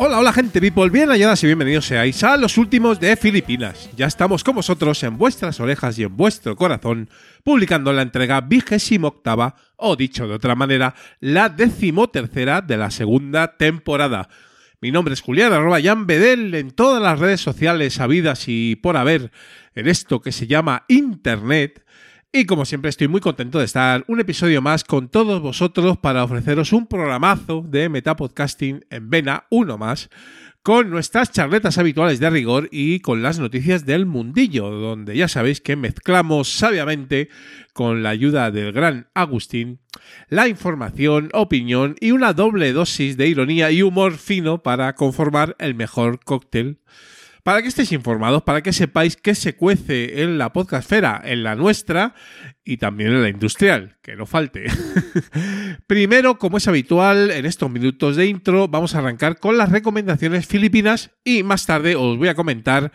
Hola, hola gente people, bien halladas y bienvenidos seáis a los últimos de Filipinas. Ya estamos con vosotros en vuestras orejas y en vuestro corazón, publicando la entrega vigésimo octava, o dicho de otra manera, la decimotercera de la segunda temporada. Mi nombre es Julián, arroba Jan Bedel en todas las redes sociales habidas y por haber en esto que se llama Internet. Y como siempre estoy muy contento de estar un episodio más con todos vosotros para ofreceros un programazo de Metapodcasting en Vena, uno más, con nuestras charletas habituales de rigor y con las noticias del mundillo, donde ya sabéis que mezclamos sabiamente con la ayuda del gran Agustín la información, opinión y una doble dosis de ironía y humor fino para conformar el mejor cóctel para que estéis informados, para que sepáis qué se cuece en la podcastfera, en la nuestra y también en la industrial, que no falte. Primero, como es habitual, en estos minutos de intro vamos a arrancar con las recomendaciones filipinas y más tarde os voy a comentar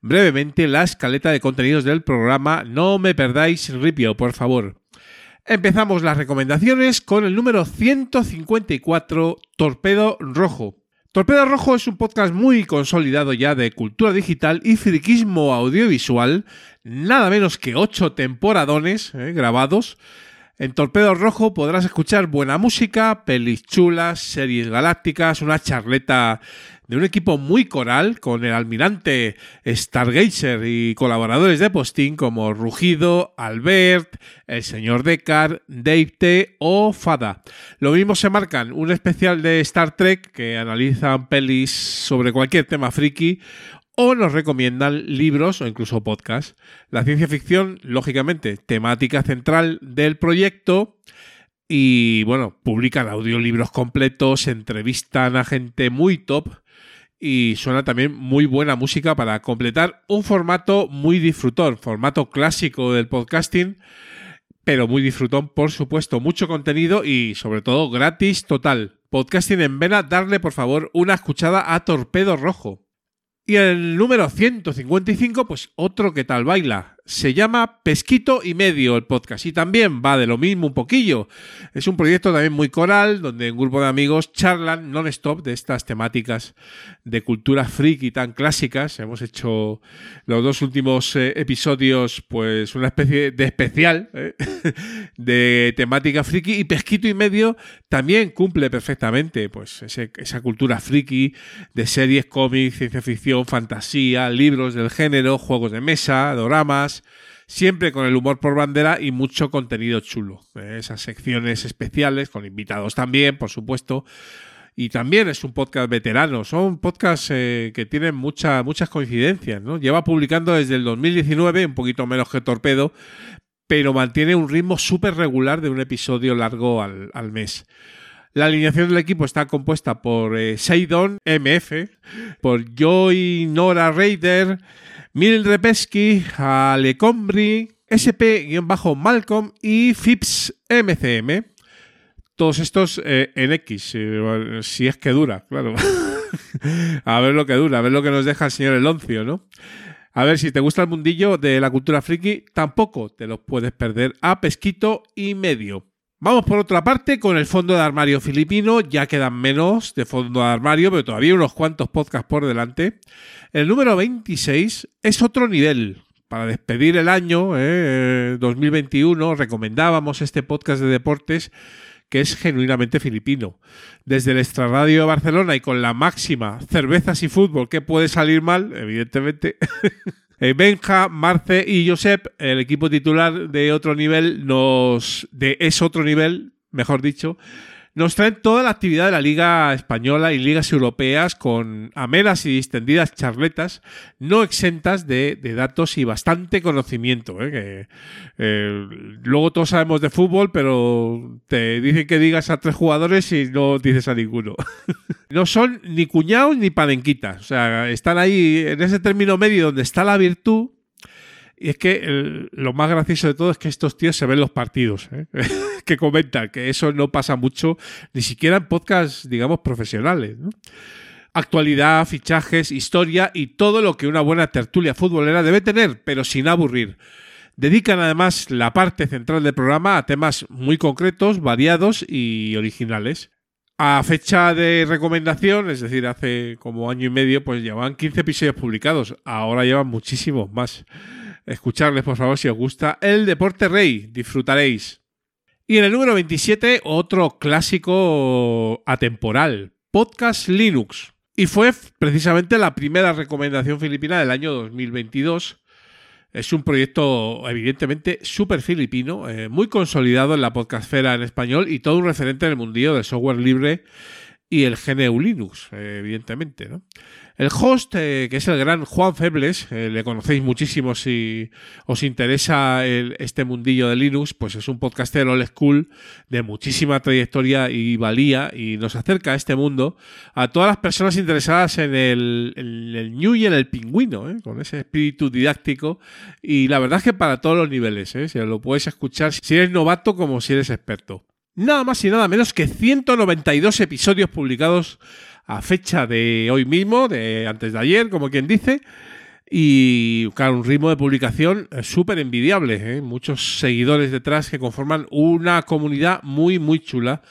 brevemente la escaleta de contenidos del programa. No me perdáis ripio, por favor. Empezamos las recomendaciones con el número 154, Torpedo Rojo. Torpedo Rojo es un podcast muy consolidado ya de cultura digital y friquismo audiovisual, nada menos que ocho temporadones eh, grabados. En Torpedo Rojo podrás escuchar buena música, pelis chulas, series galácticas, una charleta de un equipo muy coral con el almirante Stargazer y colaboradores de postín como Rugido, Albert, el señor Deckard, Dave T o Fada. Lo mismo se marcan un especial de Star Trek que analizan pelis sobre cualquier tema friki o nos recomiendan libros o incluso podcasts. La ciencia ficción, lógicamente, temática central del proyecto. Y bueno, publican audiolibros completos, entrevistan a gente muy top y suena también muy buena música para completar un formato muy disfrutón, formato clásico del podcasting, pero muy disfrutón, por supuesto, mucho contenido y sobre todo gratis total. Podcasting en vena, darle por favor una escuchada a Torpedo Rojo. Y el número 155, pues otro que tal baila, se llama Pesquito y Medio el podcast y también va de lo mismo un poquillo. Es un proyecto también muy coral donde un grupo de amigos charlan non-stop de estas temáticas de cultura friki tan clásicas. Hemos hecho los dos últimos eh, episodios pues una especie de especial eh, de temática friki y Pesquito y Medio también cumple perfectamente pues esa cultura friki de series, cómics, ciencia ficción, fantasía, libros del género, juegos de mesa, doramas siempre con el humor por bandera y mucho contenido chulo. ¿eh? Esas secciones especiales, con invitados también, por supuesto. Y también es un podcast veterano, son podcasts eh, que tienen muchas coincidencias. ¿no? Lleva publicando desde el 2019, un poquito menos que Torpedo, pero mantiene un ritmo súper regular de un episodio largo al, mes. La alineación del equipo está compuesta por eh, Seidon MF, por Joy Nora Raider, Mil Repesky, Alecombri, SP-Malcolm y Fips MCM. Todos estos eh, en X, eh, si es que dura, claro. a ver lo que dura, a ver lo que nos deja el señor Eloncio, ¿no? A ver, si te gusta el mundillo de la cultura friki, tampoco te los puedes perder a pesquito y medio. Vamos por otra parte con el fondo de armario filipino, ya quedan menos de fondo de armario, pero todavía unos cuantos podcasts por delante. El número 26 es otro nivel. Para despedir el año 2021 eh, recomendábamos este podcast de deportes que es genuinamente filipino. Desde el Extraradio de Barcelona y con la máxima cervezas y fútbol que puede salir mal, evidentemente. Eh, Benja, Marce y Josep, el equipo titular de otro nivel, nos. de es otro nivel, mejor dicho, nos traen toda la actividad de la Liga Española y ligas europeas con amenas y distendidas charletas no exentas de, datos y bastante conocimiento. ¿eh? Que, eh, luego todos sabemos de fútbol, pero te dicen que digas a tres jugadores y no dices a ninguno. no son ni cuñados ni palenquitas. O sea, están ahí en ese término medio donde está la virtud Y es que lo más gracioso de todo es que estos tíos se ven los partidos, ¿eh? que comentan, que eso no pasa mucho, ni siquiera en podcasts, digamos, profesionales. ¿no? Actualidad, fichajes, historia y todo lo que una buena tertulia futbolera debe tener, pero sin aburrir. Dedican además la parte central del programa a temas muy concretos, variados y originales. A fecha de recomendación, es decir, hace como año y medio, pues llevaban 15 episodios publicados. Ahora llevan muchísimos más. Escucharles, por favor, si os gusta. El Deporte Rey, disfrutaréis. Y en el número 27, otro clásico atemporal, Podcast Linux. Y fue precisamente la primera recomendación filipina del año 2022. Es un proyecto evidentemente súper filipino, eh, muy consolidado en la podcastfera en español y todo un referente en el mundillo del software libre y el GNU Linux, evidentemente. El host, eh, que es el gran Juan Febles, eh, le conocéis muchísimo si os interesa el- este mundillo de Linux, pues es un podcaster old school de muchísima trayectoria y valía y nos acerca a este mundo a todas las personas interesadas en el, en el New y en el pingüino, ¿eh? con ese espíritu didáctico y la verdad es que para todos los niveles, se lo puedes escuchar si eres novato como si eres experto. Nada más y nada menos que 192 episodios publicados a fecha de hoy mismo, de antes de ayer, como quien dice. Y claro, un ritmo de publicación eh, súper envidiable. ¿eh? Muchos seguidores detrás que conforman una comunidad muy, muy chula.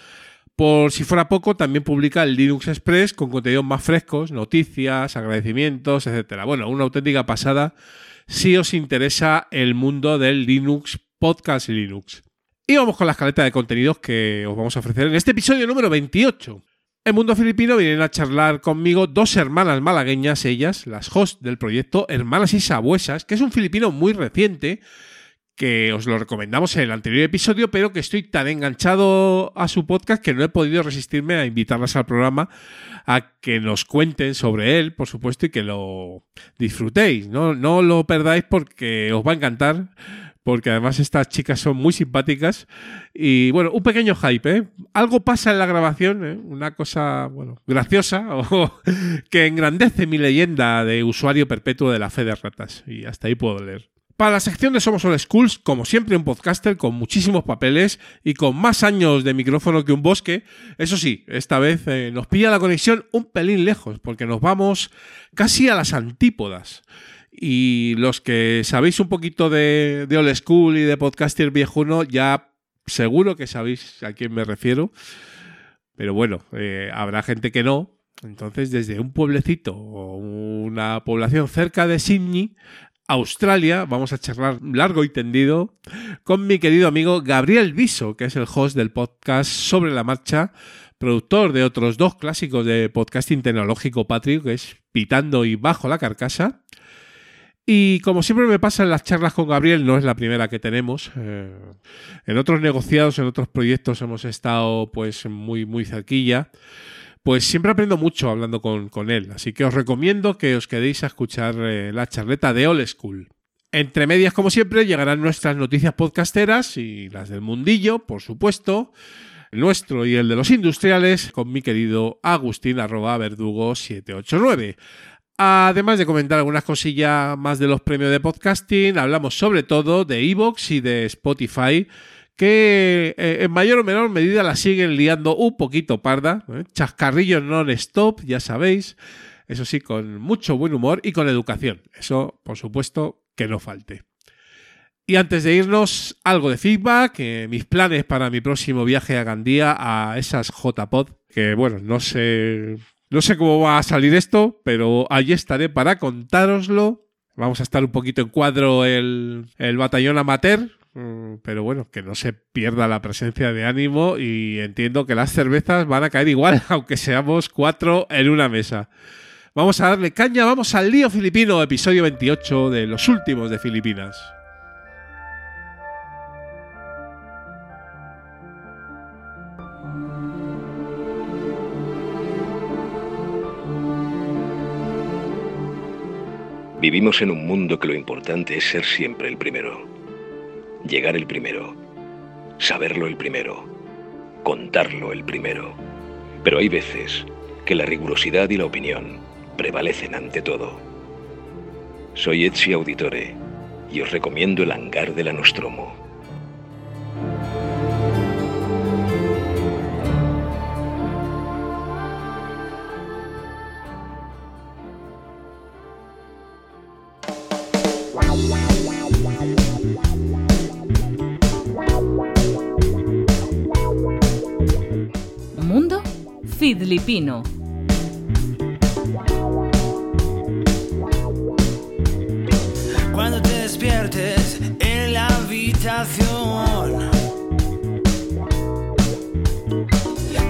Por si fuera poco, también publica el Linux Express con contenidos más frescos, noticias, agradecimientos, etcétera. Bueno, una auténtica pasada si os interesa el mundo del Linux, podcast Linux. Y vamos con la escaleta de contenidos que os vamos a ofrecer en este episodio número 28. En Mundo Filipino vienen a charlar conmigo dos hermanas malagueñas, ellas, las hosts del proyecto Hermanas y Sabuesas, que es un filipino muy reciente, que os lo recomendamos en el anterior episodio, pero que estoy tan enganchado a su podcast que no he podido resistirme a invitarlas al programa a que nos cuenten sobre él, por supuesto, y que lo disfrutéis. No, no lo perdáis porque os va a encantar porque además estas chicas son muy simpáticas y bueno, un pequeño hype, ¿eh? Algo pasa en la grabación, ¿eh? una cosa, bueno, graciosa o que engrandece mi leyenda de usuario perpetuo de la fe de ratas y hasta ahí puedo leer. Para la sección de Somos All Schools, como siempre un podcaster con muchísimos papeles y con más años de micrófono que un bosque, eso sí, esta vez eh, nos pilla la conexión un pelín lejos porque nos vamos casi a las antípodas. Y los que sabéis un poquito de, de old school y de podcaster viejuno, ya seguro que sabéis a quién me refiero. Pero bueno, eh, habrá gente que no. Entonces, desde un pueblecito o una población cerca de Sydney, Australia, vamos a charlar largo y tendido con mi querido amigo Gabriel Viso, que es el host del podcast Sobre la Marcha, productor de otros dos clásicos de podcasting tecnológico patrio, que es Pitando y Bajo la Carcasa. Y como siempre me pasa en las charlas con Gabriel, no es la primera que tenemos. Eh, en otros negociados, en otros proyectos hemos estado pues muy, muy cerquilla. Pues siempre aprendo mucho hablando con, él. Así que os recomiendo que os quedéis a escuchar eh, la charleta de Old School. Entre medias, como siempre, llegarán nuestras noticias podcasteras y las del mundillo, por supuesto. El nuestro y el de los industriales, con mi querido Agustín arroba verdugo 789. Además de comentar algunas cosillas más de los premios de podcasting, hablamos sobre todo de Evox y de Spotify, que eh, en mayor o menor medida la siguen liando un poquito parda. ¿eh? Chascarrillos non-stop, ya sabéis. Eso sí, con mucho buen humor y con educación. Eso, por supuesto, que no falte. Y antes de irnos, algo de feedback, mis planes para mi próximo viaje a Gandía, a esas JPod, que bueno, no sé no sé cómo va a salir esto, pero allí estaré para contároslo. Vamos a estar un poquito en cuadro el, el batallón amateur, mm, pero bueno, que no se pierda la presencia de ánimo y entiendo que las cervezas van a caer igual, aunque seamos cuatro en una mesa. Vamos a darle caña, vamos al lío filipino, episodio 28 de los últimos de Filipinas. Vivimos en un mundo que lo importante es ser siempre el primero. Llegar el primero. Saberlo el primero. Contarlo el primero. Pero hay veces que la rigurosidad y la opinión prevalecen ante todo. Soy Etsi Auditore y os recomiendo el hangar de la Nostromo. Filipino. Cuando te despiertes en la habitación.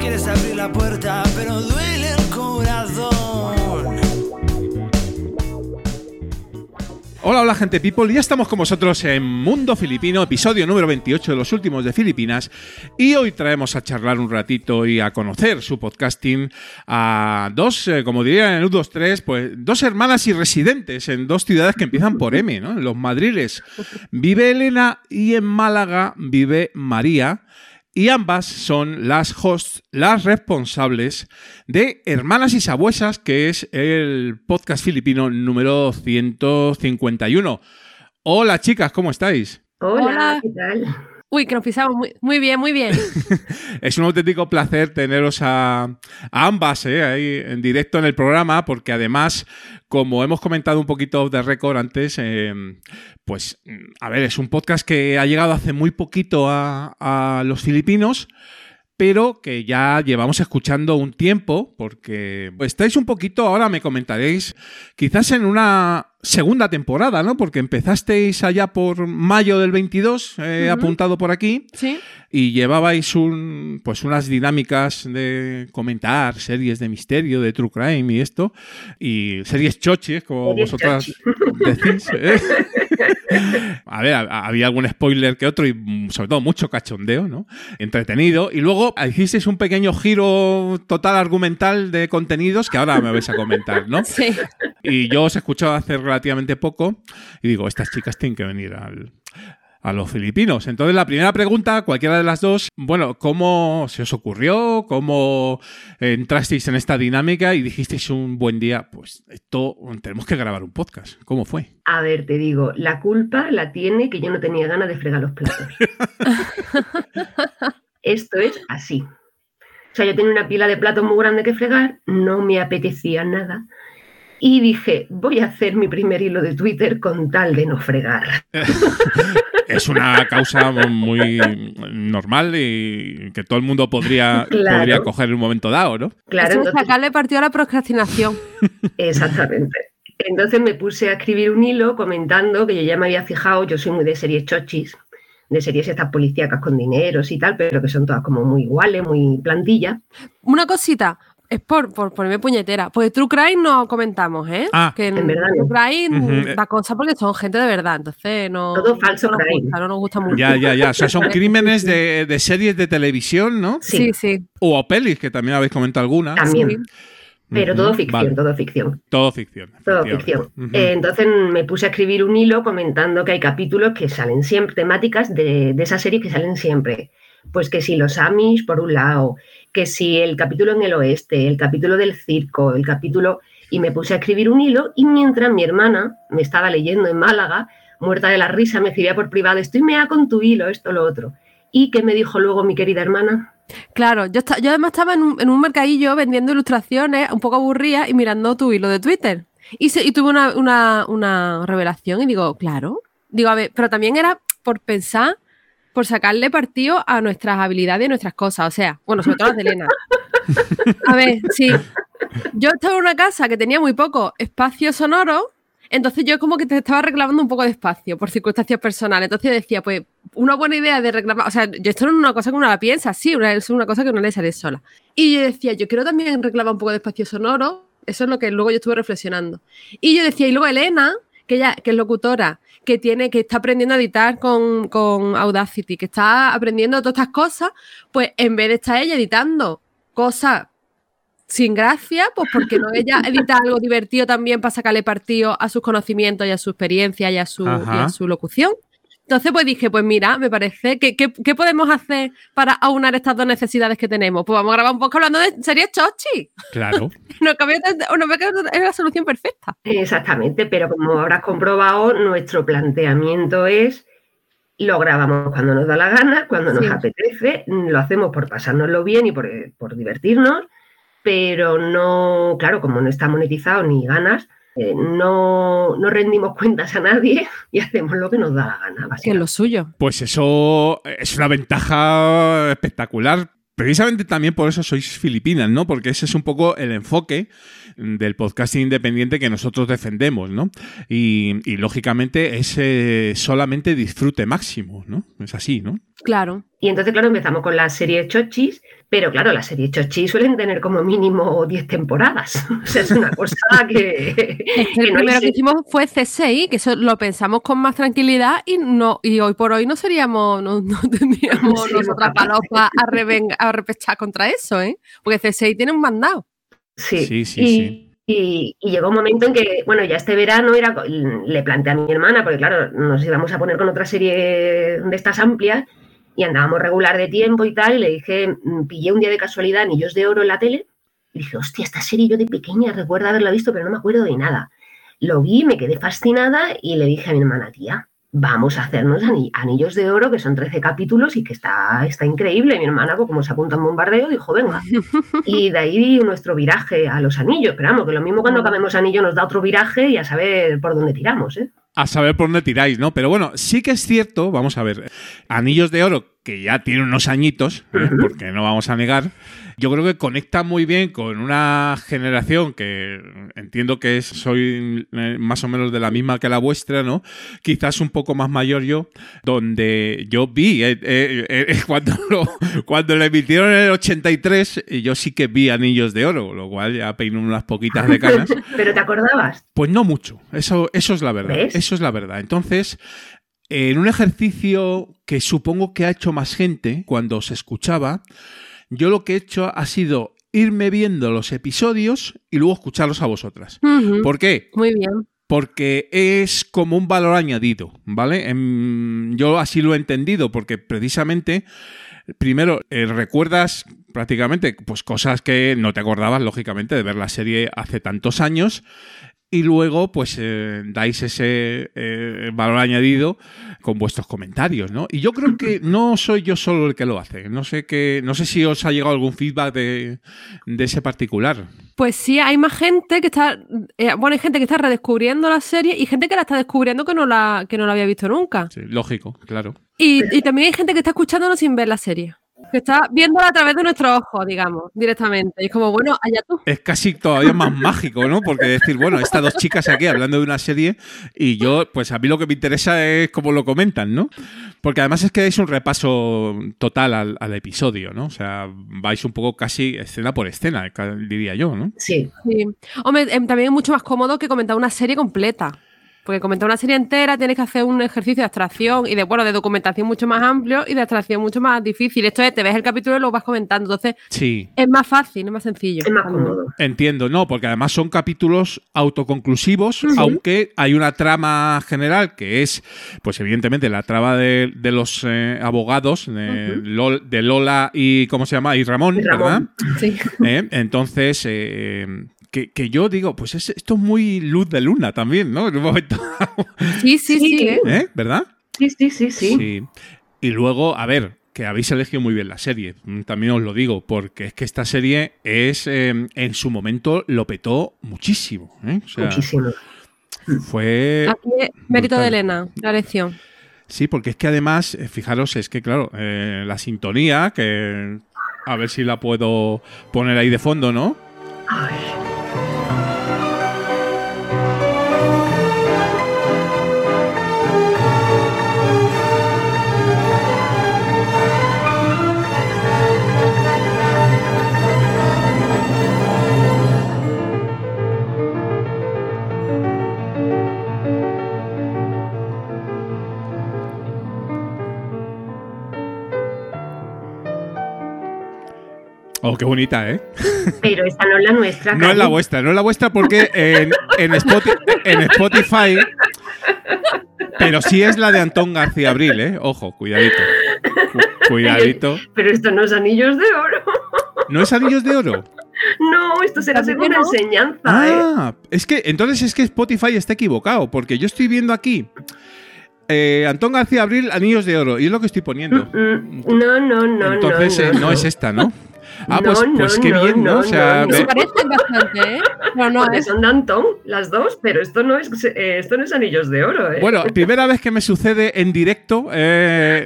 Quieres abrir la puerta, pero duele el corazón. Hola, hola gente people, ya estamos con vosotros en Mundo Filipino, episodio número 28 de los últimos de Filipinas y hoy traemos a charlar un ratito y a conocer su podcasting a dos, eh, como diría en U23, pues dos hermanas y residentes en dos ciudades que empiezan por M, ¿no? En los Madriles vive Elena y en Málaga vive María. Y ambas son las hosts, las responsables de Hermanas y Sabuesas, que es el podcast filipino número 151. Hola chicas, ¿cómo estáis? Hola, Hola. ¿qué tal? Uy, que nos pisamos muy, muy bien, muy bien. Es un auténtico placer teneros a, ambas ¿eh? ahí en directo en el programa, porque además, como hemos comentado un poquito de récord antes, eh, pues, a ver, es un podcast que ha llegado hace muy poquito a los filipinos, pero que ya llevamos escuchando un tiempo, porque estáis un poquito, ahora me comentaréis, quizás en una segunda temporada, ¿no? Porque empezasteis allá por mayo del 22, eh, apuntado por aquí, Sí. y llevabais un, pues unas dinámicas de comentar series de misterio, de true crime y esto, y series choches, como vosotras decís. ¿eh? A ver, ha- había algún spoiler que otro y mm, sobre todo mucho cachondeo, ¿no? Entretenido. Y luego hicisteis un pequeño giro total argumental de contenidos que ahora me vais a comentar, ¿no? Sí. Y yo os he escuchado hace relativamente poco y digo, estas chicas tienen que venir al- a los filipinos. Entonces, la primera pregunta, cualquiera de las dos, bueno, ¿cómo se os ocurrió? ¿Cómo entrasteis en esta dinámica y dijisteis un buen día, pues esto tenemos que grabar un podcast? ¿Cómo fue? A ver, te digo, la culpa la tiene que yo no tenía ganas de fregar los platos. Esto es así. O sea, yo tenía una pila de platos muy grande que fregar, no me apetecía nada. Y dije, voy a hacer mi primer hilo de Twitter con tal de no fregar. Es una causa muy normal y que todo el mundo podría, Claro. podría coger en un momento dado, ¿no? Claro, es entonces, sacarle partido a la procrastinación. exactamente. Entonces me puse a escribir un hilo comentando que yo ya me había fijado, yo soy muy de series chochis, de series estas policíacas con dineros y tal, pero que son todas como muy iguales, muy plantilla. Una cosita, es por, por ponerme puñetera. Pues True Crime no comentamos, ¿eh? Ah. que En verdad True. Crime Ujú. da cosa porque son gente de verdad, entonces no. Todo falso no nos crime. gusta, no nos gusta mucho. Ya, ya, ya. O sea, son crímenes de, de series de televisión, ¿no? Sí, sí. O pelis, que también habéis comentado alguna. También. Sí. Pero todo ficción, vale. todo ficción, Todo ficción. todo ficción. Eh, entonces me puse a escribir un hilo comentando que hay capítulos que salen siempre, temáticas de, de esa serie que salen siempre. Pues que si los Amish, por un lado, que si el capítulo en el oeste, el capítulo del circo, el capítulo... Y me puse a escribir un hilo y mientras mi hermana me estaba leyendo en Málaga, muerta de la risa, me escribía por privado, estoy mea con tu hilo, esto, lo otro. ¿Y qué me dijo luego mi querida hermana? Claro, yo, esta- yo además estaba en un, en un mercadillo vendiendo ilustraciones, un poco aburrida, y mirando tu hilo de Twitter. Y, se- y tuve una, una- una revelación y digo, claro. Digo, a ver, pero también era por pensar, por sacarle partido a nuestras habilidades y nuestras cosas. O sea, bueno, sobre todo las de Elena. A ver, sí. Yo estaba en una casa que tenía muy poco espacio sonoro, entonces yo como que te estaba reclamando un poco de espacio por circunstancias personales. Entonces decía, pues, una buena idea de reclamar, o sea, yo esto no es una cosa que uno la piensa, sí, es una cosa que no le sale sola. Y yo decía, yo quiero también reclamar un poco de espacio sonoro, eso es lo que luego yo estuve reflexionando. Y yo decía, y luego Elena, que ella, que es locutora, que tiene, que está aprendiendo a editar con, con Audacity, que está aprendiendo todas estas cosas, pues en vez de estar ella editando cosas sin gracia, pues porque no ella edita algo divertido también para sacarle partido a sus conocimientos y a su experiencia y a su, y a su locución. Entonces, pues dije, pues mira, me parece, que, que- ¿qué podemos hacer para aunar estas dos necesidades que tenemos? Pues vamos a grabar un poco hablando de series chochi. Claro. Nos cambió- nos ve que es la solución perfecta. Exactamente, pero como habrás comprobado, nuestro planteamiento es lo grabamos cuando nos da la gana, cuando nos Sí. apetece, lo hacemos por pasárnoslo bien y por, por divertirnos, pero no, claro, como no está monetizado ni ganas, eh, no, no rendimos cuentas a nadie y hacemos lo que nos da la gana, Que es básicamente. lo suyo. Pues eso es una ventaja espectacular. Precisamente también por eso sois filipinas, ¿no? Porque ese es un poco el enfoque del podcasting independiente que nosotros defendemos, ¿no? Y, y, lógicamente es eh, solamente disfrute máximo, ¿no? Es así, ¿no? Claro. Y entonces, claro, empezamos con las series chochis, pero claro, las series chochis suelen tener como mínimo 10 temporadas. O sea, es una cosa que... Que el no primero que hicimos fue C6, que eso lo pensamos con más tranquilidad y no y hoy por hoy no seríamos, no, no tendríamos seríamos nosotras palopas a, reven- a repechar contra eso, ¿eh? Porque C6 tiene un mandado. Sí, Sí, sí, y, sí. Y, y llegó un momento en que, bueno, ya este verano era, le planteé a mi hermana, porque claro, nos íbamos a poner con otra serie de estas amplias y andábamos regular de tiempo y tal, y le dije, mm, pillé un día de casualidad Anillos de Oro en la tele, y dije, hostia, esta serie yo de pequeña recuerdo haberla visto, pero no me acuerdo de nada. Lo vi, me quedé fascinada y le dije a mi hermana, tía, vamos a hacernos ani- Anillos de Oro, que son 13 capítulos y que está, está increíble. Mi hermana, pues, como se apunta a un bombardeo, dijo, venga. Y de ahí nuestro viraje a los anillos. Pero vamos, que lo mismo cuando acabemos anillo nos da otro viraje y a saber por dónde tiramos, ¿eh? A saber por dónde tiráis, ¿no? Pero bueno, sí que es cierto, vamos a ver, Anillos de Oro, que ya tiene unos añitos, ¿eh? Porque no vamos a negar, yo creo que conecta muy bien con una generación que entiendo que es- soy eh, más o menos de la misma que la vuestra, ¿no? Quizás un poco más mayor yo, donde yo vi, eh, eh, cuando, lo, cuando lo emitieron en el 83, eh, yo sí que vi Anillos de Oro, lo cual ya peino unas poquitas de canas. ¿Pero te acordabas? Pues no mucho, eso, eso es la verdad. ¿Ves? Eso es la verdad. Entonces, en un ejercicio que supongo que ha hecho más gente cuando se escuchaba, yo lo que he hecho ha sido irme viendo los episodios y luego escucharlos a vosotras. ¿Por qué? Muy bien. Porque es como un valor añadido, ¿vale? Em, yo así lo he entendido, porque precisamente, primero, eh, recuerdas prácticamente pues, cosas que no te acordabas, lógicamente, de ver la serie hace tantos años. Y luego, pues, eh, dais ese eh, valor añadido con vuestros comentarios, ¿no? Y yo creo que no soy yo solo el que lo hace. No sé que, no sé si os ha llegado algún feedback de, de ese particular. Pues sí, hay más gente que está, eh, bueno, hay gente que está redescubriendo la serie y gente que la está descubriendo que no la, que no la había visto nunca. Sí, lógico, claro. Y, y también hay gente que está escuchándonos sin ver la serie. Que está viéndola a través de nuestros ojos, digamos, directamente. Y es como, bueno, allá tú. es casi todavía más mágico, ¿no? Porque decir, bueno, estas dos chicas aquí hablando de una serie y yo, pues a mí lo que me interesa es cómo lo comentan, ¿no? Porque además es que dais un repaso total al, al episodio, ¿no? O sea, vais un poco casi escena por escena, diría yo, ¿no? Sí. Sí. Hombre, em, también es mucho más cómodo que comentar una serie completa. Porque comentar una serie entera tienes que hacer un ejercicio de abstracción y de, bueno, de documentación mucho más amplio y de abstracción mucho más difícil. Esto es, te ves el capítulo y lo vas comentando. Entonces, Sí. es más fácil, es más sencillo. Es más cómodo. Entiendo, no, porque además son capítulos autoconclusivos, aunque hay una trama general que es, pues evidentemente, la trama de, de los eh, abogados de, Ujú. Lol- de Lola y, ¿cómo se llama? Y Ramón, Y Ramón. ¿verdad? Sí. ¿Eh? Entonces, eh, que, que yo digo, pues es- esto es muy luz de luna también, ¿no? En un momento, Sí, sí, sí. Sí. ¿eh? ¿verdad? Sí, sí, sí, sí. Y luego, a ver, que habéis elegido muy bien la serie, mm, también os lo digo, porque es que esta serie es, eh, en su momento, lo petó muchísimo. ¿eh? O sea, Muchísimo. fue... Aquí mérito de. Elena, la lección. Sí, porque es que además, eh, fijaros, es que claro, eh, la sintonía, que a ver si la puedo poner ahí de fondo, ¿no? Ay, Oh, qué bonita, ¿eh? pero esta no es la nuestra. No es la vuestra, no es la vuestra porque en, en Spoti- en Spotify pero sí es la de Antón García Abril, ¿eh? Ojo, cuidadito. Cu- cuidadito. Pero esto no es anillos de oro. ¿No es Anillos de Oro? No, esto será ¿Por qué según no? enseñanza, ¿eh? Ah, es que entonces es que Spotify está equivocado, porque yo estoy viendo aquí eh, Antón García Abril, Anillos de Oro, y es lo que estoy poniendo. Mm, No, no, no, Entonces no. eh, no es esta, ¿no? Ah, No, pues, pues no, qué no, bien, ¿no? no, O sea, no, ve- Se parecen bastante, ¿eh? Pero no es. son de Antón, las dos, pero esto no es, eh, esto no es anillos de oro, ¿eh? Bueno, primera vez que me sucede en directo. eh,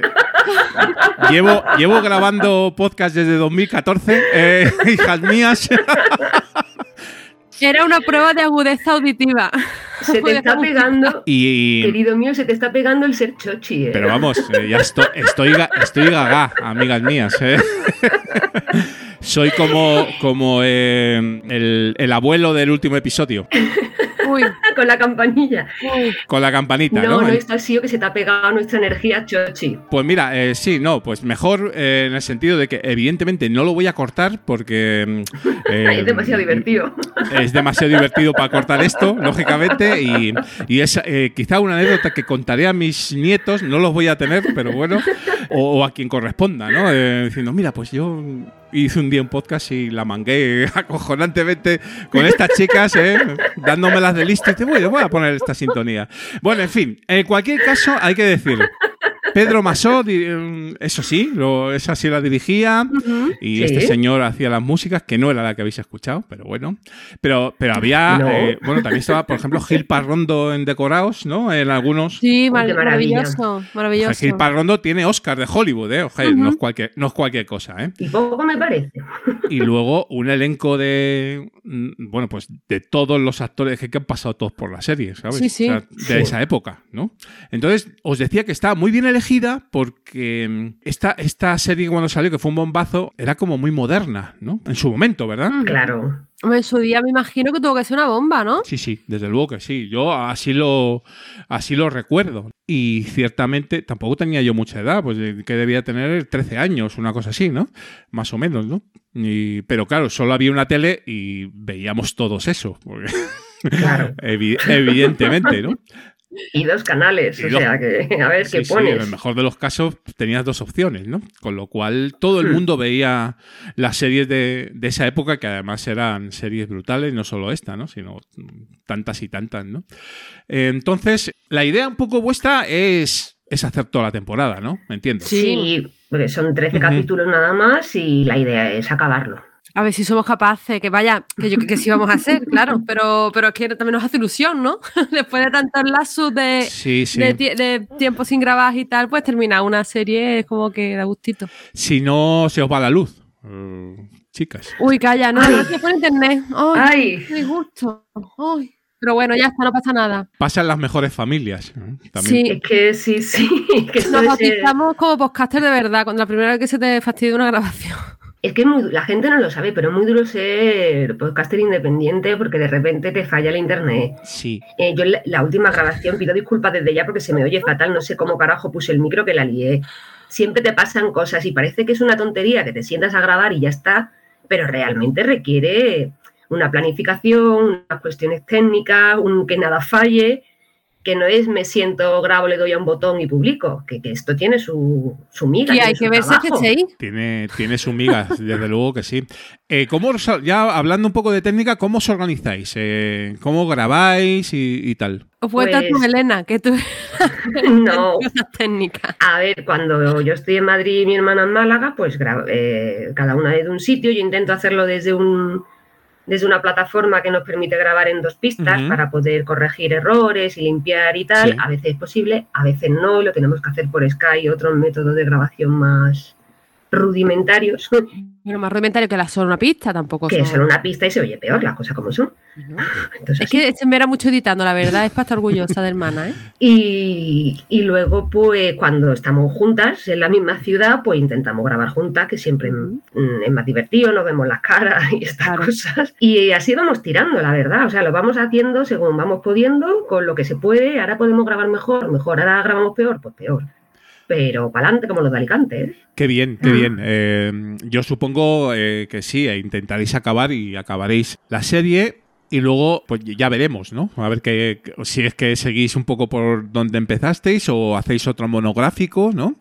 llevo, llevo grabando podcast desde 2014, eh, hijas mías. Era una prueba de agudeza auditiva. se te está pegando, Y, querido mío, se te está pegando el ser chochi, ¿eh? pero vamos, eh, ya estoy, estoy, estoy gaga, amigas mías. eh. Soy como, como eh, el, el abuelo del último episodio, Uy, Con la campanilla. uy. con la campanita, No, ¿no? no, esto ha sido que se te ha pegado nuestra energía chochi. Pues mira, eh, sí, no, pues mejor eh, en el sentido de que evidentemente no lo voy a cortar porque... eh, es demasiado divertido. Es demasiado divertido para cortar esto, lógicamente, y, y es eh, quizá una anécdota que contaré a mis nietos, no los voy a tener, pero bueno, o, o a quien corresponda, ¿no? Eh, diciendo, mira, pues yo hice un día un podcast y la mangué acojonantemente con estas chicas, ¿eh? dándomelas de listo, y te voy, voy a poner esta sintonía. Bueno, en fin, en cualquier caso, hay que decir, Pedro Masó, mm, eso sí, lo, esa sí la dirigía. Y Sí. este señor hacía las músicas, que no era la que habéis escuchado, pero bueno. Pero, pero había, No. eh, bueno, también estaba, por ejemplo, Gil Parrondo en Decorados, ¿no? En algunos. Sí, mar- maravilloso, O sea, maravilloso. Gil Parrondo tiene Oscar de Hollywood, ¿eh? Oje, no, es cualquier, no es cualquier cosa, ¿eh? Y poco me parece. Y luego un elenco de, mm, bueno, pues de todos los actores que, han pasado todos por la serie, ¿sabes? Sí, sí. O sea, de Sí. esa época, ¿no? Entonces, os decía que estaba muy bien elegida porque mm, esta, esta serie cuando salió, que fue un bombazo, era como muy moderna, ¿no? En su momento, ¿verdad? Mm. Claro. En su día me imagino que tuvo que ser una bomba, ¿no? Sí, sí, desde luego que sí. Yo así lo, así lo recuerdo. Y ciertamente tampoco tenía yo mucha edad, pues eh, que debía tener 13 años, una cosa así, ¿no? Más o menos, ¿no? Y- pero claro, solo había una tele y veíamos todos eso. porque- Claro. evi- evidentemente, ¿no? Y dos canales, Y o dos- sea que a ver Sí, qué sí, en pones. el mejor de los casos tenías dos opciones, ¿no? Con lo cual todo el Hmm. mundo veía las series de, de esa época, que además eran series brutales, no solo esta, ¿no? Sino tantas y tantas, ¿no? Entonces, la idea un poco vuestra es, es hacer toda la temporada, ¿no? ¿Me entiendes? Sí. Porque son 13 Ujú. capítulos nada más y la idea es acabarlo. A ver si somos capaces, que vaya, que yo que, que sí vamos a hacer, claro, pero, pero es que también nos hace ilusión, ¿no? Después de tantos lazos de, Sí, sí. de, tie- de tiempo sin grabar y tal, pues terminar una serie es como que da gustito. Si no, se os va la luz. Eh, chicas. Uy, calla, no, gracias por internet. Ay, ¡Ay! qué gusto. Ay. Pero bueno, ya está, no pasa nada. Pasan las mejores familias. ¿eh? También. Sí. Es que sí, sí. Que Nos es, eh, bautizamos como podcaster de verdad, cuando la primera vez que se te fastidia una grabación. Es que es muy la gente no lo sabe, pero es muy duro ser podcaster independiente porque de repente te falla el internet. Sí. Eh, yo la, la última grabación pido disculpas desde ya porque se me oye fatal, no sé cómo carajo puse el micro que la lié. Siempre te pasan cosas y parece que es una tontería que te sientas a grabar y ya está, pero realmente requiere una planificación, unas cuestiones técnicas, un que nada falle, que no es me siento, grabo, le doy a un botón y publico, que, que esto tiene su, su miga. Y hay que verse que. Tiene, tiene su miga, desde luego que sí. Eh, ¿cómo os- ya hablando un poco de técnica, ¿cómo os organizáis? Eh, ¿Cómo grabáis y, y tal? Con Pues- Elena, que tú No, cosas técnicas. A ver, cuando yo estoy en Madrid y mi hermana en Málaga, pues eh, cada una desde un sitio. Yo intento hacerlo desde un desde una plataforma que nos permite grabar en dos pistas para poder corregir errores y limpiar y tal. Sí. A veces es posible, a veces no, lo tenemos que hacer por Skype y otros métodos de grabación más rudimentarios, Bueno, más rudimentario que la solo una pista, tampoco que son. son una pista y se oye peor, las cosas como son. Entonces, Es que se me era mucho editando, la verdad, es para estar orgullosa de hermana, ¿eh? Y, y luego, pues, cuando estamos juntas en la misma ciudad, pues intentamos grabar juntas, que siempre mm, es más divertido, nos vemos las caras y estas Claro. cosas. Y así vamos tirando, la verdad. O sea, lo vamos haciendo según vamos pudiendo, con lo que se puede. Ahora podemos grabar mejor, mejor. Ahora grabamos peor, pues peor. Pero para adelante, como los de Alicante, ¿eh? Qué bien, qué bien. Eh, yo supongo eh, que sí, e intentaréis acabar y acabaréis la serie. Y luego, pues ya veremos, ¿no? A ver que, que- si es que seguís un poco por donde empezasteis o hacéis otro monográfico, ¿no?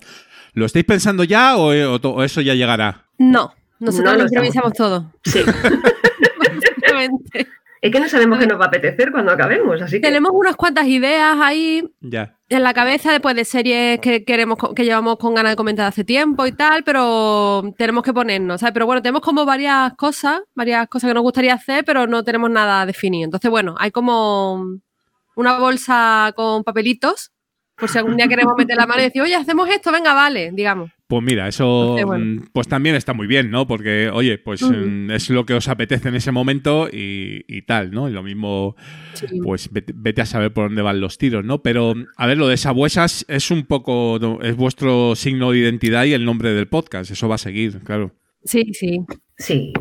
¿Lo estáis pensando ya o, o to- o eso ya llegará? No, nosotros No lo lo improvisamos todo. Sí. Básicamente. Es que no sabemos qué nos va a apetecer cuando acabemos, así que Tenemos unas cuantas ideas ahí Ya. en la cabeza después de series que queremos que llevamos con ganas de comentar hace tiempo y tal, pero tenemos que ponernos, ¿sabes? Pero bueno, tenemos como varias cosas, varias cosas que nos gustaría hacer, pero no tenemos nada definido. Entonces, bueno, hay como una bolsa con papelitos, por si algún día queremos meter la mano y decir, oye, hacemos esto, venga, vale, digamos. Pues mira, eso bueno. mm, pues también está muy bien, ¿no? Porque, oye, pues mm, es lo que os apetece en ese momento y, y tal, ¿no? Y lo mismo, Sí. pues vete, vete a saber por dónde van los tiros, ¿no? Pero, a ver, lo de Sabuesas es un poco, es vuestro signo de identidad y el nombre del podcast, eso va a seguir, claro. Sí, sí. sí.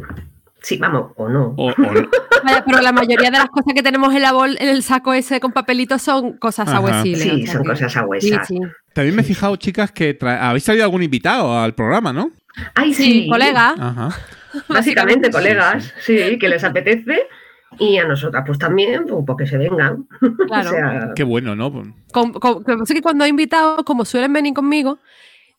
Sí, vamos, o no. O- o no. Vaya, pero la mayoría de las cosas que tenemos en, la bol en el saco ese con papelitos son cosas Ajá. ahuesiles. Sí, o sea son que- cosas Sí, agüesas. sí. También me he fijado, chicas, que tra- habéis traído algún invitado al programa, ¿no? Ay, Sí, sí. colega. Ajá. Básicamente, Sí, colegas, sí, que les apetece. Y a nosotras, pues también, pues, pues que se vengan. Claro. O sea, Qué bueno, ¿no? Con- con- lo que pasa es que cuando hay invitados, como suelen venir conmigo,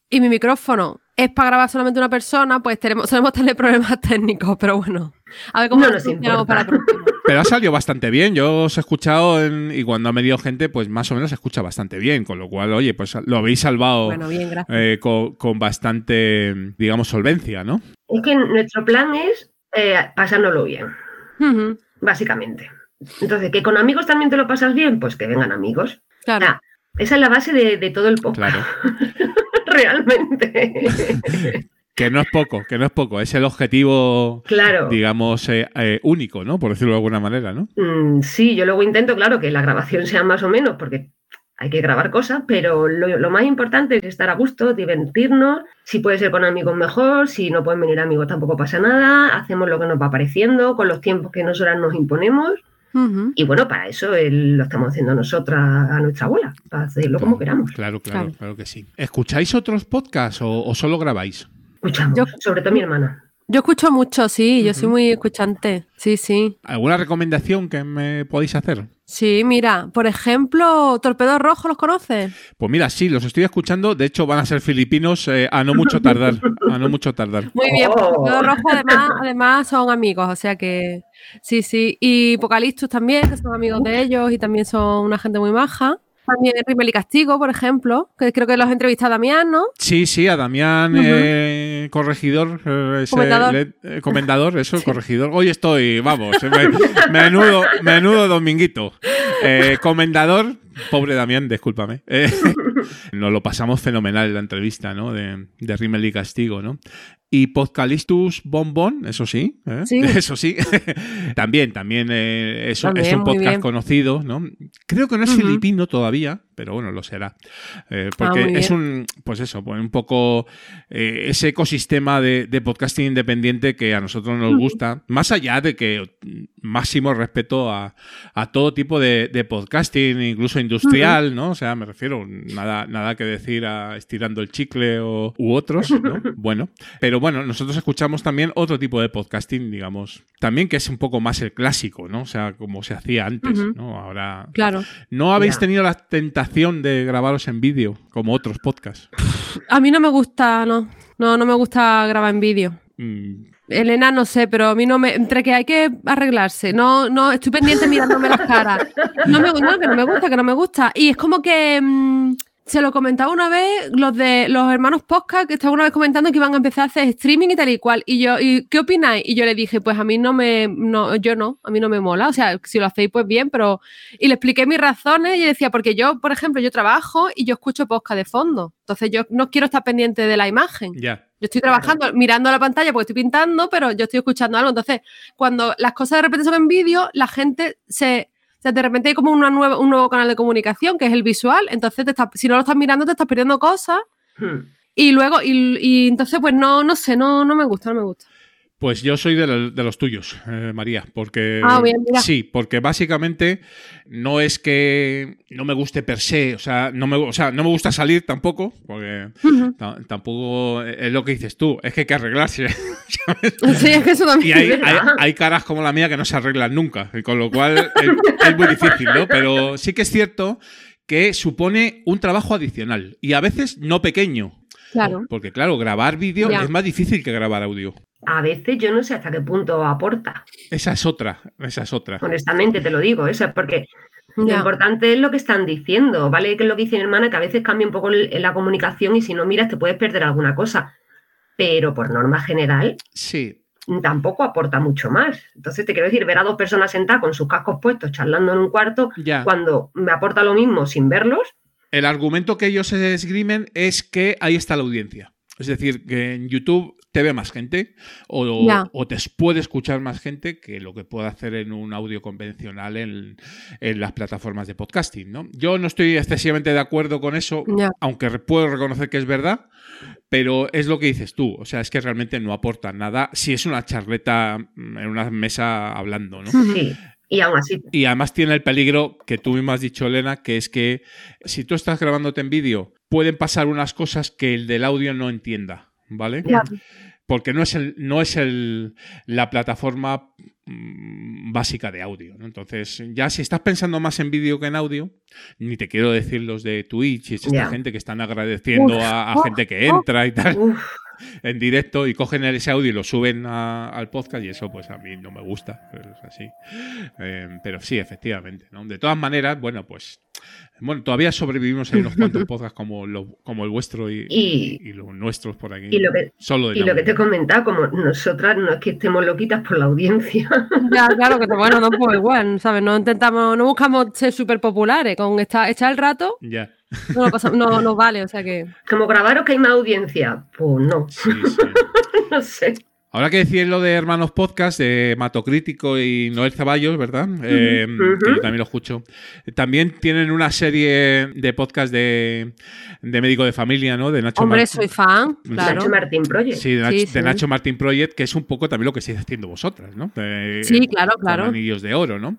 y mi micrófono es para grabar solamente una persona, pues tenemos, solemos tener problemas técnicos, pero bueno. A ver cómo No lo nos importa. para. Pero ha salido bastante bien. Yo os he escuchado en- y cuando ha venido gente, pues más o menos se escucha bastante bien. Con lo cual, oye, pues lo habéis salvado Bueno, bien, gracias. eh, con, con bastante, digamos, solvencia, ¿no? es que nuestro plan es eh, pasárnoslo bien, básicamente. Entonces, que con amigos también te lo pasas bien, pues que vengan amigos. Claro. Ah, esa es la base de, de todo el podcast, Claro. realmente. Que no es poco, que no es poco. Es el objetivo, claro. digamos, eh, eh, único, ¿no? Por decirlo de alguna manera, ¿no? Mm, sí, yo luego intento, claro, que la grabación sea más o menos, porque hay que grabar cosas, pero lo, lo más importante es estar a gusto, divertirnos. Si puede ser con amigos mejor, si no pueden venir amigos tampoco pasa nada. Hacemos lo que nos va apareciendo con los tiempos que nosotras nos imponemos. Y bueno, para eso lo estamos haciendo nosotras a nuestra abuela, para hacerlo como queramos. Claro, claro, Claro. claro que sí. ¿Escucháis otros podcasts o, o solo grabáis? Escuchamos, Yo- sobre todo mi hermana. Yo escucho mucho, sí, yo soy muy escuchante. Sí, sí. ¿Alguna recomendación que me podéis hacer? Sí, mira, por ejemplo, Torpedo Rojo, ¿los conoces? Pues mira, sí, los estoy escuchando. De hecho, van a ser filipinos eh, a no mucho tardar. A no mucho tardar. Muy bien, pues Oh. Torpedo Rojo además, además son amigos, o sea que sí, sí. Y Apocalistus también, que son amigos de ellos y también son una gente muy maja. También Rimmel y Castigo, por ejemplo, que creo que los entrevista a Damián, ¿no? Sí, sí, a Damián, eh, corregidor, eh, ese Comendador. le- eh, comendador, eso, corregidor. Hoy estoy, vamos, eh, me- menudo, menudo dominguito. Eh, comendador, pobre Damián, discúlpame. Nos lo pasamos fenomenal en la entrevista, ¿no? De, de Rimmel y Castigo, ¿no? Y Podcalistus Bombón, eso sí, ¿eh? Sí. eso sí. también, también, eh, También, es un podcast bien. conocido, ¿no? Creo que no es filipino todavía, pero bueno, lo será. Eh, porque Ah, muy es un, pues eso, pues un poco eh, ese ecosistema de, de podcasting independiente que a nosotros nos gusta, más allá de que máximo respeto a, a todo tipo de, de podcasting, incluso industrial, ¿no? O sea, me refiero, nada, nada que decir a estirando el chicle o, u otros, ¿no? Bueno, pero bueno, nosotros escuchamos también otro tipo de podcasting, digamos, también que es un poco más el clásico, ¿no? O sea, como se hacía antes. ¿no? Ahora Claro. ¿No habéis Ya. tenido la tentación de grabaros en vídeo, como otros podcasts? A mí no me gusta, no. No, no me gusta grabar en vídeo. Mm, Elena, no sé, pero a mí no me. Entre que hay que arreglarse, no, no, estoy pendiente mirándome las caras. No me, no, que no me gusta, que no me gusta. Y es como que. mm, se lo comentaba una vez los de los hermanos podcast que estaban una vez comentando que iban a empezar a hacer streaming y tal y cual. Y yo, ¿y qué opináis? Y yo le dije, pues a mí no me, no, yo no, a mí no me mola. O sea, si lo hacéis, pues bien, pero. Y le expliqué mis razones y decía, porque yo, por ejemplo, yo trabajo y yo escucho podcast de fondo. Entonces yo no quiero estar pendiente de la imagen. ya. Yo estoy trabajando, mirando la pantalla porque estoy pintando, pero yo estoy escuchando algo. Entonces, cuando las cosas de repente son en vídeo, la gente se. Sea, de repente hay como una nueva, un nuevo canal de comunicación que es el visual. Entonces, te estás- si no lo estás mirando, te estás perdiendo cosas. Hmm. Y luego, y, y entonces, pues no, no sé, no, no me gusta, no me gusta. Pues yo soy de, de los tuyos, eh, María, porque Ah, bien, sí, porque básicamente no es que no me guste per se, o sea, no me, o sea, no me gusta salir tampoco, porque tampoco es lo que dices tú, es que hay que arreglarse. Sí, es que eso Y también. hay, Es verdad. hay- hay caras como la mía que no se arreglan nunca, y con lo cual es, es muy difícil, ¿no? Pero sí que es cierto que supone un trabajo adicional y a veces no pequeño. Claro. Porque claro, grabar vídeo Ya. es más difícil que grabar audio. A veces yo no sé hasta qué punto aporta. Esa es otra, esa es otra. Honestamente te lo digo, eso es porque lo importante es lo que están diciendo, ¿vale? Que es lo que dice mi hermana, que a veces cambia un poco la comunicación y si no miras te puedes perder alguna cosa. Pero por norma general Sí, tampoco aporta mucho más. Entonces te quiero decir, ver a dos personas sentadas con sus cascos puestos charlando en un cuarto, ya. cuando me aporta lo mismo sin verlos, El argumento que ellos esgrimen es que ahí está la audiencia. Es decir, que en YouTube te ve más gente o, o te puede escuchar más gente que lo que puede hacer en un audio convencional en, en las plataformas de podcasting. ¿no? Yo no estoy excesivamente de acuerdo con eso, aunque puedo reconocer que es verdad, pero es lo que dices tú. O sea, es que realmente no aporta nada si es una charleta mm, en una mesa hablando. ¿no? Sí. Y aún así, Y además tiene el peligro que tú mismo has dicho, Elena, que es que si tú estás grabándote en vídeo, pueden pasar unas cosas que el del audio no entienda, ¿vale? Porque no es, el, no es el, la plataforma mm, básica de audio, ¿no? Entonces, ya si estás pensando más en vídeo que en audio, ni te quiero decir los de Twitch y esta gente que están agradeciendo Uf, a, a gente que entra y tal. uf, en directo y cogen ese audio y lo suben a- al podcast y eso pues a mí no me gusta, pero es así. Eh, pero sí, efectivamente. ¿no? De todas maneras, bueno, pues bueno, todavía sobrevivimos en unos cuantos podcasts como, lo- como el vuestro y, Y- y los nuestros por aquí. y lo que- Solo de y lo que te he comentado, como nosotras no es que estemos loquitas por la audiencia, Ya, claro, que bueno, no pues igual, ¿sabes? No intentamos, no buscamos ser súper populares. Con esta, echar el rato Ya, no nos, pasa- no nos vale, o sea que. como grabaros que hay más audiencia, pues no, sí, sí. no sé. Ahora que decir lo de Hermanos Podcast, de Matocrítico y Noel Ceballos, ¿verdad? Eh, que yo también lo escucho. También tienen una serie de podcast de, de médico de familia, ¿no? De Nacho Hombre, Mar- soy fan, claro. Nacho Martín Project. Sí, de Nacho, Sí, de sí. Nacho Martín Project, que es un poco también lo que estáis haciendo vosotras, ¿no? De- Sí, claro, con claro. Anillos de oro, ¿no?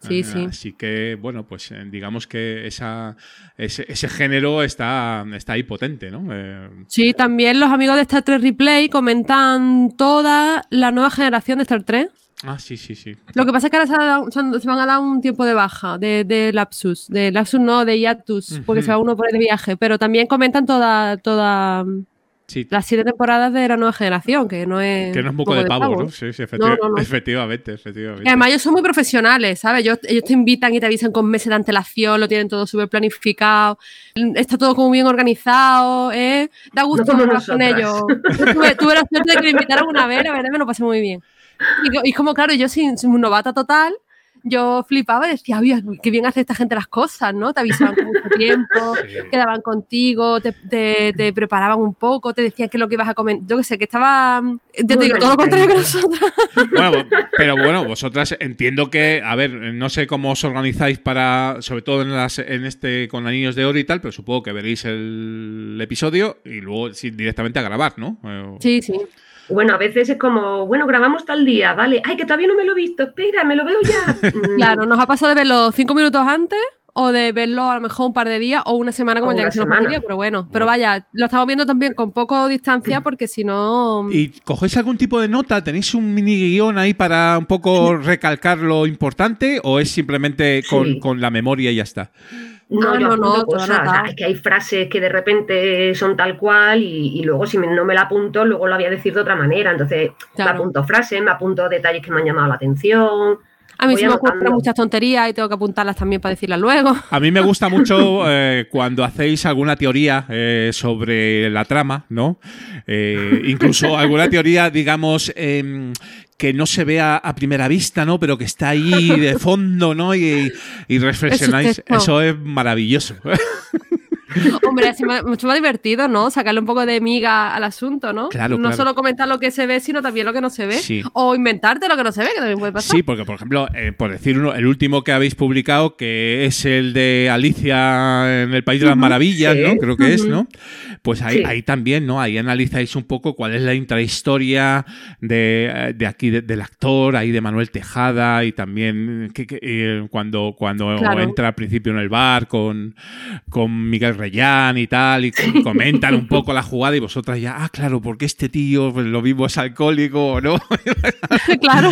Sí, Eh, sí. Así que, bueno, pues eh, digamos que esa, ese, ese género está, está ahí potente, ¿no? Eh, Sí, también los amigos de Star Trek Replay comentan toda la nueva generación de Star Trek. ah, sí, sí, sí. Lo que pasa es que ahora se, dado- van a dar un tiempo de baja, de, de lapsus, de lapsus no, de hiatus, porque se va uno por de viaje, pero también comentan toda, toda Sí, las siete temporadas de la nueva generación, que no es... que no es moco de pavo, ¿no? Sí, sí, efecti- No, no, no. efectivamente, efectivamente. Y además ellos son muy profesionales, ¿sabes? Ellos, ellos te invitan y te avisan con meses de antelación, lo tienen todo súper planificado, está todo como bien organizado, ¿eh? Da gusto trabajar con ellos. Tuve, tuve la suerte de que me invitaron una vez, la verdad me lo pasé muy bien. Y, y como, claro, yo sin, sin novata total, yo flipaba y decía, oye, qué bien hace esta gente las cosas, ¿no? Te avisaban con mucho tiempo, Sí. quedaban contigo, te, te- te preparaban un poco, te decían qué es lo que ibas a comer. Yo qué sé, que estaba... Ya te digo, todo lo contrario que nosotros. Bueno, pero bueno, vosotras entiendo que, a ver, no sé cómo os organizáis para, sobre todo en, las, en este con Anillos de Oro y tal, pero supongo que veréis el episodio y luego sí, directamente a grabar, ¿no? Eh, Sí, sí. Bueno, a veces es como, bueno, grabamos tal día, vale, ay, que todavía no me lo he visto, espera, me lo veo ya. Mm, Claro, nos ha pasado de verlo cinco minutos antes o de verlo a lo mejor un par de días o una semana como O el día que se nos pediría, pero bueno. Pero vaya, lo estamos viendo también con poco distancia porque si no... ¿Y cogéis algún tipo de nota? ¿Tenéis un mini guion ahí para un poco recalcar lo importante o es simplemente con, Sí. con la memoria y ya está? No, Ah, yo no, no, apunto todo cosas, o sea, anotado. es que hay frases que de repente son tal cual y, y luego si me- no me la apunto, luego lo voy a decir de otra manera. Entonces Claro. me apunto frases, me apunto detalles que me han llamado la atención. A mí se me ocurren anotando. muchas tonterías y tengo que apuntarlas también para decirlas luego. A mí me gusta mucho eh, cuando hacéis alguna teoría eh, sobre la trama, ¿no? Eh, incluso alguna teoría, digamos, em, que no se vea a primera vista, ¿no? Pero que está ahí de fondo, ¿no? Y, y reflexionáis. Eso es texto. Eso es maravilloso. Hombre, así me- mucho más divertido, ¿no? Sacarle un poco de miga al asunto, ¿no? Claro, no claro. solo comentar lo que se ve, sino también lo que no se ve. Sí. O inventarte lo que no se ve, que también puede pasar. Sí, porque por ejemplo, eh, por decir uno, el último que habéis publicado, que es el de Alicia en el País de las Maravillas, Sí. ¿no? Creo que es. ¿no? Pues ahí, Sí. ahí también, ¿no? Ahí analizáis un poco cuál es la intrahistoria de, de aquí, de- del actor, ahí de Manuel Tejada, y también que- que, eh, cuando, cuando Claro. entra al principio en el bar con, con Miguel Reyán y tal, y co- comentan un poco la jugada, y vosotras ya, ah, claro, porque este tío pues, lo mismo es alcohólico o no. claro.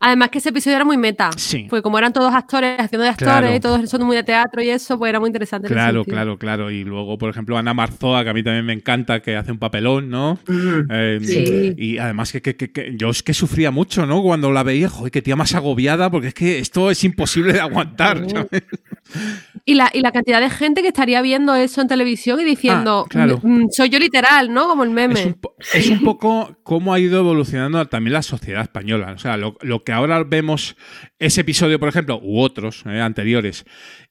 Además que ese episodio era muy meta. Sí. Pues como eran todos actores haciendo de actores Claro. y todos son muy de teatro y eso, pues era muy interesante. Claro, claro, claro. Y luego, por ejemplo, Ana Marzoa, que a mí también me encanta, que hace un papelón, ¿no? Mm. Eh, Sí. Y además que, que- que- que yo es que sufría mucho, ¿no? Cuando la veía, joder, qué tía más agobiada, porque es que esto es imposible de aguantar. ¿sabes? Y la, y la cantidad de gente que estaría viendo eso en televisión y diciendo, Ah, claro. "Mm, soy yo literal, ¿no? Como el meme. Es un, po- es un poco cómo ha ido evolucionando también la sociedad española. O sea, lo, lo que ahora vemos, ese episodio, por ejemplo, u otros eh, anteriores,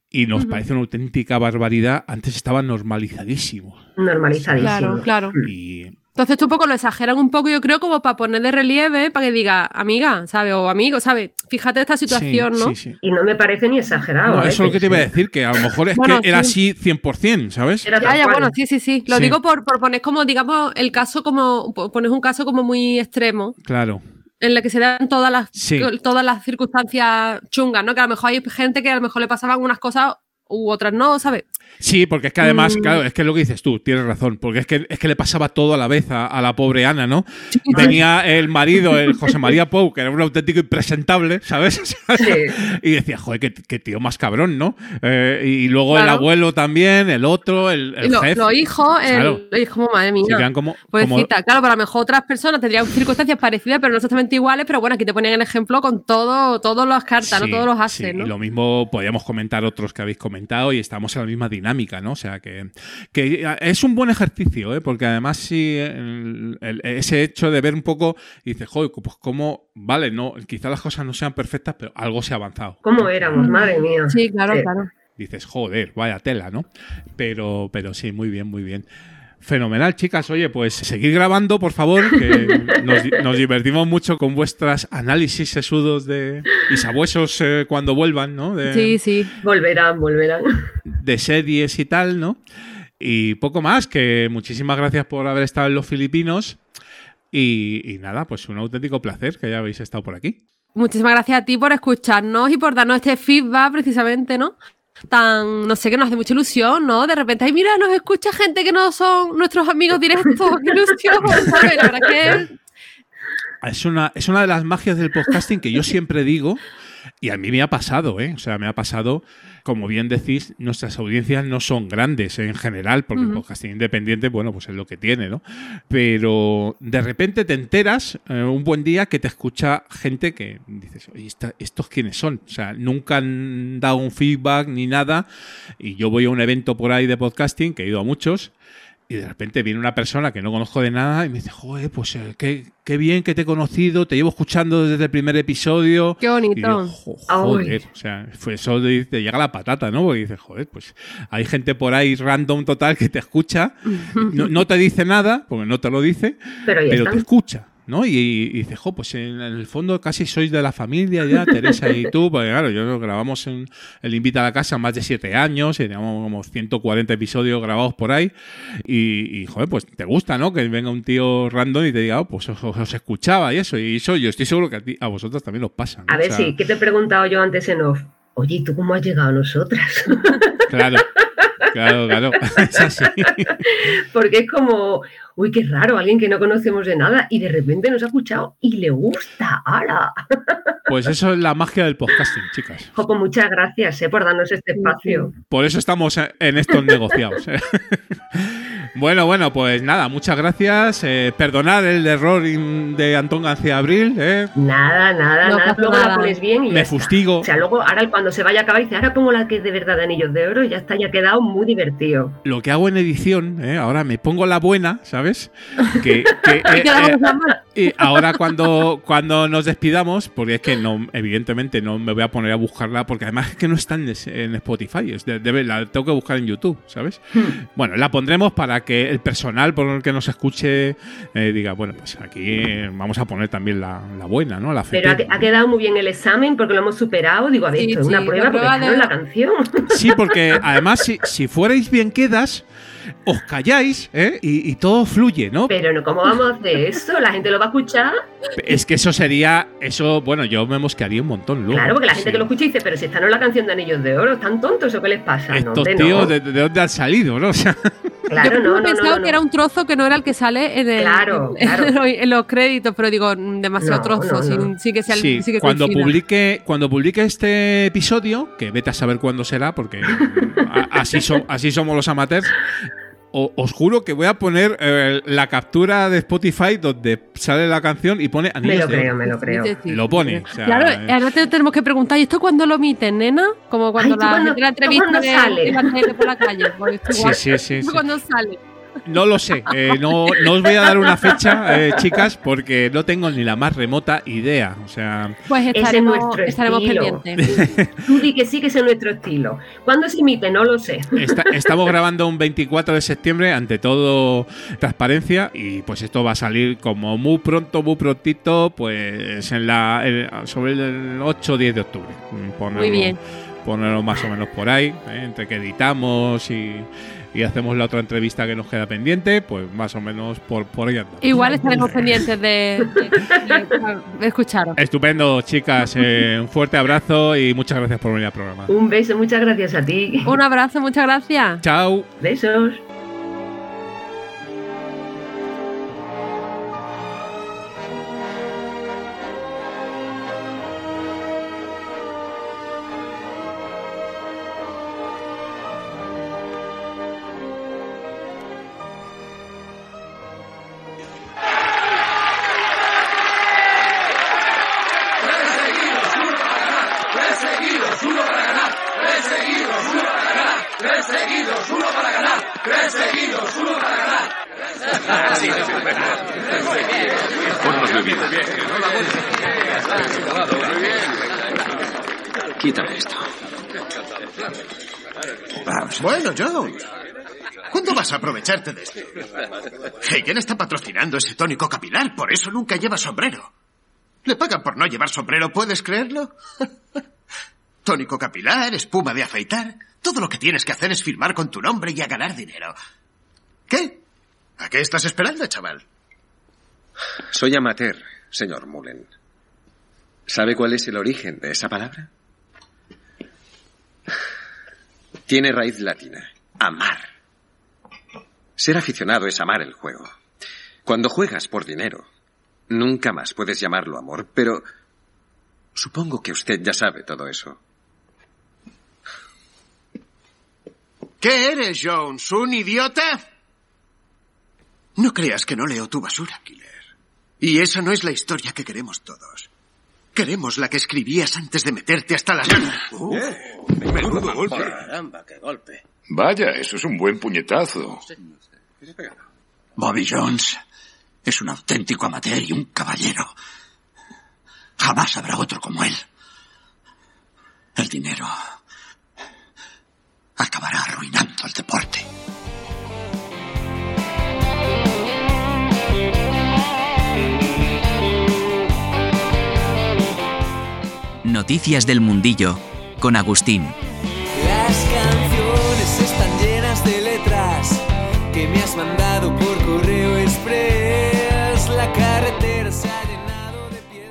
y nos parece una auténtica barbaridad, antes estaba normalizadísimo. Normalizadísimo. Claro, claro. Y Entonces tú un poco lo exageran un poco, yo creo, como para poner de relieve, para que diga, amiga, ¿sabes? O amigo, ¿sabes? Fíjate esta situación, sí, ¿no? sí, sí. Y no me parece ni exagerado. No, ¿eh? eso es lo que te iba a decir, que a lo mejor es Bueno, que era sí. así 100%, ¿sabes? Era Ya, bueno, sí, sí, sí. Lo Sí. digo por, por poner como, digamos, el caso como, po- pones un caso como muy extremo, Claro. en el que se dan todas las, Sí. todas las circunstancias chungas, ¿no? Que a lo mejor hay gente que a lo mejor le pasaban unas cosas u otras no, ¿sabes? Sí, porque es que además, Mm. claro, es que es lo que dices tú, tienes razón, porque es que, es que le pasaba todo a la vez a, a la pobre Ana, ¿no? Venía el marido, el José María Pou, que era un auténtico impresentable, ¿sabes? Sí. y decía, joder, qué, qué tío más cabrón, ¿no? Eh, y luego el abuelo también, el otro, el, el lo- jefe. los hijos, el- Claro. es como, madre mía. Se como, como- claro, pero a lo mejor otras personas tendrían circunstancias parecidas, pero no exactamente iguales, pero bueno, aquí te ponen el ejemplo con todo, todas las cartas, Sí, ¿no? Todos los sí, haces, ¿no? Y lo mismo podríamos comentar otros que habéis comentado y estamos en la misma dinámica, ¿no? O sea que, que es un buen ejercicio, ¿eh? Porque además sí, el- el- ese hecho de ver un poco, y dices, joder, pues cómo, vale, no, quizás las cosas no sean perfectas, pero algo se ha avanzado. ¿Cómo éramos? Madre mía. Sí, claro, Sí. claro. Dices, joder, vaya tela, ¿no? Pero, pero sí, muy bien, muy bien. Fenomenal, chicas. Oye, pues seguid grabando, por favor, que nos, di- nos divertimos mucho con vuestras análisis sesudos de y sabuesos eh, cuando vuelvan, ¿no? De, Sí, sí. Volverán, volverán. de series y tal, ¿no? Y poco más, que muchísimas gracias por haber estado en los Filipinos. Y, y nada, pues un auténtico placer que ya habéis estado por aquí. Muchísimas gracias a ti por escucharnos y por darnos este feedback precisamente, ¿no? Tan, no sé, que nos hace mucha ilusión, ¿no? De repente, ay, mira, nos escucha gente que no son nuestros amigos directos, qué ilusión, ¿sabes? Es una, es una de las magias del podcasting que yo siempre digo, y a mí me ha pasado, ¿eh? O sea, me ha pasado, como bien decís, nuestras audiencias no son grandes en general, porque el podcasting independiente, bueno, pues es lo que tiene, ¿no? Pero de repente te enteras eh, un buen día que te escucha gente que dices, oye, esta- ¿estos quiénes son? O sea, nunca han dado un feedback ni nada, y yo voy a un evento por ahí de podcasting, que he ido a muchos, y de repente viene una persona que no conozco de nada y me dice, joder, pues eh, qué, qué bien que te he conocido, te llevo escuchando desde el primer episodio. Qué Y bonito. digo, "Jo- joder, o sea, fue eso de- te llega la patata, ¿no? Porque dices, joder, pues hay gente por ahí random total que te escucha, no, no te dice nada, porque no te lo dice, Pero te escucha, ¿no? Y, y dices, jo, pues en, el fondo casi sois de la familia ya, Teresa y tú, porque claro, yo grabamos en el Invita a la Casa más de siete años, y teníamos como 140 episodios grabados por ahí, y, y, joder, pues te gusta, ¿no? Que venga un tío random y te diga, oh, pues os, os escuchaba y eso, y eso yo estoy seguro que a, ti, a vosotros también os pasa. ¿no? A O ver, sea, sí, ¿qué te he preguntado yo antes en off? Oye, ¿y tú cómo has llegado a nosotras? Claro, claro, claro, es así. Porque es como, uy, qué raro, alguien que no conocemos de nada y de repente nos ha escuchado y le gusta. ¡Hala! Pues eso es la magia del podcasting, chicas. Jo, pues muchas gracias eh, por darnos este espacio. Por eso estamos en estos negociados. Bueno, bueno, pues nada, muchas gracias. Eh, perdonad el error de Antón García Abril. ¿eh? Nada, nada, No nada. Luego nada. la pones bien y ya Me está. fustigo. O sea, luego, ahora cuando se vaya a acabar, dice, ahora pongo la que es de verdad de anillos de oro y ya está, ya ha quedado muy divertido. Lo que hago en edición, ¿eh? ahora me pongo la buena, ¿sabes? Que, que, Y eh, eh, mal. Y ahora cuando, cuando nos despidamos, porque es que no, evidentemente no me voy a poner a buscarla, porque además es que no está en, en Spotify, es de- debe- la tengo que buscar en YouTube, ¿sabes? Bueno, la pondremos para que el personal por el que nos escuche eh, diga, bueno, pues aquí eh, vamos a poner también la, la buena, ¿no? La Pero ha, quedado muy bien el examen porque lo hemos superado. Digo, a ver, Sí, esto es una prueba porque de- la canción. Sí, porque además si, si fuerais bien quedas, os calláis ¿eh? y, y todo fluye, ¿no? Pero no, ¿cómo vamos hacer eso? La gente lo va a escuchar. Es que eso sería, eso, bueno, yo me mosquearía un montón luego. Claro, porque la gente Sí. que lo escucha dice, pero si esta no es la canción de Anillos de Oro, ¿están tontos o qué les pasa? No, Estos tíos, no. ¿de, de dónde han salido, no? O sea, Claro, Yo no, no, he no, pensado no, que era un trozo que no era el que sale en, el, Claro, en, claro. los- en los créditos, pero digo, mm, demasiado No, trozo, no, no. Sin, sin que sea el- sí, sin que cuando publique, cuando publique este episodio, que vete a saber cuándo será, porque a- así, so- así somos los amateurs. O- os juro que voy a poner eh, la captura de Spotify donde sale la canción y pone Me anillos lo de creo, oro. me lo creo. Sí, sí, Lo pone, sí. o sea, claro, eh. ahora te tenemos que preguntar, ¿y esto cuándo lo emiten, nena? Como cuando Ay, ¿tú la gente la entrevista de, sale? de la por la calle. Sí, sí, sí, sí. ¿Cuándo sale? No lo sé, eh, no, no os voy a dar una fecha, eh, chicas, porque no tengo ni la más remota idea. O sea, Pues es estaremos, estaremos pendientes. Tú di que sí que es nuestro estilo. ¿Cuándo se emite? No lo sé. Esta- estamos grabando un 24 de septiembre, ante todo transparencia, y pues esto va a salir como muy pronto, muy prontito, pues en la en- sobre el 8 o 10 de octubre. Mm, Ponerlo, Muy bien. Ponerlo más o menos por ahí, ¿eh? entre que editamos y, y hacemos la otra entrevista que nos queda pendiente, pues más o menos por, por ahí andamos. Igual estaremos pendientes de, de- de- de escucharos. Estupendo, chicas. eh, un fuerte abrazo y muchas gracias por venir al programa. Un beso, muchas gracias a ti. Un abrazo, muchas gracias. Chao. Besos. Aprovecharte está patrocinando ese tónico capilar, por eso nunca lleva sombrero. Le pagan por no llevar sombrero, ¿puedes creerlo? tónico capilar, espuma de afeitar. Todo lo que tienes que hacer es firmar con tu nombre y a ganar dinero. ¿Qué? ¿A qué estás esperando, chaval? Soy amateur, señor Mullen. ¿Sabe cuál es el origen de esa palabra? Tiene raíz latina. Amar. Ser aficionado es amar el juego. Cuando juegas por dinero, nunca más puedes llamarlo amor, pero supongo que usted ya sabe todo eso. ¿Qué eres, Jones? ¿Un idiota? No creas que no leo tu basura, Killer. Y esa no es la historia que queremos todos. Queremos la que escribías antes de meterte hasta las... Menudo golpe. Caramba, qué golpe. Vaya, eso es un buen puñetazo. Bobby Jones es un auténtico amateur y un caballero. Jamás habrá otro como él. El dinero acabará arruinando el deporte. Noticias del Mundillo con Agustín.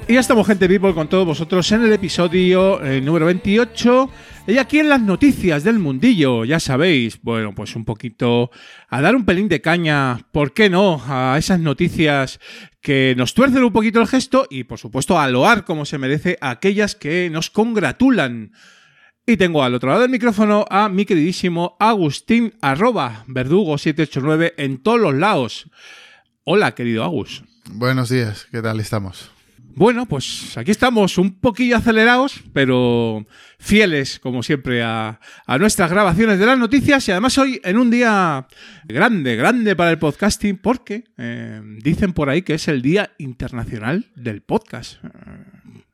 Y ya estamos, gente people, con todos vosotros en el episodio eh, número 28. Y aquí en las noticias del mundillo, ya sabéis, bueno, pues un poquito a dar un pelín de caña, ¿por qué no? A esas noticias que nos tuercen un poquito el gesto y, por supuesto, a loar como se merece a aquellas que nos congratulan. Y tengo al otro lado del micrófono a mi queridísimo Agustín arroba verdugo789 en todos los lados. Hola, querido Agus. Buenos días, ¿qué tal estamos? Bueno, pues aquí estamos un poquillo acelerados, pero fieles, como siempre, a, a, nuestras grabaciones de las noticias y además hoy en un día grande, grande para el podcasting, porque eh, dicen por ahí que es el Día Internacional del Podcast. Eh,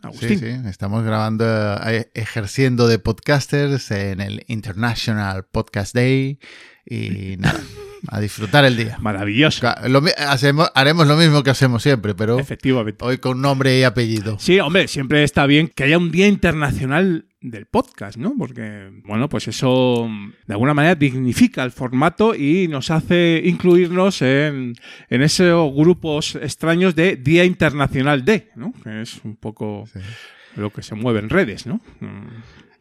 Agustín. Sí, sí, estamos grabando, eh, ejerciendo de podcasters en el International Podcast Day y nada. A disfrutar el día. Maravilloso. Lo, hacemos, haremos lo mismo que hacemos siempre, pero Efectivamente. hoy con nombre y apellido. Sí, hombre, siempre está bien que haya un día internacional del podcast, ¿no? Porque, bueno, pues eso de alguna manera dignifica el formato y nos hace incluirnos en, en esos grupos extraños de Día Internacional de, ¿no? Que es un poco sí. lo que se mueve en redes, ¿no?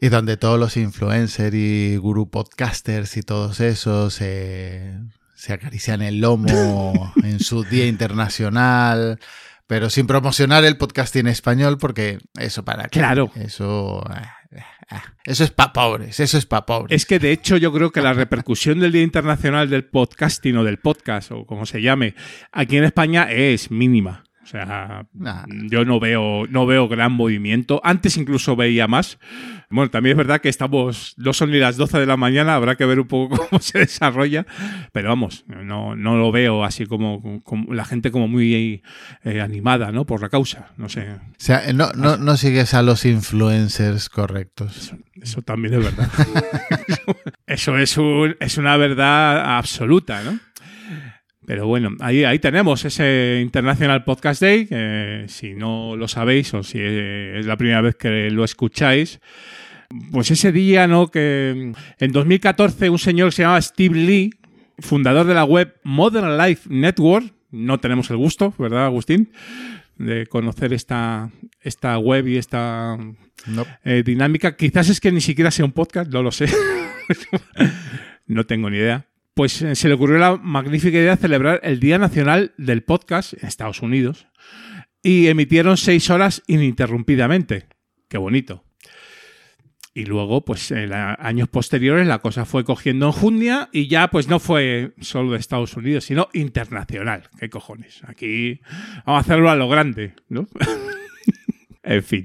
Y donde todos los influencers y guru podcasters y todos esos eh, se acarician el lomo en su día internacional, pero sin promocionar el podcasting español porque eso para qué. Claro. Eso eso es para pobres, eso es para pobres. Es que de hecho yo creo que la repercusión del Día Internacional del Podcasting o del podcast o como se llame aquí en España es mínima. O sea, nah. yo no veo, no veo gran movimiento. Antes incluso veía más. Bueno, también es verdad que estamos, no son ni las 12 de la mañana, habrá que ver un poco cómo se desarrolla, pero vamos, no, no lo veo así como, como la gente como muy eh, animada, ¿no? Por la causa, no sé. O sea, no, no, no sigues a los influencers correctos. Eso, eso también es verdad. eso es, un, es una verdad absoluta, ¿no? Pero bueno, ahí, ahí tenemos ese International Podcast Day, si no lo sabéis o si es la primera vez que lo escucháis, pues ese día, ¿no? Que en 2014 un señor que se llamaba Steve Lee, fundador de la web Modern Life Network, no tenemos el gusto, ¿verdad, Agustín? De conocer esta, esta web y esta no. eh, dinámica. Quizás es que ni siquiera sea un podcast, no lo sé. no tengo ni idea pues se le ocurrió la magnífica idea de celebrar el Día Nacional del Podcast en Estados Unidos y emitieron seis horas ininterrumpidamente. Qué bonito. Y luego, pues en años posteriores la cosa fue cogiendo enjundia y ya pues no fue solo de Estados Unidos, sino internacional. ¿Qué cojones? Aquí vamos a hacerlo a lo grande, ¿no? en fin.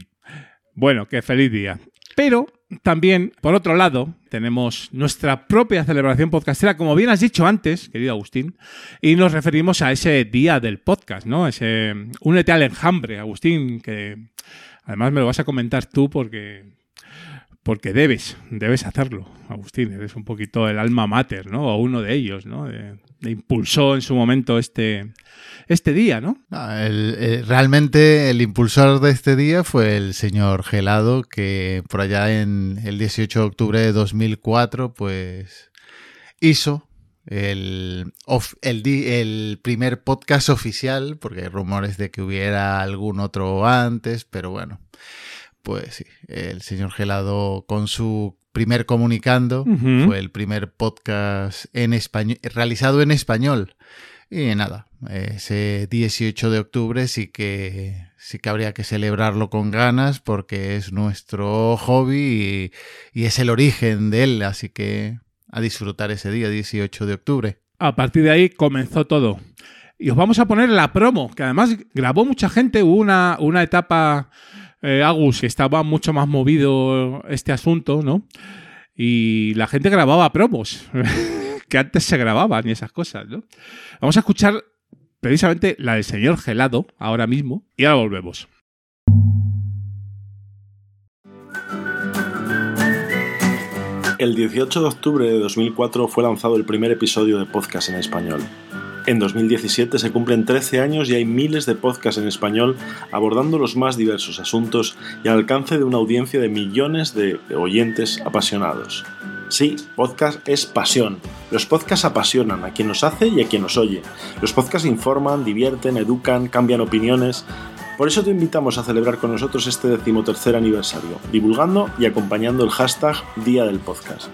Bueno, qué feliz día. Pero también, por otro lado, tenemos nuestra propia celebración podcastera, como bien has dicho antes, querido Agustín, y nos referimos a ese día del podcast, ¿no? Ese únete al enjambre, Agustín, que además me lo vas a comentar tú porque porque debes, debes hacerlo, Agustín, eres un poquito el alma mater, ¿no? O uno de ellos, ¿no? De, impulsó en su momento este, este día, ¿no? El, el, realmente el impulsor de este día fue el señor Gelado, que por allá en el 18 de octubre de 2004, pues hizo el, el, el, primer podcast oficial, porque hay rumores de que hubiera algún otro antes, pero bueno, pues sí, el señor Gelado con su primer comunicando uh -huh. fue el primer podcast en español, realizado en español. Y nada, ese 18 de octubre sí que sí que habría que celebrarlo con ganas porque es nuestro hobby y, y es el origen de él, así que a disfrutar ese día 18 de octubre. A partir de ahí comenzó todo. Y os vamos a poner la promo, que además grabó mucha gente, hubo una, una etapa eh, Agus estaba mucho más movido este asunto, ¿no? Y la gente grababa promos, que antes se grababan y esas cosas, ¿no? Vamos a escuchar precisamente la del señor Gelado ahora mismo y ahora volvemos. El 18 de octubre de 2004 fue lanzado el primer episodio de podcast en español. En 2017 se cumplen 13 años y hay miles de podcasts en español abordando los más diversos asuntos y al alcance de una audiencia de millones de oyentes apasionados. Sí, podcast es pasión. Los podcasts apasionan a quien nos hace y a quien nos oye. Los podcasts informan, divierten, educan, cambian opiniones. Por eso te invitamos a celebrar con nosotros este decimotercer aniversario, divulgando y acompañando el hashtag Día del Podcast.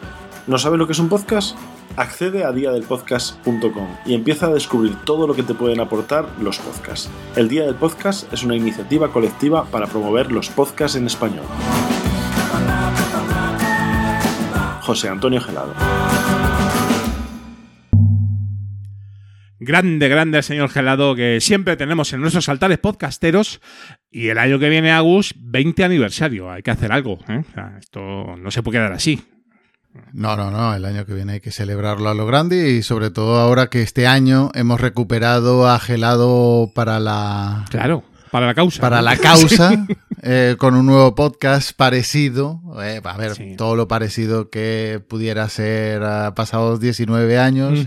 ¿No sabes lo que es un podcast? Accede a diadelpodcast.com y empieza a descubrir todo lo que te pueden aportar los podcasts. El Día del Podcast es una iniciativa colectiva para promover los podcasts en español. José Antonio Gelado. Grande, grande señor Gelado que siempre tenemos en nuestros altares podcasteros. Y el año que viene, Agus, 20 aniversario. Hay que hacer algo. ¿eh? Esto no se puede quedar así. No, no, no. El año que viene hay que celebrarlo a lo grande y sobre todo ahora que este año hemos recuperado a Gelado para la... Claro, para la causa. Para ¿no? la causa, eh, con un nuevo podcast parecido. eh, a ver, Sí. todo lo parecido que pudiera ser a pasados 19 años,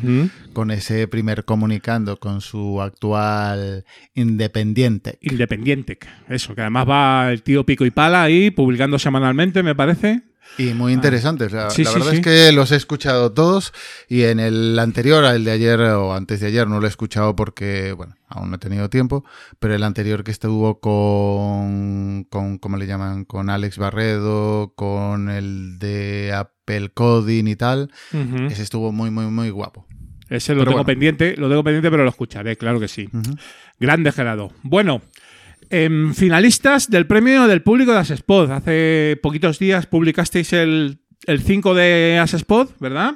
con ese primer comunicando con su actual independiente. Independiente. Eso, que además va el tío Pico y Pala ahí publicando semanalmente, me parece. Y muy interesantes. La, Ah. Sí, la sí, verdad sí. es que los he escuchado todos y en el anterior, el de ayer o antes de ayer, no lo he escuchado porque, bueno, aún no he tenido tiempo, pero el anterior que estuvo con, con ¿cómo le llaman? Con Alex Barredo, con el de Apple Coding y tal, Ujú. ese estuvo muy, muy, muy guapo. Ese lo Pero tengo bueno. pendiente, lo tengo pendiente, pero lo escucharé, claro que sí. Ujú. Grande Gerardo. Bueno, em, finalistas del premio del público de Asespod. Hace poquitos días publicasteis el, el 5 de Asespod, ¿verdad?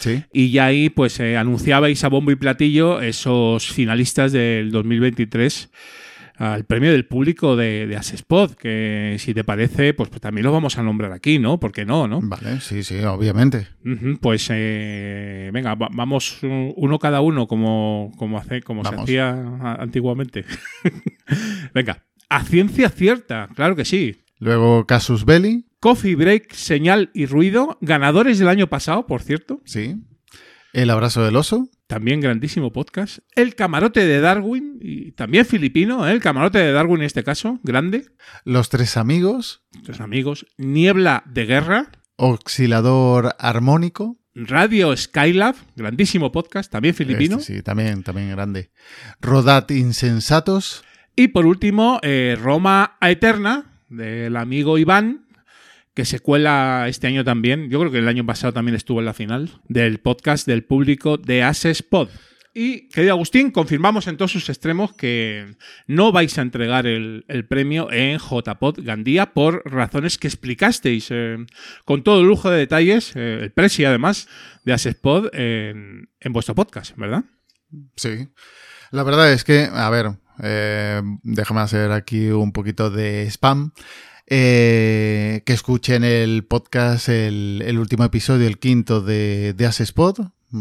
Sí. Y ya ahí pues eh, anunciabais a bombo y platillo esos finalistas del 2023 al premio del público de, de Asespod, que si te parece, pues, pues también lo vamos a nombrar aquí, ¿no? ¿Por qué no, no? Vale, sí, sí, obviamente. Pues eh, venga, va- vamos uno cada uno como, como, hace, como se hacía antiguamente. venga, a ciencia cierta, claro que sí. Luego Casus Belli, Coffee Break, Señal y Ruido, ganadores del año pasado, por cierto. sí. El abrazo del oso, También grandísimo podcast. El camarote de Darwin, y también filipino, ¿eh? el camarote de Darwin en este caso, grande. Los tres amigos, Tres amigos. Niebla de Guerra. Oscilador armónico, Radio Skylab, grandísimo podcast, también filipino. Este sí, también, también grande. Rodat Insensatos, Y por último, eh, Roma Eterna, del amigo Iván, que se cuela este año también. Yo creo que el año pasado también estuvo en la final del podcast del público de Ases Pod. Y, querido Agustín, confirmamos en todos sus extremos que no vais a entregar el, premio en JPod Gandía por razones que explicasteis eh, con todo lujo de detalles, eh, el precio además de Asespod en, en vuestro podcast, ¿verdad? Sí. La verdad es que, a ver, eh, déjame hacer aquí un poquito de spam. Eh, que escuchen el podcast, el, el último episodio, el quinto de, de Asespod,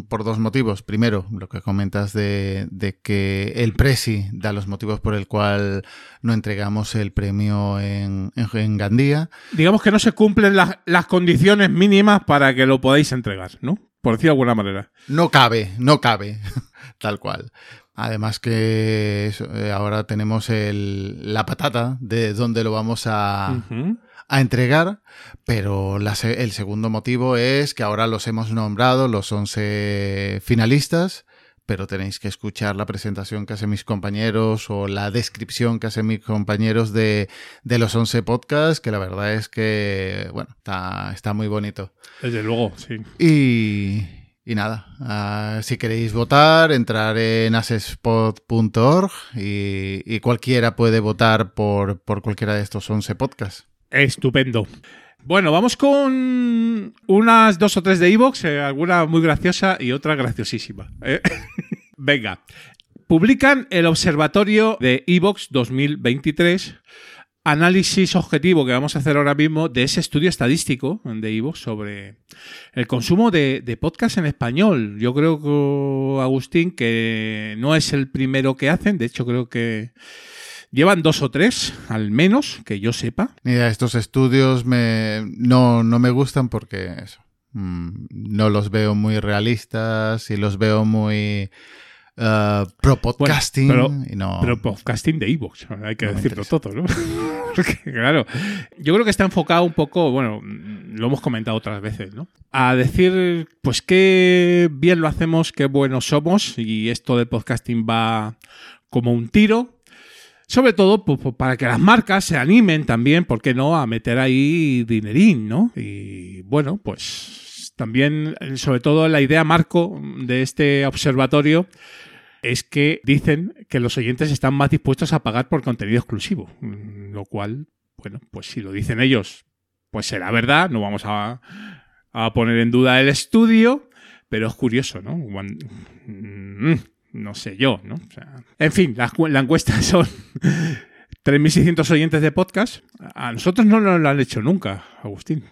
por dos motivos. Primero, lo que comentas de, de que el Presi da los motivos por el cual no entregamos el premio en, en, en Gandía. digamos que no se cumplen las, las condiciones mínimas para que lo podáis entregar, ¿no? Por decir de alguna manera. No cabe, no cabe, tal cual. Además que eso, eh, ahora tenemos el, la patata de dónde lo vamos a, a entregar, pero la el segundo motivo es que ahora los hemos nombrado, los 11 finalistas, pero tenéis que escuchar la presentación que hacen mis compañeros o la descripción que hacen mis compañeros de, de los 11 podcasts, que la verdad es que, bueno, está, está muy bonito. Desde luego, sí. Y, y nada, ah, si queréis votar, entrar en asespod.org y, cualquiera puede votar por, por cualquiera de estos 11 podcasts. Estupendo. Bueno, vamos con unas dos o tres de Evox, alguna muy graciosa y otra graciosísima. ¿eh? Venga. Publican el Observatorio de Evox 2023 análisis objetivo que vamos a hacer ahora mismo de ese estudio estadístico de Ivo sobre el consumo de, de podcast en español. Yo creo Agustín, que no es el primero que hacen, de hecho creo que llevan dos o tres, al menos, que yo sepa. Mira, estos estudios me, no, no me gustan porque mm, no los veo muy realistas y los veo muy... Uh, pro podcasting Bueno, pero, no, pero podcasting de Evox, hay que No decirlo todo, ¿no? Porque, claro, yo creo que está enfocado un poco, bueno, lo hemos comentado otras veces, ¿no? A decir, pues qué bien lo hacemos, qué buenos somos, y esto del podcasting va como un tiro. Sobre todo pues, pues, para que las marcas se animen también, ¿por qué no?, a meter ahí dinerín, ¿no? Y bueno, pues también, eh, sobre todo la idea marco de este observatorio es que dicen que los oyentes están más dispuestos a pagar por contenido exclusivo. Lo cual, bueno, pues si lo dicen ellos, pues será verdad, no vamos a, a poner en duda el estudio, pero es curioso, ¿no? Mm, no sé yo, ¿no? O sea, en fin, la, la encuesta son 3.600 oyentes de podcast. A nosotros no nos lo han hecho nunca, Agustín.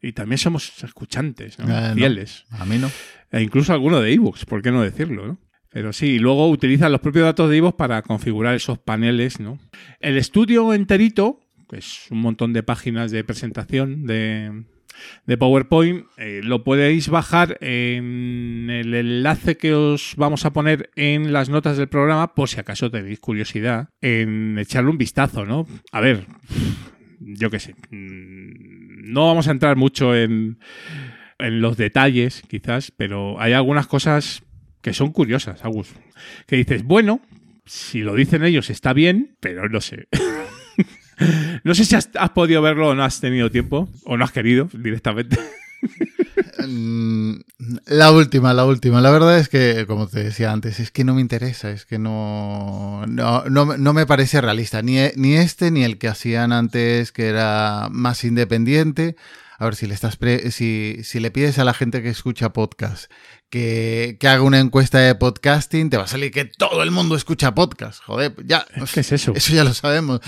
Y también somos escuchantes, ¿no? Eh, no, fieles. a mí no. E incluso alguno de ebooks, ¿por qué no decirlo? ¿no? Pero sí, y luego utilizan los propios datos de ebooks para configurar esos paneles. ¿no? El estudio enterito, que es un montón de páginas de presentación de, de PowerPoint, eh, lo podéis bajar en el enlace que os vamos a poner en las notas del programa, por si acaso tenéis curiosidad en echarle un vistazo, ¿no? A ver, yo qué sé. No vamos a entrar mucho en, en los detalles, quizás, pero hay algunas cosas que son curiosas, Agus. Que dices, bueno, si lo dicen ellos está bien, pero no sé. no sé si has, has podido verlo o no has tenido tiempo, o no has querido directamente. Mm, La última, la última. La verdad es que, como te decía antes, es que no me interesa, es que no, no, no, me parece realista. Ni, ni este ni el que hacían antes, que era más independiente. A ver, si le, estás si, si le pides a la gente que escucha podcast que, que haga una encuesta de podcasting, te va a salir que todo el mundo escucha podcast. Joder, ya. ¿Qué es eso? Eso ya lo sabemos.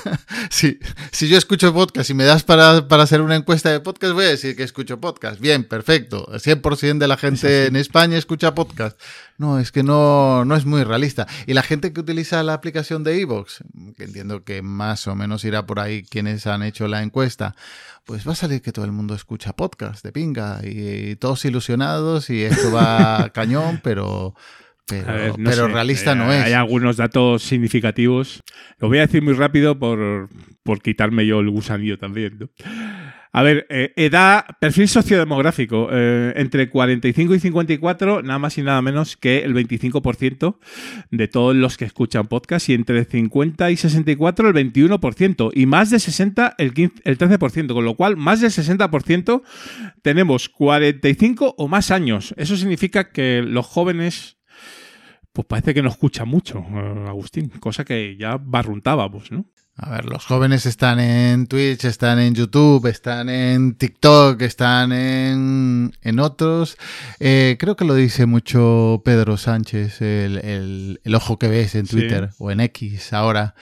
si, si yo escucho podcast y me das para, para hacer una encuesta de podcast, voy a decir que escucho podcast. Bien, perfecto. El 100% de la gente en España escucha podcast. No, es que no, no es muy realista. Y la gente que utiliza la aplicación de Evox, que entiendo que más o menos irá por ahí quienes han hecho la encuesta, pues va a salir que todo el mundo escucha podcast de pinga y, todos ilusionados y esto va a cañón, pero... Pero, A ver, no pero sé, realista eh, no es. Hay algunos datos significativos. Lo voy a decir muy rápido por, por quitarme yo el gusanillo también. ¿no? A ver, eh, edad, perfil sociodemográfico, eh, entre 45 y 54, nada más y nada menos que el 25% de todos los que escuchan podcast, y entre 50 y 64 el 21%, y más de 60 el, 15 el 13%, con lo cual más del 60% tenemos 45 o más años. Eso significa que los jóvenes pues parece que no escucha mucho, eh, Agustín, cosa que ya barruntábamos, ¿no? A ver, los jóvenes están en Twitch, están en YouTube, están en TikTok, están en, en otros. Eh, creo que lo dice mucho Pedro Sánchez, el, el- el ojo que ves en Sí. Twitter o en X ahora,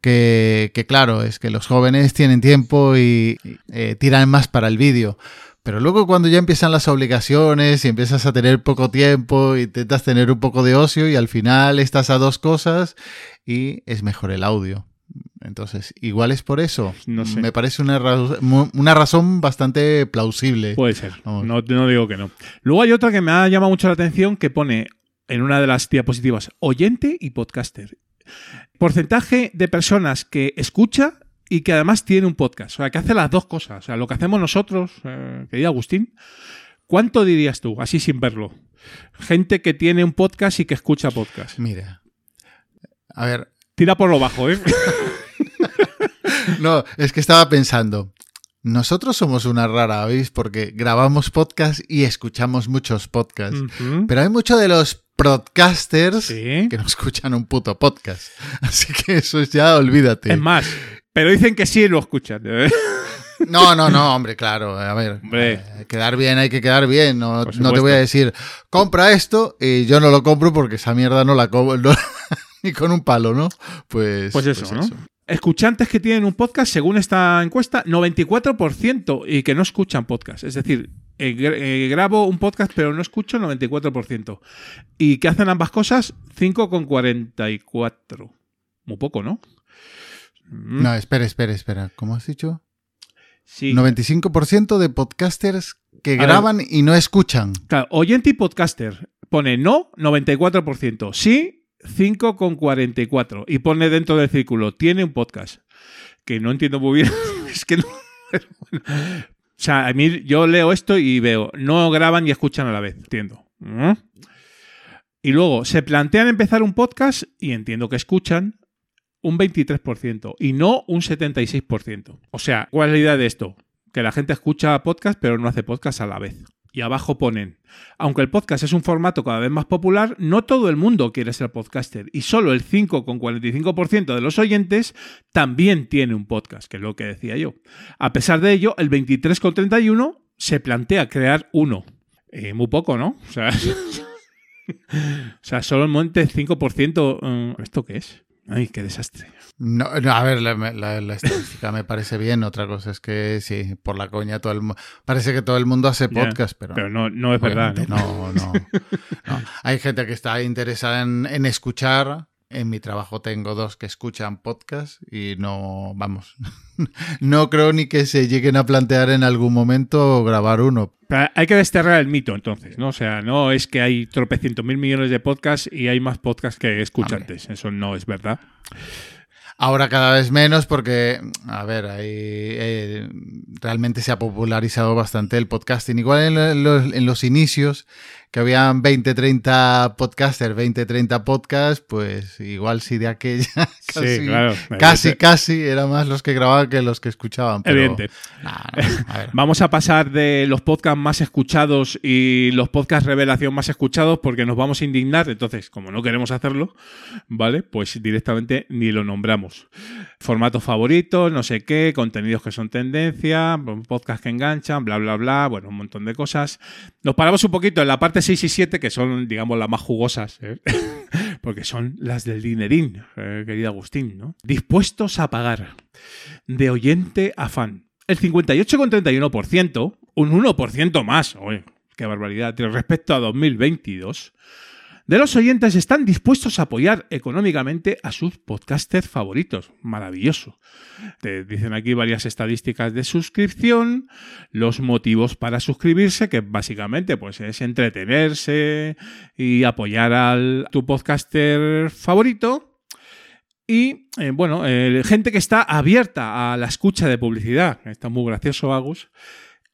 que, que claro, es que los jóvenes tienen tiempo y eh, tiran más para el vídeo. Pero luego cuando ya empiezan las obligaciones y empiezas a tener poco tiempo, intentas tener un poco de ocio y al final estás a dos cosas y es mejor el audio. Entonces, igual es por eso. No sé. Me parece una, una razón bastante plausible. Puede ser, no, no digo que no. Luego hay otra que me ha llamado mucho la atención que pone en una de las diapositivas oyente y podcaster. Porcentaje de personas que escucha y que además tiene un podcast. O sea, que hace las dos cosas. O sea, lo que hacemos nosotros, eh, querido Agustín, ¿cuánto dirías tú, así sin verlo? Gente que tiene un podcast y que escucha podcast. Mira. A ver, Tira por lo bajo, ¿eh? no, es que estaba pensando. Nosotros somos una rara, ¿veis? Porque grabamos podcast y escuchamos muchos podcasts. Pero hay muchos de los podcasters Sí. que no escuchan un puto podcast. Así que eso es ya, olvídate. Es más, pero dicen que sí lo escuchan. ¿eh? No, no, no, hombre, claro. A ver, eh, quedar bien hay que quedar bien. No, no te voy a decir, compra esto y yo no lo compro porque esa mierda no la compro ni con un palo, ¿no? Pues, Pues eso, ¿no? Escuchantes que tienen un podcast, según esta encuesta, 94% y que no escuchan podcast. Es decir, eh, eh, grabo un podcast pero no escucho 94%. Y que hacen ambas cosas, 5,44. Muy poco, ¿no? Mm, No, espera, espera, espera. ¿Cómo has dicho? sí. 95% de podcasters que A ver. graban y no escuchan. Claro, oyente y podcaster. Pone no, 94%. Sí, 5,44. Y pone dentro del círculo, tiene un podcast. Que no entiendo muy bien. es que no. pero bueno. O sea, a mí yo leo esto y veo, no graban y escuchan a la vez. Entiendo. ¿Mm? Y luego, se plantean empezar un podcast y entiendo que escuchan un 23% y no un 76%. O sea, ¿cuál es la idea de esto? Que la gente escucha podcast pero no hace podcast a la vez. Y abajo ponen, aunque el podcast es un formato cada vez más popular, no todo el mundo quiere ser podcaster y solo el 5,45% de los oyentes también tiene un podcast, que es lo que decía yo. A pesar de ello, el 23,31% se plantea crear uno. Eh, muy poco, ¿no? O sea, solo el monte 5%. eh, ¿Esto qué es? Ay, qué desastre. No, no, a ver, la, la- la estadística me parece bien. Otra cosa es que sí, por la coña todo el parece que todo el mundo hace podcast, pero, pero no- no es verdad, No, no, no. Hay gente que está interesada en, en escuchar. En mi trabajo tengo dos que escuchan podcast y no, vamos, no creo ni que se lleguen a plantear en algún momento grabar uno. Pero hay que desterrar el mito, entonces, ¿no? O sea, no es que hay tropecientos mil millones de podcasts y hay más podcasts que escuchantes. Eso no es verdad. Ahora cada vez menos porque, a ver, ahí, eh, realmente se ha popularizado bastante el podcasting. Igual los, en los inicios, que habían 20, 30 podcasters, 20, 30 podcasts, pues igual si de aquella casi, claro, casi, casi era más los que grababan que los que escuchaban. Pero, Evidente. Nah, no, a ver. Vamos a pasar de los podcasts más escuchados y los podcasts revelación más escuchados porque nos vamos a indignar. Entonces, como no queremos hacerlo, ¿vale? Pues directamente ni lo nombramos. Formatos favoritos, no sé qué, contenidos que son tendencia, podcasts que enganchan, bla, bla, bla, bueno, un montón de cosas. Nos paramos un poquito en la parte 6 y 7, que son, digamos, las más jugosas, ¿eh? porque son las del dinerín, eh, querido Agustín, ¿no? Dispuestos a pagar. De oyente a fan. El 58,31%, un 1% más, oye, qué barbaridad, respecto a 2022, de los oyentes están dispuestos a apoyar económicamente a sus podcasters favoritos. Maravilloso. Te dicen aquí varias estadísticas de suscripción, los motivos para suscribirse, que básicamente pues, es entretenerse y apoyar al tu podcaster favorito. Y eh, bueno, eh, gente que está abierta a la escucha de publicidad. Está muy gracioso, Agus.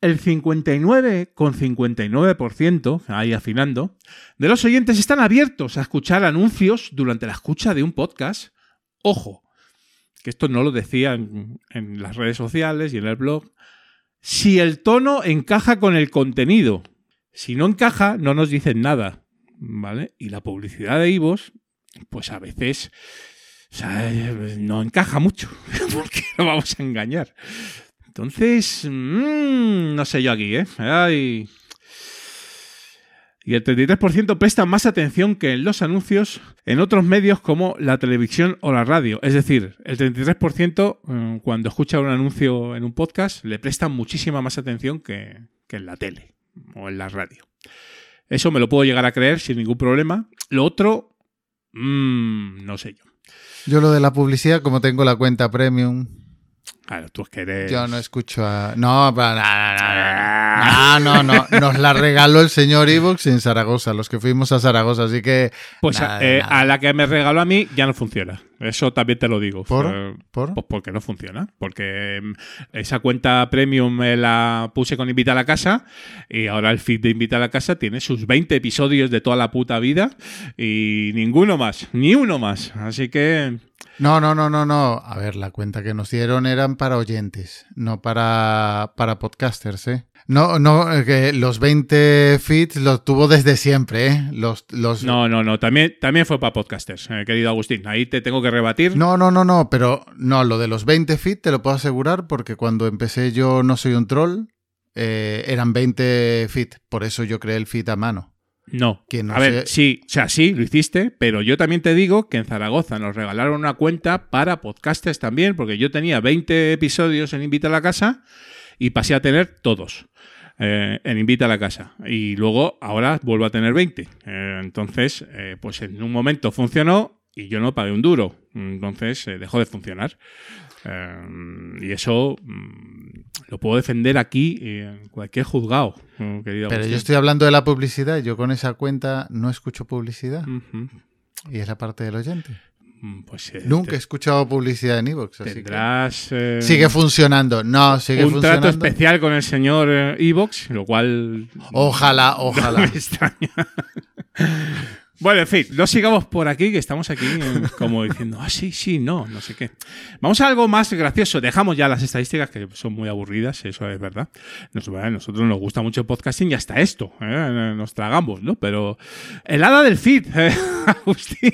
El 59,59%, ahí afinando, de los oyentes están abiertos a escuchar anuncios durante la escucha de un podcast. Ojo, que esto no lo decía en, las redes sociales y en el blog. Si el tono encaja con el contenido. Si no encaja, no nos dicen nada. ¿Vale? Y la publicidad de Ivos, pues a veces no encaja mucho. porque no vamos a engañar? Entonces, mm, no sé yo aquí, ¿eh? Y el 33% presta más atención que en los anuncios en otros medios como la televisión o la radio. Es decir, el 33% mm, cuando escucha un anuncio en un podcast le prestan muchísima más atención que, que en la tele o en la radio. Eso me lo puedo llegar a creer sin ningún problema. Lo otro, mm, no sé yo. Yo lo de la publicidad, como tengo la cuenta premium, Claro, tú es que eres... yo no escucho a... No, para nada, no, no, no, nos la regaló el señor Evox en Zaragoza, los que fuimos a Zaragoza, así que... Pues nada, eh, nada. a la que me regaló a mí ya no funciona. Eso también te lo digo. ¿Por? Eh, ¿Por? Pues porque no funciona. Porque mm, esa cuenta premium me la puse con Invita a la Casa y ahora el feed de Invita a la Casa tiene sus 20 episodios de toda la puta vida y ninguno más, ni uno más. Así que No, no, no, no, no. A ver, la cuenta que nos dieron eran para oyentes, no para, para podcasters, ¿eh? No, no, eh, que los 20 feeds los tuvo desde siempre, ¿eh? Los, los... no, no, no. También, también fue para podcasters, eh, querido Agustín. Ahí te tengo que rebatir. No, no, no, no, pero no, lo de los 20 feeds te lo puedo asegurar porque cuando empecé yo No Soy un Troll, eh, eran 20 feeds, por eso yo creé el feed a mano. No. Que no a ver, sí, o sea, sí, lo hiciste, pero yo también te digo que en Zaragoza nos regalaron una cuenta para podcasters también, porque yo tenía 20 episodios en Invita a la Casa y pasé a tener todos eh, en Invita a la Casa. Y luego, ahora vuelvo a tener 20. Eh, entonces, eh, pues en un momento funcionó y yo no pagué un duro. Entonces, eh, dejó de funcionar. Eh, y eso mm, lo puedo defender aquí en cualquier juzgado, querido Pero Agustín. yo estoy hablando de la publicidad yo con esa cuenta no escucho publicidad. Y es la parte del oyente. Mm, Pues Nunca he escuchado publicidad en Evox. así que- tendrás eh, Sigue funcionando. No, sigue un funcionando. trato especial con el señor eh, Evox, lo cual Ojalá, no ojalá. me extraña. Bueno, en fin, no sigamos por aquí, que estamos aquí eh, como diciendo, ah, sí, sí, no, no sé qué. Vamos a algo más gracioso. Dejamos ya las estadísticas, que son muy aburridas, eso es verdad. Nos, a nosotros nos gusta mucho el podcasting y hasta esto, eh, nos tragamos, ¿no? Pero el hada del feed, eh, Agustín.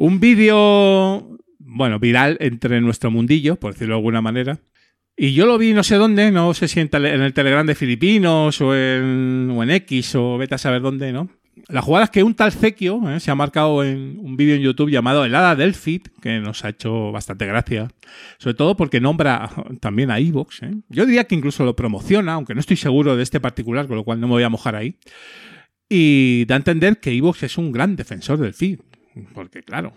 Un vídeo, bueno, viral entre nuestro mundillo, por decirlo de alguna manera. Y yo lo vi no sé dónde, no sé si en, el Telegram de Filipinos o en, o en X o vete a saber dónde, ¿no? La jugada es que un tal Zequio ¿eh? se ha marcado en un vídeo en YouTube llamado El Hada del Feed, que nos ha hecho bastante gracia. Sobre todo porque nombra también a Evox. ¿eh? Yo diría que incluso lo promociona, aunque no estoy seguro de este particular, con lo cual no me voy a mojar ahí. Y da a entender que Evox es un gran defensor del feed. Porque, claro,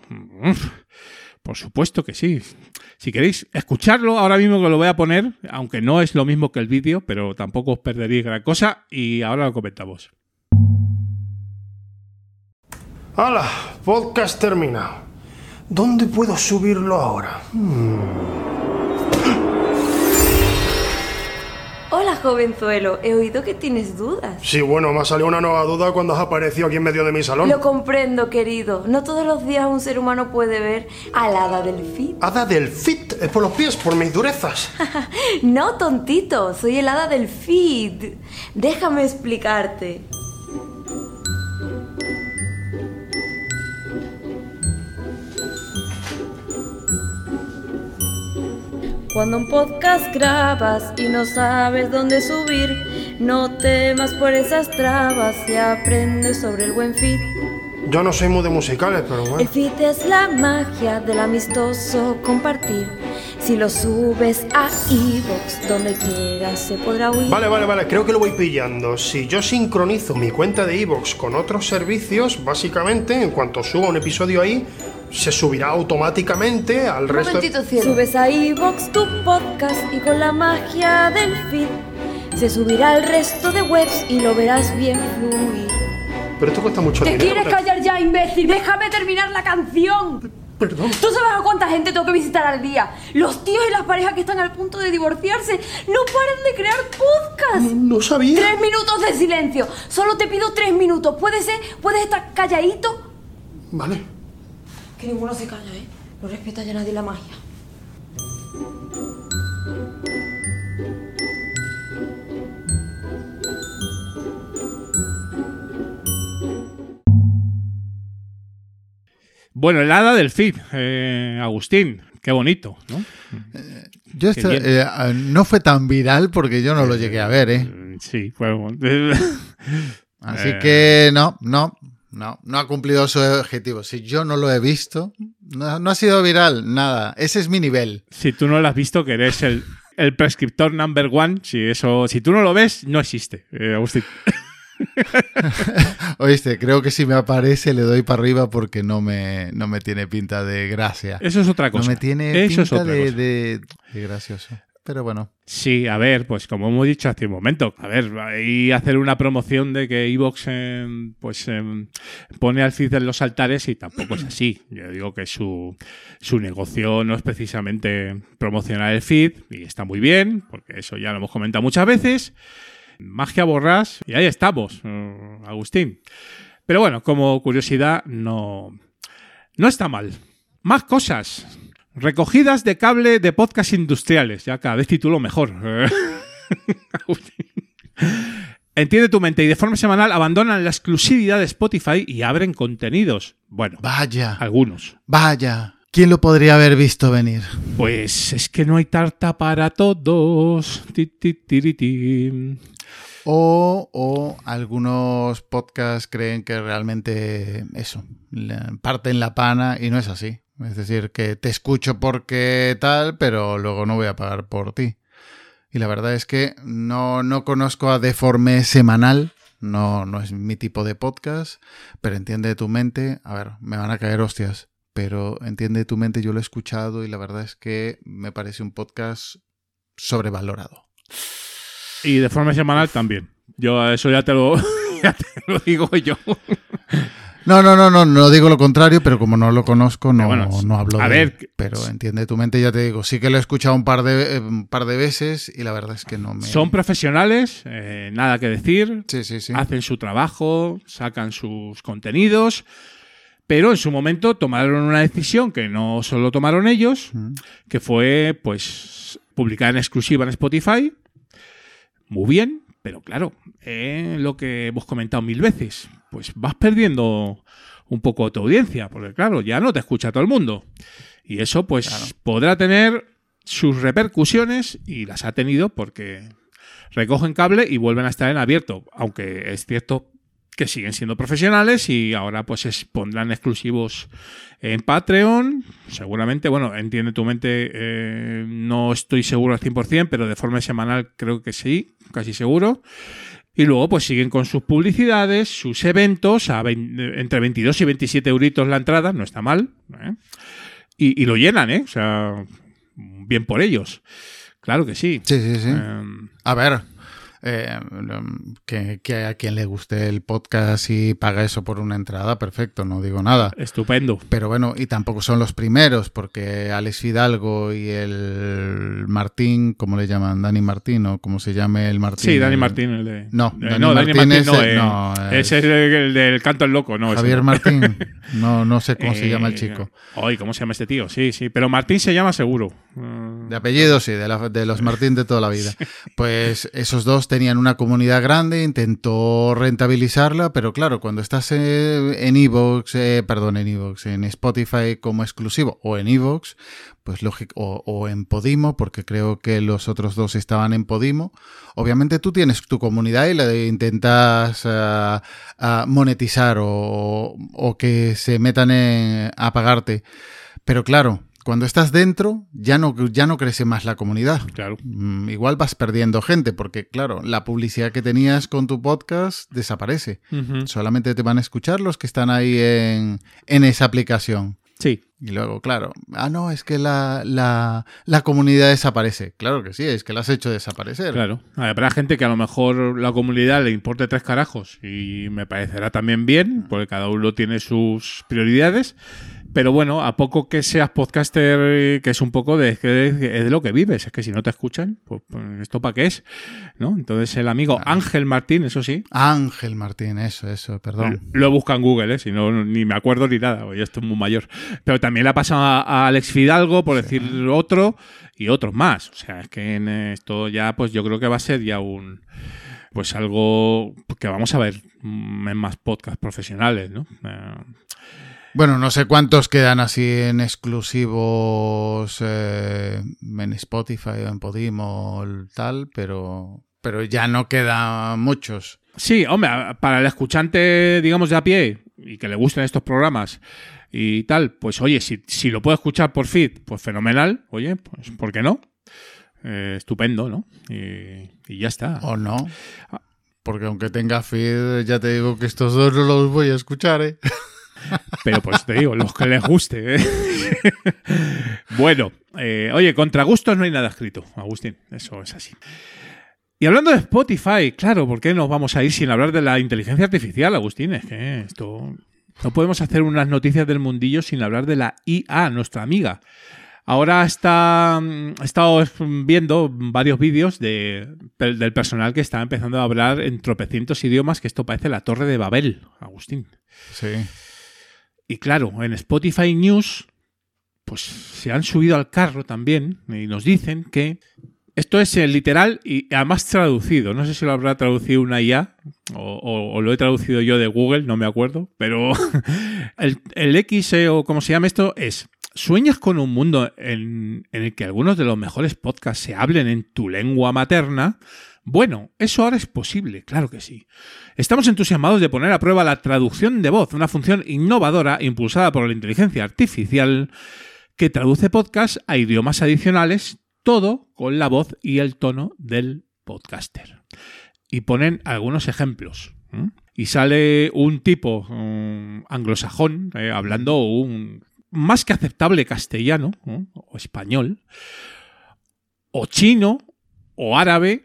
por supuesto que sí. Si queréis escucharlo, ahora mismo que lo voy a poner, aunque no es lo mismo que el vídeo, pero tampoco os perderéis gran cosa. Y ahora lo comentamos. ¡Hala! Podcast terminado. ¿Dónde puedo subirlo ahora? Hmm. Jovenzuelo. He oído que tienes dudas. Sí, bueno, me ha salido una nueva duda cuando has aparecido aquí en medio de mi salón. Lo comprendo, querido. No todos los días un ser humano puede ver al hada del fit. ¿Hada del fit? ¿Es por los pies? ¿Por mis durezas? no, tontito. Soy el hada del fit. Déjame explicarte. Cuando un podcast grabas y no sabes dónde subir, no temas por esas trabas y aprendes sobre el buen feed. Yo no soy muy de musicales, pero bueno. El feed es la magia del amistoso compartir. Si lo subes a iVoox, donde quieras se podrá oír. Vale, vale, vale, creo que lo voy pillando. Si yo sincronizo mi cuenta de iVoox con otros servicios, básicamente, en cuanto suba un episodio ahí, se subirá automáticamente al Un resto. momentito, cielo. Subes a iVoox tu podcast y con la magia del feed se subirá al resto de webs y lo verás bien fluir. Pero esto cuesta mucho ¿Te dinero. quieres callar ya, imbécil? Déjame terminar la canción. Perdón. ¿Tú sabes a cuánta gente tengo que visitar al día? Los tíos y las parejas que están al punto de divorciarse no paran de crear podcast. No, sabía. Tres minutos de silencio. Solo te pido tres minutos. ¿Puede ser? ¿Puedes estar calladito? Vale. Que ninguno se calla, ¿eh? No respeta ya nadie la magia. Bueno, el hada del feed, eh, Agustín. Qué bonito, ¿no? Yo Qué esta- bien. eh, no fue tan viral porque yo no lo llegué a ver, ¿eh? Sí, fue. Así Eh. que no, no, no, no ha cumplido su objetivo. Si yo no lo he visto, no, no ha sido viral, nada. Ese es mi nivel. Si tú no lo has visto, que eres el, el prescriptor number one, si eso, si tú no lo ves, no existe, eh, Agustín. Oíste, creo que si me aparece le doy para arriba porque no me, no me tiene pinta de gracia. Eso es otra cosa. No me tiene Eso es pinta otra de, cosa. de- de gracioso. Pero bueno. Sí, a ver, pues como hemos dicho hace un momento, a ver, ahí hacer una promoción de que Evox pues em, pone al feed en los altares y tampoco es así. Yo digo que su, su negocio no es precisamente promocionar el feed y está muy bien, porque eso ya lo hemos comentado muchas veces. Magia borrás y ahí estamos, eh, Agustín. Pero bueno, como curiosidad, no, no está mal. Más cosas. Recogidas de cable de podcast industriales. Ya cada vez título mejor. Entiende tu mente y de forma semanal abandonan la exclusividad de Spotify y abren contenidos. Bueno, vaya. Algunos. Vaya. ¿Quién lo podría haber visto venir? Pues es que no hay tarta para todos. Ti, ti, tiri, ti. O, o algunos podcasts creen que realmente eso, parten la pana y no es así. Es decir, que te escucho porque tal, pero luego no voy a pagar por ti. Y la verdad es que no, no conozco a Deforme Semanal, no, no es mi tipo de podcast, pero entiende tu mente, a ver, me van a caer hostias, pero entiende tu mente, yo lo he escuchado y la verdad es que me parece un podcast sobrevalorado. Y de forma semanal también. Yo eso ya te lo, ya te lo digo yo. No, no, no, no, no digo lo contrario, pero como no lo conozco, no, bueno, no hablo a de ver, él. Pero entiende tu mente, ya te digo, sí que lo he escuchado un par de, eh, un par de veces y la verdad es que no me... Son profesionales, eh, nada que decir. Sí, sí, sí. Hacen su trabajo, sacan sus contenidos. Pero en su momento tomaron una decisión que no solo tomaron ellos, que fue pues publicar en exclusiva en Spotify. Muy bien, pero claro, eh, lo que hemos comentado mil veces, pues vas perdiendo un poco tu audiencia, porque claro, ya no te escucha todo el mundo. Y eso pues podrá tener sus repercusiones y las ha tenido porque recogen cable y vuelven a estar en abierto, aunque es cierto que siguen siendo profesionales y ahora pues es, pondrán exclusivos en Patreon. Seguramente, bueno, entiende tu mente, eh, no estoy seguro al 100%, pero de forma semanal creo que sí, casi seguro. Y luego pues siguen con sus publicidades, sus eventos, a vein- entre 22 y 27 euritos la entrada, no está mal. ¿eh? Y, y lo llenan, ¿eh? O sea, bien por ellos. Claro que sí. Sí, sí, sí. Em, A ver, eh, que, que a quien le guste el podcast y paga eso por una entrada, perfecto, no digo nada. Estupendo. Pero bueno, y tampoco son los primeros, porque Alex Fidalgo y el Martín, ¿cómo le llaman? Dani Martín o cómo se llame el Martín. Sí, Dani Martín, el de. No, Eh, Dani no, Dani Martín Martín, es no, eh, no, ese es el, el del canto al loco, no. Javier no. Martín. No, no sé cómo se llama el Eh, chico. Ay, ¿cómo se llama este tío? Sí, sí, pero Martín se llama seguro. De apellido, sí, de, la- de los Martín de toda la vida. Pues esos dos tenían una comunidad grande, intentó rentabilizarla, pero claro, cuando estás eh, en Evox, eh, perdón, en Evox, en Spotify como exclusivo o en Evox, pues lógico, o, en Podimo, porque creo que los otros dos estaban en Podimo. Obviamente tú tienes tu comunidad y la intentas ah, ah, monetizar o, o que se metan en- a pagarte. Pero claro, cuando estás dentro, ya no, ya no crece más la comunidad. Claro. Mm, Igual vas perdiendo gente, porque claro, la publicidad que tenías con tu podcast desaparece. Solamente te van a escuchar los que están ahí en, en esa aplicación. Sí. Y luego, claro, ah, no, es que la, la, la comunidad desaparece. Claro que sí, es que la has hecho desaparecer. Claro. Habrá gente que a lo mejor la comunidad le importe tres carajos y me parecerá también bien, porque cada uno tiene sus prioridades. Pero bueno, a poco que seas podcaster, eh, que es un poco de, de lo que vives, es que si no te escuchan, pues, pues, esto para qué es, ¿no? Entonces el amigo Ángel Martín, eso sí, Ángel Martín, eso, eso, perdón. lo busca en Google, ¿eh? si no, ni me acuerdo ni nada, ya estoy muy mayor. Pero también le ha pasado a, Alex Fidalgo, por decir otro, y otros más. O sea, es que en esto ya, pues yo creo que va a ser ya un. Pues algo que vamos a ver mm, en más podcasts profesionales, ¿no? Bueno, no sé cuántos quedan así en exclusivos eh, en Spotify o en Podimo o tal, pero, pero ya no quedan muchos. Sí, hombre, para el escuchante, digamos, de a pie y que le gusten estos programas y tal, pues oye, si, si lo puedo escuchar por feed, pues fenomenal, oye, pues ¿por qué no? Eh, estupendo, ¿no? Y, y ya está. ¿O no? Porque aunque tenga feed, ya te digo que estos dos no los voy a escuchar, ¿eh? Pero pues te digo, los que les guste. ¿eh? bueno, eh, oye, contra gustos no hay nada escrito, Agustín. Eso es así. Y hablando de Spotify, claro, ¿por qué nos vamos a ir sin hablar de la inteligencia artificial, Agustín? Es que esto. No podemos hacer unas noticias del mundillo sin hablar de la IA, nuestra amiga. Ahora está, mm, he estado viendo varios vídeos de, del personal que está empezando a hablar en tropecientos idiomas, que esto parece la torre de Babel, Agustín. Sí. Y claro, en Spotify News, pues se han subido al carro también y nos dicen que esto es eh, literal y además traducido. No sé si lo habrá traducido una IA o, lo he traducido yo de Google, no me acuerdo. Pero el, el X eh, o como se llama esto es, ¿sueñas con un mundo en el que algunos de los mejores podcasts se hablen en tu lengua materna? Bueno, eso ahora es posible, claro que sí. Estamos entusiasmados de poner a prueba la traducción de voz, una función innovadora impulsada por la inteligencia artificial que traduce podcasts a idiomas adicionales, todo con la voz y el tono del podcaster. Y ponen algunos ejemplos. Y sale un tipo um, anglosajón eh, hablando un más que aceptable castellano ¿no? o español, o chino, o árabe,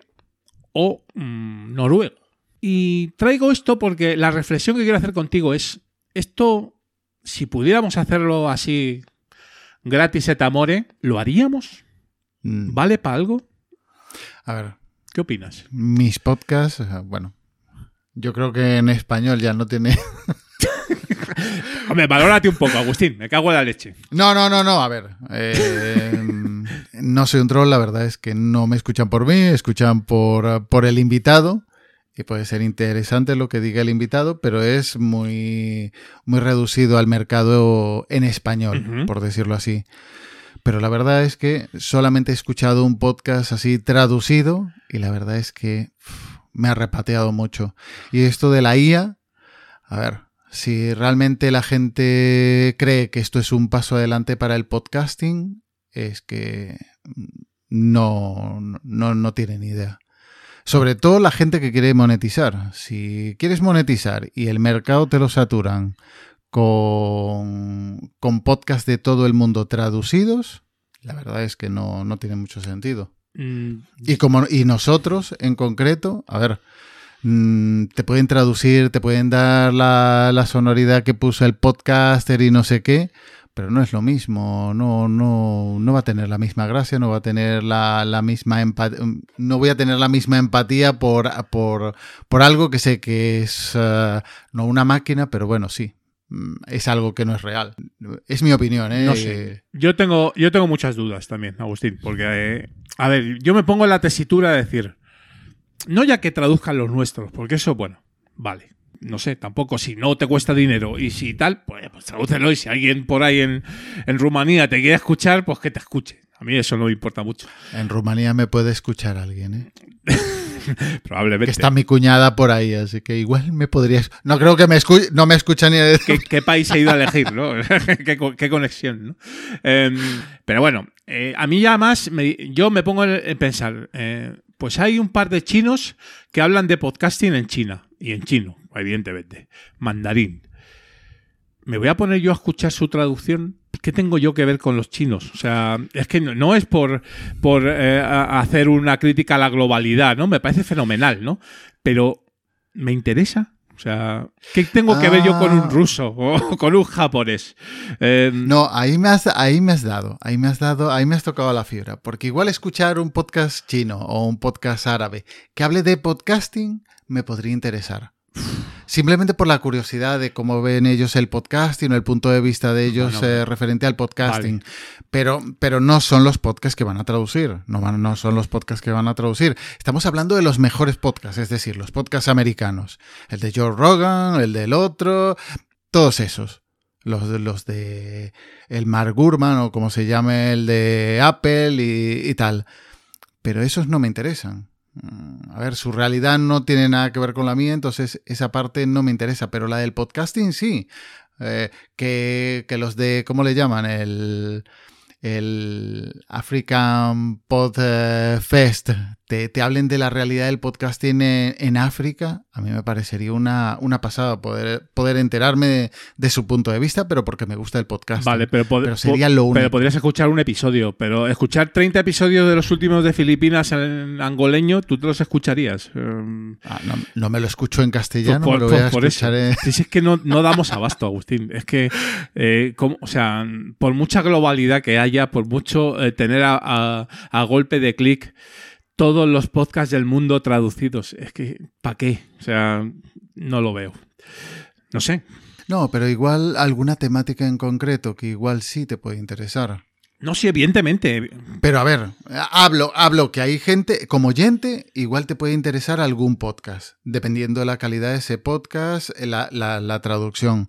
o mm, noruego. Y traigo esto porque la reflexión que quiero hacer contigo es, esto, si pudiéramos hacerlo así gratis et amore, ¿lo haríamos? Mm. ¿Vale para algo? A ver, ¿Qué opinas? mis podcasts, bueno, yo creo que en español ya no tiene... Hombre, valórate un poco, Agustín, me cago en la leche. No, no, no, no, a ver. eh, no soy un troll, la verdad es que no me escuchan por mí, escuchan por, por el invitado. Y puede ser interesante lo que diga el invitado, pero es muy, muy reducido al mercado en español, por decirlo así. Pero la verdad es que solamente he escuchado un podcast así traducido y la verdad es que me ha repateado mucho. Y esto de la IA, A ver, si realmente la gente cree que esto es un paso adelante para el podcasting, es que no, no, no tienen idea. Sobre todo la gente que quiere monetizar. Si quieres monetizar y el mercado te lo saturan con, con podcasts de todo el mundo traducidos, la verdad es que no, no tiene mucho sentido. Mm, Y como y nosotros en concreto, a ver, mm, te pueden traducir, te pueden dar la, la sonoridad que puso el podcaster y no sé qué, pero no es lo mismo, no, no, no va a tener la misma gracia, no va a tener la, la misma empatía, no voy a tener la misma empatía por, por, por algo que sé que es eh, no una máquina, pero bueno, sí. mm, Es algo que no es real. Es mi opinión, ¿eh? Yo tengo, yo tengo muchas dudas también, Agustín, porque, eh, a ver, yo me pongo en la tesitura de decir, no ya que traduzcan los nuestros, porque eso, bueno, vale. No sé, tampoco si no te cuesta dinero y si tal, pues, pues tradúcelo y si alguien por ahí en, en Rumanía te quiere escuchar, pues que te escuche. A mí eso no me importa mucho. En Rumanía me puede escuchar alguien, ¿eh? Probablemente. Que está mi cuñada por ahí, así que igual me podrías. No creo que me escu... no me escucha ni. ¿Qué, qué país he ido a elegir, no? ¿Qué, qué conexión, ¿no? Em, pero bueno, eh, a mí ya más, me- yo me pongo en, en pensar, eh, pues hay un par de chinos que hablan de podcasting en China, y en chino, evidentemente, mandarín. ¿Me voy a poner yo a escuchar su traducción? ¿Qué tengo yo que ver con los chinos? O sea, es que no, no es por, por eh, hacer una crítica a la globalidad, ¿no? Me parece fenomenal, ¿no? Pero, ¿me interesa? O sea, ¿qué tengo que ver yo con un Ah. ruso o con un japonés? Eh, No, ahí me, has, ahí me has dado, ahí me has dado, ahí me has tocado la fibra. Porque igual escuchar un podcast chino o un podcast árabe que hable de podcasting me podría interesar. Simplemente por la curiosidad de cómo ven ellos el podcasting o el punto de vista de ellos Bueno, eh, referente al podcasting. Pero, pero no son los podcasts que van a traducir. No, van, no son los podcasts que van a traducir. Estamos hablando de los mejores podcasts, es decir, los podcasts americanos. El de Joe Rogan, el del otro, todos esos. Los, de- los de el Mark Gurman o como se llame el de Apple y, y tal. Pero esos no me interesan. Mm, A ver, su realidad no tiene nada que ver con la mía, entonces esa parte no me interesa, pero la del podcasting sí. Eh, que, que los de, ¿cómo le llaman? El, el African Pod eh, Fest te, te hablen de la realidad del podcasting en, en África, a mí me parecería una, una pasada poder, poder enterarme de, de su punto de vista, pero porque me gusta el podcast. Vale, pero, pod- sería lo único. pero podrías escuchar un episodio, pero escuchar 30 episodios de los últimos de Filipinas en angoleño, ¿tú te los escucharías? Em, Ah, no, no me lo escucho en castellano, por, me lo por- voy a por escuchar eso. en- Sí, sí, es que no, no damos abasto, Agustín. Es que, eh, como- o sea, por mucha globalidad que haya, por mucho eh, tener a, a- a golpe de clic todos los podcasts del mundo traducidos, es que, ¿para qué? O sea, no lo veo. No sé. No, pero igual alguna temática en concreto que igual sí te puede interesar. No, sí, evidentemente. Pero a ver, hablo, hablo que hay gente, como oyente, igual te puede interesar algún podcast, dependiendo de la calidad de ese podcast, la, la- la traducción.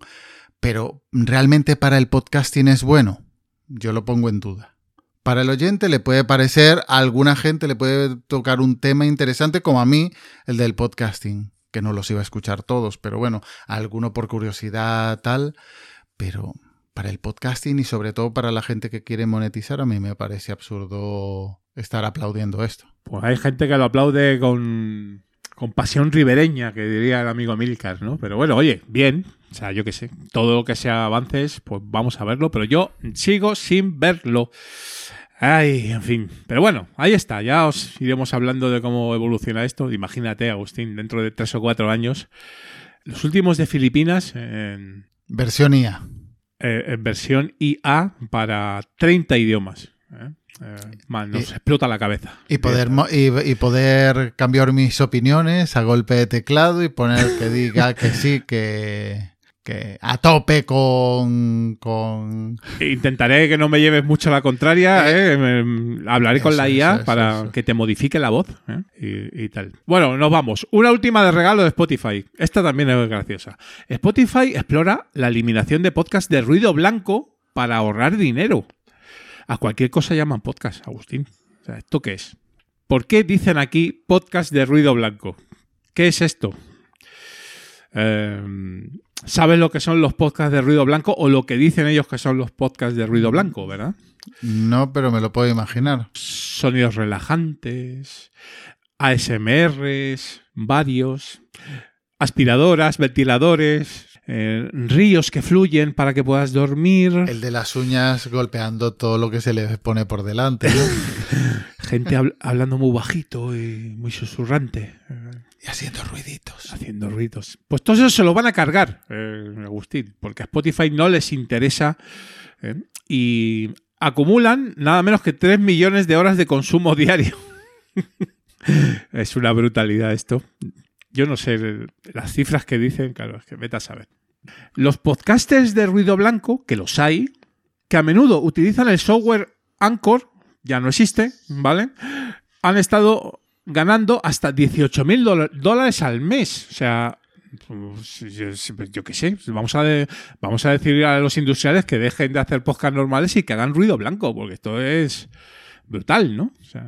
Pero realmente para el podcasting es bueno. Yo lo pongo en duda. Para el oyente le puede parecer, a alguna gente le puede tocar un tema interesante, como a mí, el del podcasting, que no los iba a escuchar todos, pero bueno, alguno por curiosidad tal, pero para el podcasting y sobre todo para la gente que quiere monetizar, a mí me parece absurdo estar aplaudiendo esto. Pues hay gente que lo aplaude con, con pasión ribereña, que diría el amigo Milcar, ¿no? Pero bueno, oye, bien. O sea, yo qué sé, todo lo que sea avances, pues vamos a verlo, pero yo sigo sin verlo. Ay, en fin. Pero bueno, ahí está. Ya os iremos hablando de cómo evoluciona esto. Imagínate, Agustín, dentro de tres o cuatro años. Los últimos de Filipinas en, Versión IA. eh, en versión IA para 30 idiomas. ¿Eh? Eh, man, nos Y- explota la cabeza. Y poder, y, y poder cambiar mis opiniones a golpe de teclado y poner que diga que sí, que, que a tope con, con... Intentaré que no me lleves mucho la contraria. ¿eh? Me- Hablaré con la IA eso, para eso. que te modifique la voz ¿eh? y, y tal. Bueno, nos vamos. Una última de regalo de Spotify. Esta también es graciosa. Spotify explora la eliminación de podcast de ruido blanco para ahorrar dinero. A cualquier cosa llaman podcast, Agustín. O sea, ¿esto qué es? ¿Por qué dicen aquí podcast de ruido blanco? ¿Qué es esto? Eh, sabes lo que son los podcasts de ruido blanco o lo que dicen ellos que son los podcasts de ruido blanco, ¿verdad? No, pero me lo puedo imaginar. Sonidos relajantes, ASMRs, varios, aspiradoras, ventiladores, eh, ríos que fluyen para que puedas dormir. El de las uñas golpeando todo lo que se le pone por delante. ¿no? Gente habl- hablando muy bajito y muy susurrante. y haciendo ruiditos. Haciendo ruidos. Pues todo eso se lo van a cargar, eh, Agustín, porque a Spotify no les interesa. eh, y acumulan nada menos que 3 millones de horas de consumo diario. es una brutalidad esto. Yo no sé las cifras que dicen, claro, es que vete a saber. Los podcasters de ruido blanco, que los hay, que a menudo utilizan el software Anchor, ya no existe, ¿vale? Han estado ganando hasta 18 mil dólares al mes. O sea, pues, yo, yo qué sé, vamos a, de- vamos a decir a los industriales que dejen de hacer podcast normales y que hagan ruido blanco, porque esto es brutal, ¿no? O sea,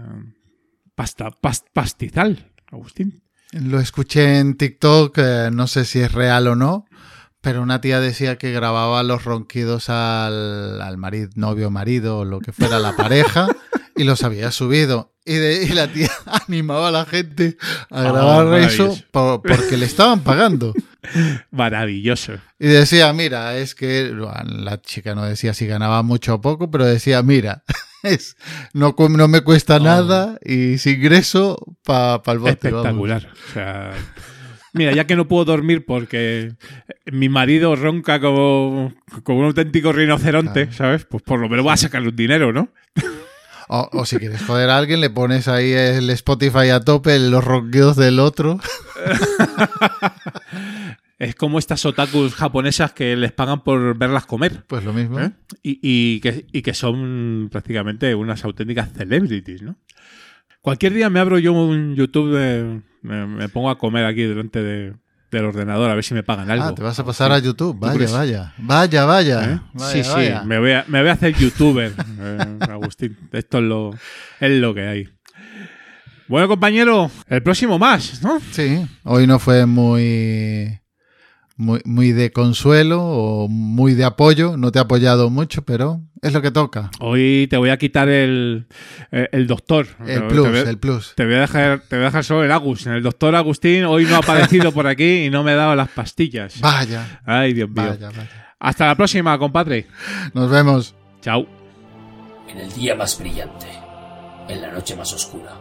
pasta, pas- pastizal, Agustín. Lo escuché en TikTok, eh, no sé si es real o no, pero una tía decía que grababa los ronquidos al, al marido, novio, marido o lo que fuera la pareja y los había subido. Y, de- y la tía animaba a la gente a Ah, grabar eso por- porque le estaban pagando. Maravilloso. Y decía, mira, es que la chica no decía si ganaba mucho o poco, pero decía, mira, es, no, no me cuesta nada y sin ingreso para el bote. vamos". Espectacular. O sea, mira, ya que no puedo dormir porque mi marido ronca como, como un auténtico rinoceronte, ¿sabes? Pues por lo menos voy a sacarle un dinero, ¿no? O, o si quieres joder a alguien, le pones ahí el Spotify a tope, los ronquidos del otro. Es como estas otakus japonesas que les pagan por verlas comer. Pues lo mismo. ¿eh? Y, y que, y que son prácticamente unas auténticas celebrities, ¿no? Cualquier día me abro yo un YouTube, de- me, me pongo a comer aquí delante de- del ordenador a ver si me pagan algo. Ah, te vas a pasar a YouTube. ¿Tú Vaya, vaya. Vaya, vaya. ¿Eh? Vaya, sí, sí, vaya. Me, voy a, me voy a hacer youtuber, eh, Agustín. Esto es lo, es lo que hay. Bueno, compañero, el próximo más, ¿no? Sí, hoy no fue muy, muy, muy de consuelo o muy de apoyo. No te he apoyado mucho, pero es lo que toca. Hoy te voy a quitar el, el, el doctor. El plus, voy el plus. Te voy, a dejar, te voy a dejar solo el Agus. El doctor Agustín hoy no ha aparecido por aquí y no me ha dado las pastillas. Vaya. Ay, Dios mío. Vaya, vaya. Hasta la próxima, compadre. Nos vemos. Chao. En el día más brillante, en la noche más oscura,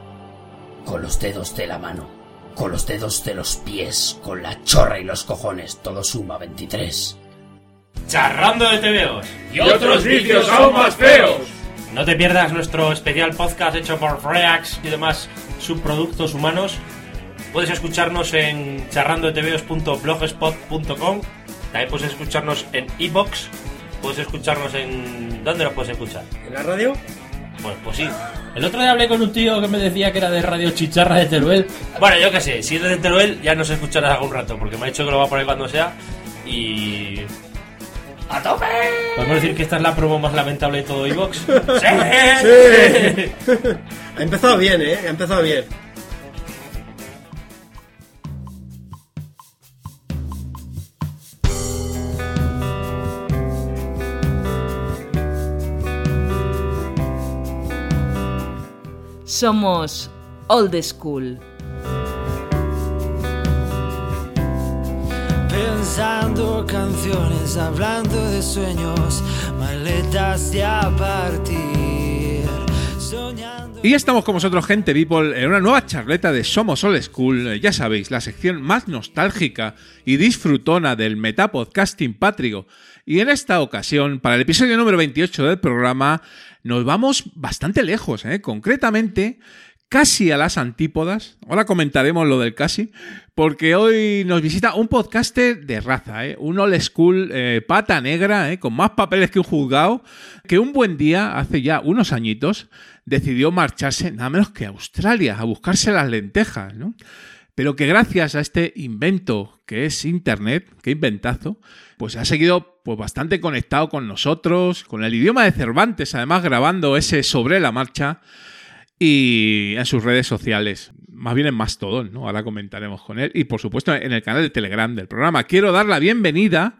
con los dedos de la mano, con los dedos de los pies, con la chorra y los cojones, todo suma 23. Charrando de TVOs Y otros vicios aún más feos. No te pierdas nuestro especial podcast hecho por Freax y demás subproductos humanos. Puedes escucharnos en charrandodeteveos.blogspot.com. También puedes escucharnos en iBox. Puedes escucharnos en. ¿Dónde nos puedes escuchar? ¿En la radio? Pues, pues sí. El otro día hablé con un tío que me decía que era de Radio Chicharra de Teruel. Bueno, yo qué sé, si eres de Teruel ya nos escucharás algún rato, porque me ha dicho que lo va a poner cuando sea. Y. ¡A tope! ¿Podemos decir que esta es la promo más lamentable de todo iVox? ¡Sí! Sí. ha empezado bien, ¿eh? Ha empezado bien. Somos Old School. Pensando canciones, hablando de sueños, maletas de a partir, soñando. Y ya estamos con vosotros, gente people, en una nueva charleta de Somos Old School. Eh, Ya sabéis, la sección más nostálgica y disfrutona del metapodcasting patrio. Y en esta ocasión, para el episodio número 28 del programa, nos vamos bastante lejos, ¿eh? concretamente casi a las antípodas. Ahora comentaremos lo del casi, porque hoy nos visita un podcaster de raza, ¿eh? un old school eh, pata negra, ¿eh? con más papeles que un juzgado, que un buen día, hace ya unos añitos, decidió marcharse nada menos que a Australia a buscarse las lentejas, ¿no? Pero que gracias a este invento que es Internet, que inventazo, pues ha seguido pues, bastante conectado con nosotros, con el idioma de Cervantes, además grabando ese sobre la marcha y en sus redes sociales. más bien en Mastodon, ¿no? Ahora comentaremos con él. Y por supuesto en el canal de Telegram del programa. Quiero dar la bienvenida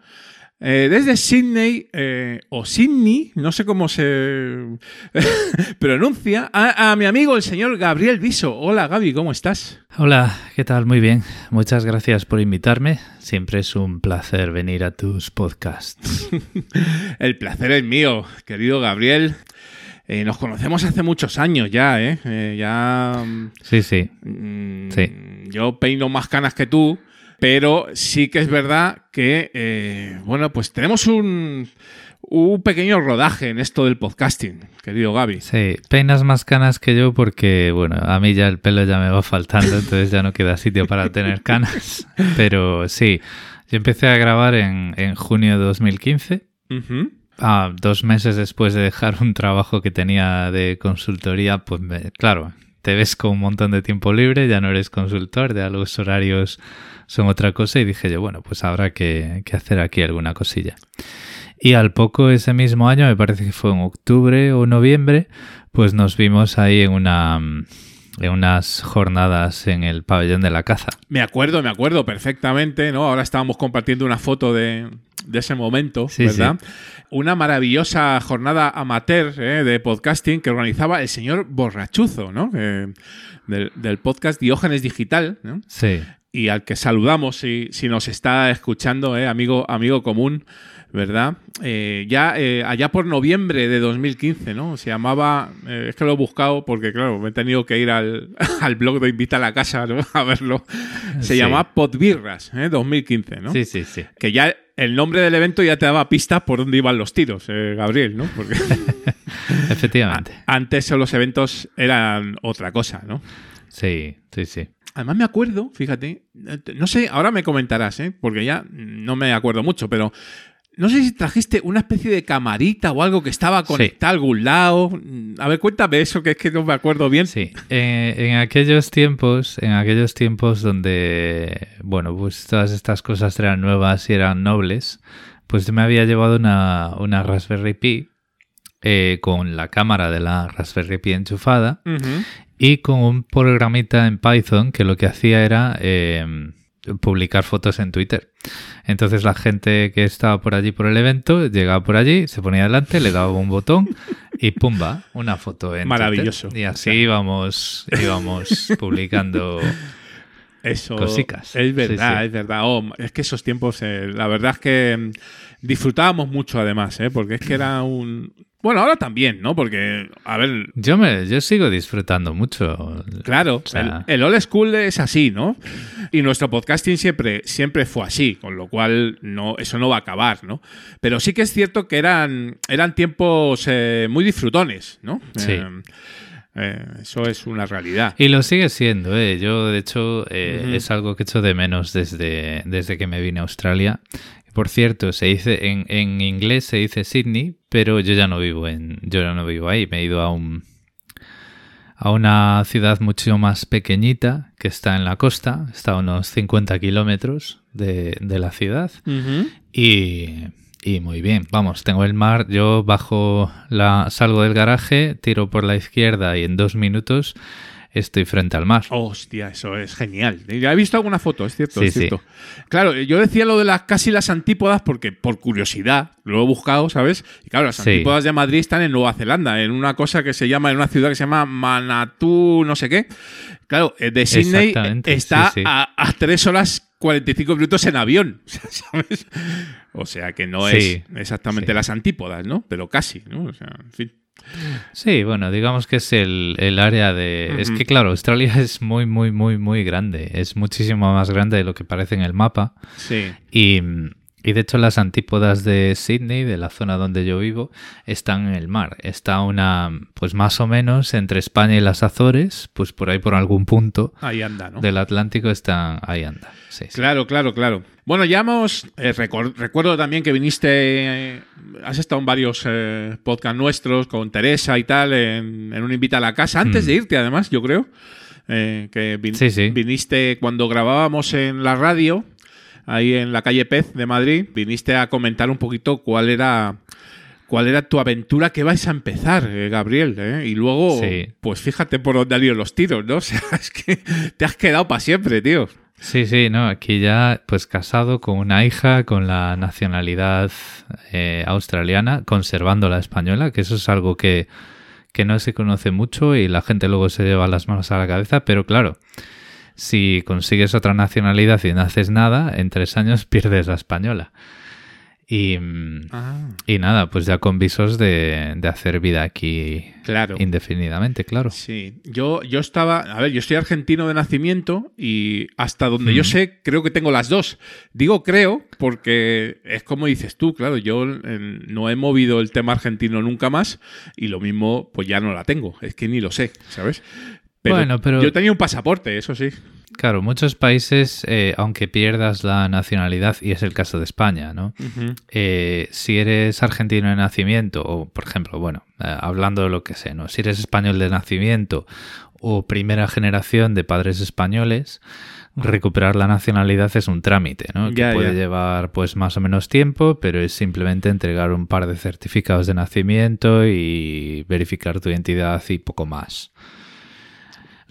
eh, desde Sydney, eh, o Sydney, no sé cómo se pronuncia, a, a, mi amigo el señor Gabriel Viso. Hola Gaby, ¿cómo estás? Hola, ¿qué tal? Muy bien. Muchas gracias por invitarme. Siempre es un placer venir a tus podcasts. el placer es mío, querido Gabriel. Eh, nos conocemos hace muchos años ya, ¿eh? eh ya... Sí, sí. Mm, sí. Yo peino más canas que tú. Pero sí que es verdad que, eh, bueno, pues tenemos un, un pequeño rodaje en esto del podcasting, querido Gaby. Sí, peinas más canas que yo porque, bueno, a mí ya el pelo ya me va faltando, entonces ya no queda sitio para tener canas. Pero sí, yo empecé a grabar en, en junio de 2015. Ah, dos meses después de dejar un trabajo que tenía de consultoría, pues claro, te ves con un montón de tiempo libre, ya no eres consultor, de los horarios son otra cosa y dije yo, bueno, pues habrá que, hacer aquí alguna cosilla. Y al poco ese mismo año, me parece que fue en octubre o noviembre, pues nos vimos ahí en una en unas jornadas en el pabellón de la caza. Me acuerdo, me acuerdo perfectamente, ¿no? Ahora estábamos compartiendo una foto de, ese momento, ¿verdad? Una maravillosa jornada amateur ¿eh? de podcasting que organizaba el señor Borrachuzo, ¿no? del, del, podcast Diógenes Digital, ¿no? Sí y al que saludamos si, si nos está escuchando, eh, amigo, amigo común, ¿verdad? Eh, ya eh, allá por noviembre de 2015, ¿no? Se llamaba, es que lo he buscado porque, claro, me he tenido que ir al, blog de Invita a la Casa a verlo. Se llamaba Podbirras, ¿eh? 2015, ¿no? Sí, sí, sí. Que ya el nombre del evento ya te daba pistas por dónde iban los tiros, Gabriel, ¿no? Porque Efectivamente. Antes los eventos eran otra cosa, ¿no? Sí, sí, sí. Además me acuerdo, fíjate, no sé, ahora me comentarás, ¿eh? porque ya no me acuerdo mucho, pero no sé si trajiste una especie de camarita o algo que estaba conectado a algún lado. A ver, cuéntame eso, que es que no me acuerdo bien. Sí, eh, en aquellos tiempos, en aquellos tiempos donde, bueno, pues todas estas cosas eran nuevas y eran nobles, pues me había llevado una, una Raspberry Pi eh, con la cámara de la Raspberry Pi enchufada y con un programita en Python que lo que hacía era eh, publicar fotos en Twitter. Entonces la gente que estaba por allí por el evento llegaba por allí, se ponía delante, le daba un botón y pumba, una foto en Maravilloso. Y así íbamos, íbamos publicando eso cosicas. Es verdad, es verdad. Oh, es que esos tiempos, eh, la verdad es que mm, disfrutábamos mucho además, ¿eh? porque es que era un, bueno, ahora también, ¿no? Porque, a ver... Yo, me, yo sigo disfrutando mucho. Claro, el, old school es así, ¿no? Y nuestro podcasting siempre, siempre fue así, con lo cual no, eso no va a acabar, ¿no? Pero sí que es cierto que eran, eran tiempos eh, muy disfrutones, ¿no? Sí. Eh, eh, eso es una realidad. Y lo sigue siendo, ¿eh? Yo, de hecho, es algo que echo de menos desde, desde que me vine a Australia por cierto, se dice en, en, inglés se dice Sydney, pero yo ya no vivo en yo ya no vivo ahí. Me he ido a un a una ciudad mucho más pequeñita que está en la costa, está a unos 50 kilómetros de, de, la ciudad y, y, muy bien. Vamos, tengo el mar. Yo bajo la salgo del garaje, tiro por la izquierda y en dos minutos estoy frente al mar. Hostia, eso es genial. Ya he visto alguna foto, es cierto, es cierto. Claro, yo decía lo de las casi las antípodas porque por curiosidad lo he buscado, ¿sabes? Y claro, las antípodas de Madrid están en Nueva Zelanda, en una cosa que se llama, en una ciudad que se llama Manatú, no sé qué. Claro, eh, de Sydney está a, a 3 horas 45 minutos en avión, ¿sabes? O sea que no es exactamente las antípodas, ¿no? Pero casi, ¿no? O sea, en fin. Sí, bueno, digamos que es el, área de... Es que claro, Australia es muy, muy, muy, muy grande. Es muchísimo más grande de lo que parece en el mapa. Sí. Y, y de hecho las antípodas de Sydney, de la zona donde yo vivo, están en el mar. Está una, pues más o menos entre España y las Azores, pues por ahí por algún punto ahí anda, ¿no? del Atlántico está, ahí anda. Sí, claro, claro, claro. Bueno, ya hemos, eh, recuerdo también que viniste, eh, has estado en varios eh, podcasts nuestros con Teresa y tal, en, un Invita a la Casa, antes mm. de irte además, yo creo. que viniste cuando grabábamos en la radio ahí en la calle Pez de Madrid, viniste a comentar un poquito cuál era cuál era tu aventura que vais a empezar, eh, Gabriel. eh? Y luego, Sí. pues fíjate por dónde han ido los tiros, ¿no? O sea, es que te has quedado para siempre, tío. Sí, sí, no, aquí ya pues casado con una hija con la nacionalidad eh, australiana, conservando la española, que eso es algo que, que no se conoce mucho y la gente luego se lleva las manos a la cabeza, pero claro, si consigues otra nacionalidad y no haces nada, en tres años pierdes la española. Y, Ah. y nada, pues ya con visos de, de hacer vida aquí Claro. indefinidamente, claro. Sí, yo, yo estaba, a ver, yo soy argentino de nacimiento y hasta donde yo sé, creo que tengo las dos. Digo creo porque es como dices tú, claro, yo eh, no he movido el tema argentino nunca más y lo mismo, pues ya no la tengo, es que ni lo sé, ¿sabes? Bueno, pero- Yo tenía un pasaporte, eso sí. Claro, muchos países, eh, aunque pierdas la nacionalidad, y es el caso de España, ¿no? Eh, si eres argentino de nacimiento, o por ejemplo, bueno, eh, hablando de lo que sé, ¿no? Si eres español de nacimiento o primera generación de padres españoles, recuperar la nacionalidad es un trámite, ¿no? Ya, que puede ya. llevar pues más o menos tiempo, pero es simplemente entregar un par de certificados de nacimiento y verificar tu identidad y poco más.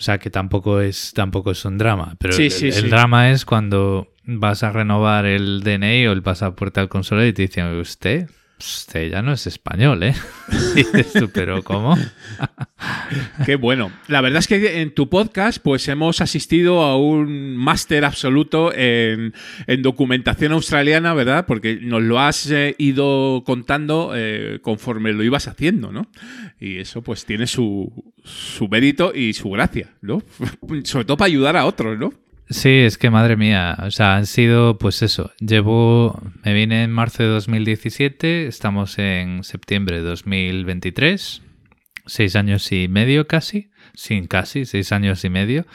O sea que tampoco es, tampoco es un drama. Pero Sí, el, sí, el sí. drama es cuando vas a renovar el DNI o el pasaporte al consulado y te dicen, usted, usted ya no es español, ¿eh? Pero ¿cómo? Qué bueno. La verdad es que en tu podcast, pues hemos asistido a un máster absoluto en, en documentación australiana, ¿verdad? Porque nos lo has eh, ido contando eh, conforme lo ibas haciendo, ¿no? Y eso, pues, tiene su, su mérito y su gracia, ¿no? Sobre todo para ayudar a otros, ¿no? Sí, es que madre mía, o sea, han sido, pues eso, llevo, me vine en marzo de 2017, estamos en septiembre de 2023, seis años y medio casi, sin casi, seis años y medio,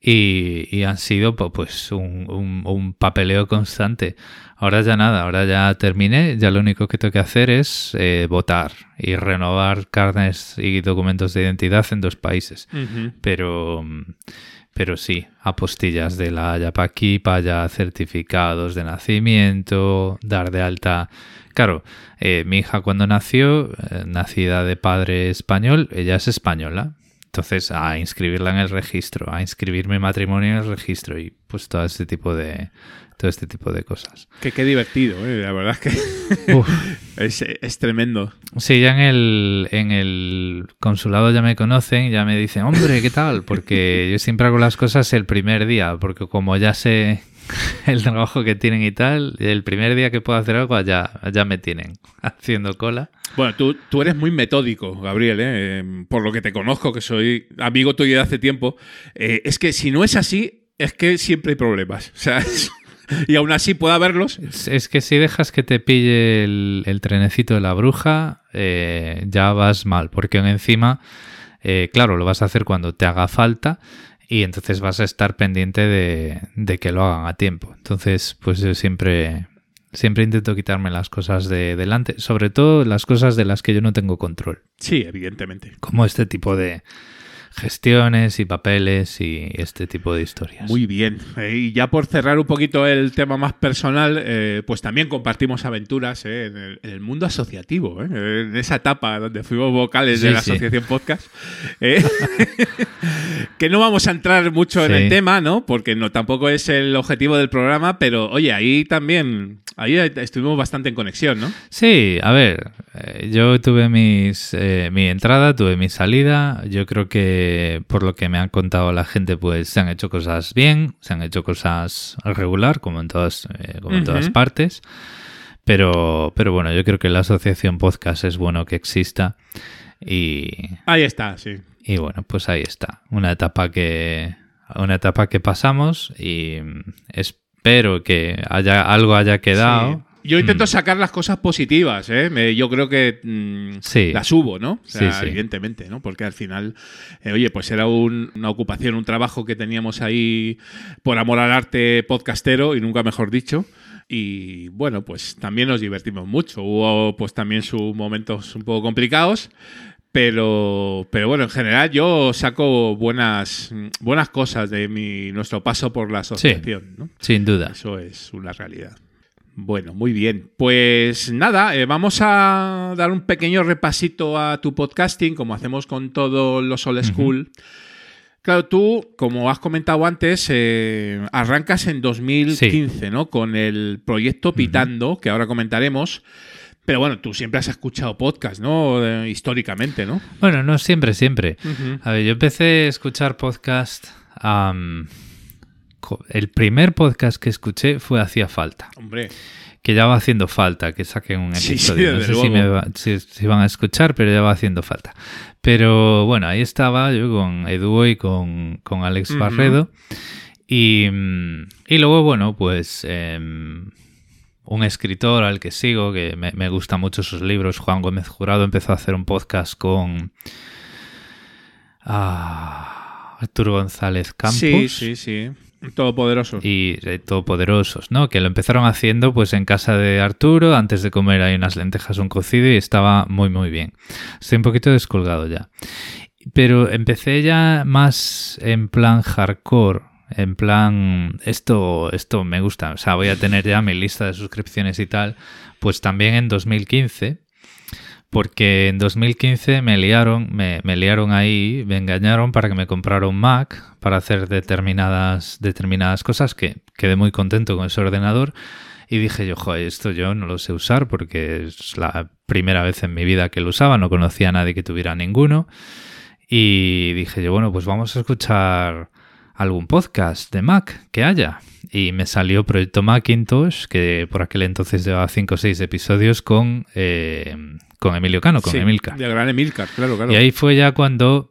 y, y han sido pues un, un- un papeleo constante. Ahora ya nada, ahora ya terminé, ya lo único que tengo que hacer es eh, votar y renovar carnes y documentos de identidad en dos países. Ujú. Pero, pero sí, apostillas de la Haya para aquí, para allá, certificados de nacimiento, dar de alta. Claro, eh, mi hija cuando nació, eh, nacida de padre español, ella es española. Entonces, a inscribirla en el registro, a inscribir mi matrimonio en el registro y pues todo este tipo de todo este tipo de cosas. Que qué divertido, ¿eh? La verdad es que es, es tremendo. Sí, ya en el, en el consulado ya me conocen, ya me dicen, hombre, ¿qué tal? Porque yo siempre hago las cosas el primer día, porque como ya sé el trabajo que tienen y tal, el primer día que puedo hacer algo ya, ya me tienen haciendo cola. Bueno, tú, tú eres muy metódico, Gabriel, ¿eh? Eh, por lo que te conozco, que soy amigo tuyo de hace tiempo. Eh, es que si no es así, es que siempre hay problemas. O sea, es- y aún así puede haberlos. Es, es que si dejas que te pille el, el trenecito de la bruja, eh, ya vas mal, porque encima, claro, lo vas a hacer cuando te haga falta y entonces vas a estar pendiente de, de que lo hagan a tiempo. Entonces, pues yo siempre, siempre intento quitarme las cosas de delante, sobre todo las cosas de las que yo no tengo control, Sí, evidentemente. como este tipo de gestiones y papeles y este tipo de historias. Muy bien. Eh, y ya por cerrar un poquito el tema más personal, eh, pues también compartimos aventuras eh, en, el, en el mundo asociativo, eh, en esa etapa donde fuimos vocales de la sí. Asociación Podcast. Que no vamos a entrar mucho en el tema, ¿no? Porque no tampoco es el objetivo del programa, pero oye, ahí también, ahí estuvimos bastante en conexión, ¿no? Sí, a ver, yo tuve mis, mi entrada, tuve mi salida. Yo creo que por lo que me han contado la gente, pues se han hecho cosas bien, se han hecho cosas regular, como en todas, eh, como en todas partes. Pero, pero bueno, yo creo que la asociación podcast es bueno que exista. Y, Ahí está, sí. y bueno, pues ahí está. Una etapa que, una etapa que pasamos y mm, espero que haya, algo haya quedado. Sí. Yo intento Mm. sacar las cosas positivas, ¿eh? Me- yo creo que mm, Sí. las hubo, ¿no? O sea, Sí, sí. evidentemente, ¿no? Porque al final, eh, oye, pues era un- una ocupación, un trabajo que teníamos ahí por amor al arte podcastero y nunca mejor dicho. Y bueno, pues también nos divertimos mucho. Hubo pues también sus momentos un poco complicados. Pero, pero bueno, en general yo saco buenas, buenas cosas de mi, nuestro paso por la asociación, ¿no? Sin duda. Eso es una realidad. Bueno, muy bien. Pues nada, eh, vamos a dar un pequeño repasito a tu podcasting, como hacemos con todos los old school. Claro, tú, como has comentado antes, eh, arrancas en 2015, ¿no? Con el proyecto Pitando, que ahora comentaremos. Pero bueno, tú siempre has escuchado podcast, ¿no? Eh, históricamente, ¿no? Bueno, no siempre, siempre. A ver, yo empecé a escuchar podcast. El primer podcast que escuché fue Hacía Falta. Hombre. Que ya va haciendo falta que saquen un Sí, sí, episodio. no sé si, me luego. va- si- si van a escuchar, pero ya va haciendo falta. Pero bueno, ahí estaba yo con Edu y con, con Alex. Barredo. Y, mm, y luego, bueno, pues em, un escritor al que sigo, que me, me gustan mucho sus libros, Juan Gómez Jurado, empezó a hacer un podcast con ah, Arturo González Campos. Sí, sí, sí. Todopoderosos. Y eh, todopoderosos, ¿no? Que lo empezaron haciendo pues en casa de Arturo, antes de comer hay unas lentejas, un cocido y estaba muy muy bien. Estoy un poquito descolgado ya. Pero empecé ya más en plan hardcore, en plan esto esto me gusta, o sea, voy a tener ya mi lista de suscripciones y tal, pues también en 2015 porque en 2015 me liaron, me, me liaron ahí, me engañaron para que me comprara un Mac para hacer determinadas, determinadas cosas que quedé muy contento con ese ordenador y dije yo, joder, esto yo no lo sé usar porque es la primera vez en mi vida que lo usaba, no conocía a nadie que tuviera ninguno y dije yo, bueno, pues vamos a escuchar algún podcast de Mac que haya. Y me salió Proyecto Macintosh, que por aquel entonces llevaba 5 o 6 episodios con, eh, con Emilio Cano, con Sí, Emilcar. De gran Emilcar, claro, claro. Y ahí fue ya cuando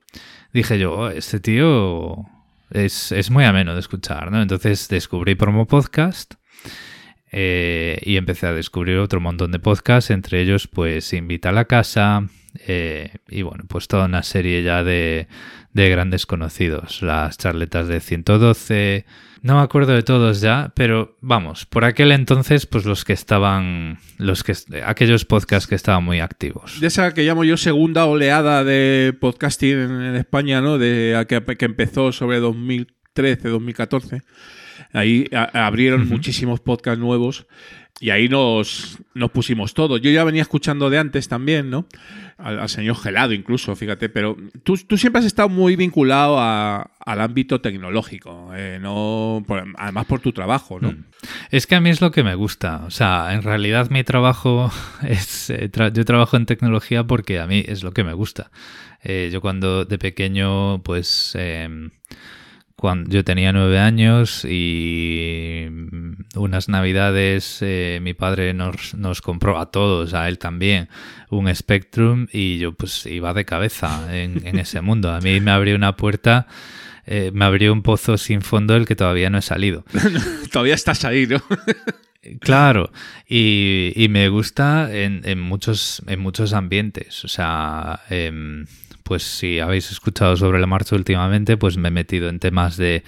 dije yo, "Oh, este tío es, es muy ameno de escuchar, ¿no? Entonces descubrí Promo Podcast eh, y empecé a descubrir otro montón de podcasts, entre ellos pues Invita a la Casa eh, y bueno, pues toda una serie ya de, de grandes conocidos, las charletas de 112, no me acuerdo de todos ya, pero vamos, por aquel entonces pues los que estaban, los que aquellos podcasts que estaban muy activos. de esa que llamo yo segunda oleada de podcasting en, España, ¿no? De que, que empezó sobre 2013, 2014. Ahí abrieron muchísimos podcasts nuevos y ahí nos, nos pusimos todos. Yo ya venía escuchando de antes también, ¿no? Al, al señor Gelado incluso, fíjate, pero tú, tú siempre has estado muy vinculado a- al ámbito tecnológico, eh, no por- además por tu trabajo, ¿no? Es que a mí es lo que me gusta. O sea, en realidad mi trabajo es. eh, tra- yo trabajo en tecnología porque a mí es lo que me gusta. Eh, yo cuando de pequeño, pues. Cuando yo tenía nueve años y unas navidades eh, mi padre nos, nos compró a todos, a él también, un Spectrum y yo pues iba de cabeza en, en ese mundo. A mí me abrió una puerta, eh, me abrió un pozo sin fondo del que todavía no he salido. Todavía estás ahí, ¿no? Claro, y, y me gusta en, en muchos, en muchos ambientes. O sea, em, pues si habéis escuchado sobre la marcha últimamente, pues me he metido en temas de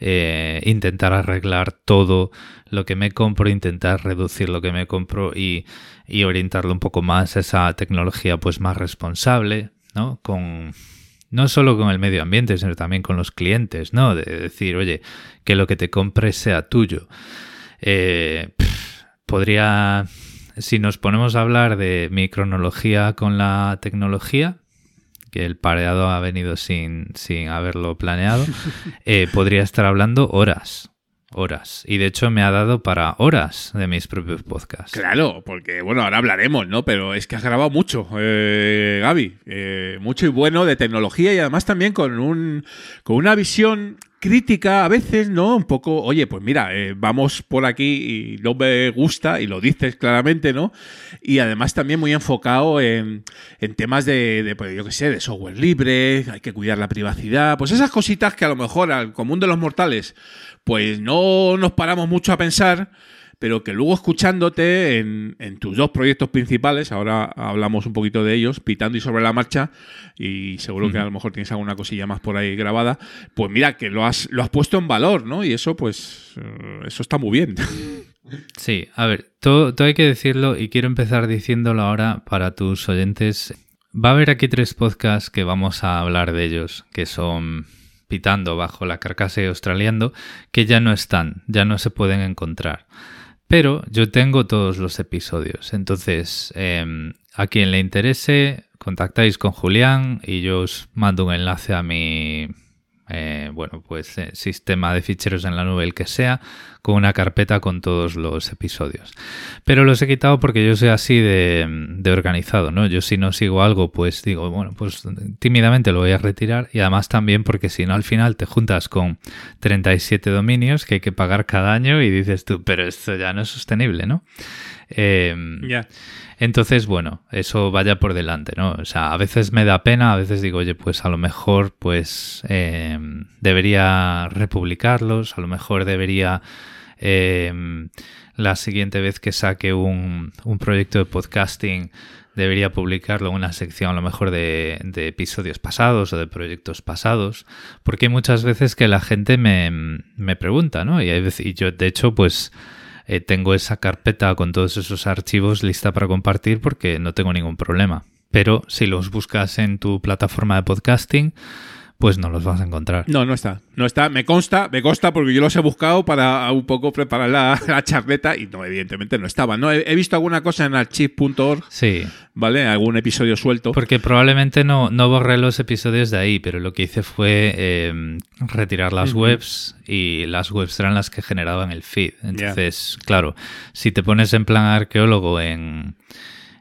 eh, intentar arreglar todo lo que me compro, intentar reducir lo que me compro y, y orientarlo un poco más a esa tecnología pues más responsable, ¿no? Con, no solo con el medio ambiente, sino también con los clientes, ¿no? De decir, oye, que lo que te compres sea tuyo. Eh, podría, si nos ponemos a hablar de mi cronología con la tecnología, que el pareado ha venido sin, sin haberlo planeado, eh, podría estar hablando horas, horas. Y de hecho me ha dado para horas de mis propios podcasts. Claro, porque bueno, ahora hablaremos, ¿no? Pero es que has grabado mucho, eh, Gaby. eh, mucho y bueno de tecnología y además también con, un, con una visión crítica a veces, ¿no? Un poco, oye, pues mira, eh, vamos por aquí y no me gusta y lo dices claramente, ¿no? Y además también muy enfocado en, en temas de, de, pues yo qué sé, de software libre, hay que cuidar la privacidad, pues esas cositas que a lo mejor al común de los mortales, pues no nos paramos mucho a pensar pero que luego escuchándote en, en, tus dos proyectos principales, ahora hablamos un poquito de ellos, pitando y sobre la marcha, y seguro uh -huh. que a lo mejor tienes alguna cosilla más por ahí grabada, pues mira, que lo has, lo has puesto en valor, ¿no? Y eso, pues, uh, eso está muy bien. Sí, a ver, todo, todo hay que decirlo y quiero empezar diciéndolo ahora para tus oyentes. Va a haber aquí tres podcasts que vamos a hablar de ellos, que son pitando bajo la carcasa y australiando, que ya no están, ya no se pueden encontrar Pero yo tengo todos los episodios. Entonces, em, a quien le interese, contactáis con Julián y yo os mando un enlace a mi eh, bueno, pues eh, sistema de ficheros en la nube, el que sea, con una carpeta con todos los episodios. Pero los he quitado porque yo soy así de, de, organizado, ¿no? Yo si no sigo algo, pues digo, bueno, pues tímidamente lo voy a retirar y además también porque si no al final te juntas con 37 dominios que hay que pagar cada año y dices tú, pero esto ya no es sostenible, ¿no? Eh, Ya. entonces, bueno, eso vaya por delante, ¿no? O sea, a veces me da pena, a veces digo, oye, pues a lo mejor, pues eh, debería republicarlos, a lo mejor debería eh, la siguiente vez que saque un, un, proyecto de podcasting, debería publicarlo en una sección a lo mejor de, de, episodios pasados o de proyectos pasados, porque hay muchas veces que la gente me, me pregunta, ¿no? Y, hay veces, y yo, de hecho, pues... Eh, tengo esa carpeta con todos esos archivos lista para compartir porque no tengo ningún problema. Pero si los buscas en tu plataforma de podcasting, pues no los vas a encontrar. No, no está. No está. Me consta, me consta porque yo los he buscado para un poco preparar la, la charleta y no, evidentemente no estaban. No, he, he, visto alguna cosa en archive.org. Sí. ¿Vale? Algún episodio suelto. Porque probablemente no, no borré los episodios de ahí, pero lo que hice fue eh, retirar las uh -huh. webs y las webs eran las que generaban el feed. Entonces, yeah. claro, si te pones en plan arqueólogo en,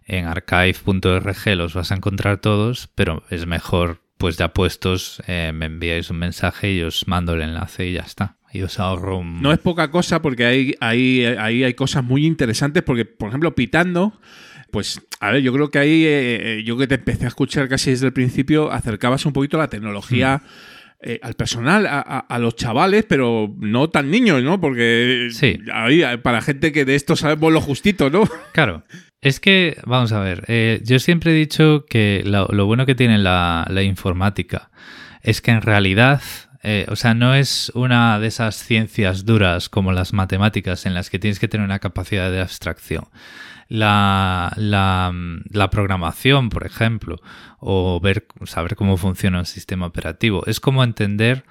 en archive.org los vas a encontrar todos, pero es mejor pues ya puestos, eh, me enviáis un mensaje y os mando el enlace y ya está. Y os ahorro un... No es poca cosa porque ahí, ahí, ahí hay cosas muy interesantes porque, por ejemplo, Pitando, pues, a ver, yo creo que ahí, eh, yo que te empecé a escuchar casi desde el principio, acercabas un poquito la tecnología... Mm. Eh, al personal, a, a, a, los chavales, pero no tan niños, ¿no? Porque sí. ahí, para gente que de esto sabemos lo justito, ¿no? Claro. Es que, vamos a ver, eh, yo siempre he dicho que lo, bueno que tiene la, la, informática es que en realidad, eh, o sea, no es una de esas ciencias duras como las matemáticas en las que tienes que tener una capacidad de abstracción. La, la, la, programación, por ejemplo, o ver, saber cómo funciona un sistema operativo, es como entender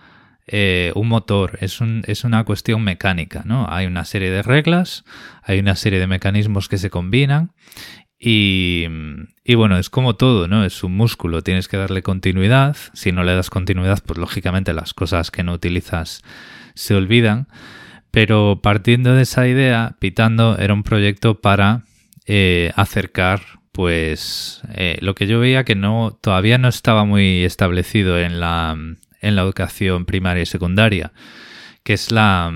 eh, un motor, es, es una cuestión mecánica, ¿no? Hay una serie de reglas, hay una serie de mecanismos que se combinan y, y, bueno, es como todo, ¿no? Es un músculo, tienes que darle continuidad. Si no le das continuidad, pues lógicamente las cosas que no utilizas se olvidan. Pero partiendo de esa idea, Pitando era un proyecto para eh, acercar pues eh, lo que yo veía que no todavía no estaba muy establecido en la, en la educación primaria y secundaria, que es la,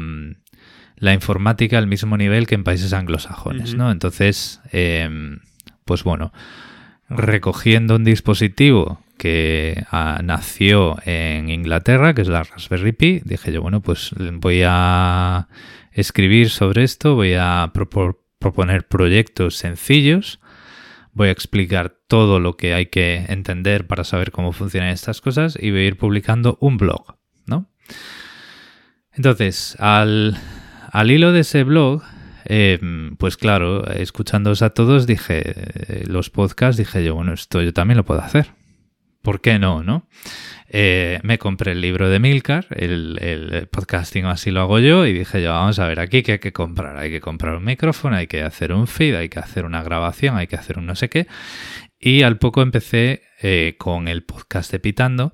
la informática al mismo nivel que en países anglosajones, uh -huh. ¿no? Entonces, eh, pues bueno, recogiendo un dispositivo que ah, nació en Inglaterra, que es la Raspberry Pi, dije yo, bueno, pues voy a escribir sobre esto, voy a proponer proyectos sencillos, voy a explicar todo lo que hay que entender para saber cómo funcionan estas cosas y voy a ir publicando un blog, ¿no? Entonces, al, al hilo de ese blog, eh, pues claro, escuchándoos a todos, dije, eh, los podcasts, dije yo, bueno, esto yo también lo puedo hacer. ¿Por qué no, no? Eh, me compré el libro de Milcar, el, el, podcasting así lo hago yo, y dije yo, vamos a ver, aquí qué hay que comprar. Hay que comprar un micrófono, hay que hacer un feed, hay que hacer una grabación, hay que hacer un no sé qué. Y al poco empecé eh, con el podcast de Pitando,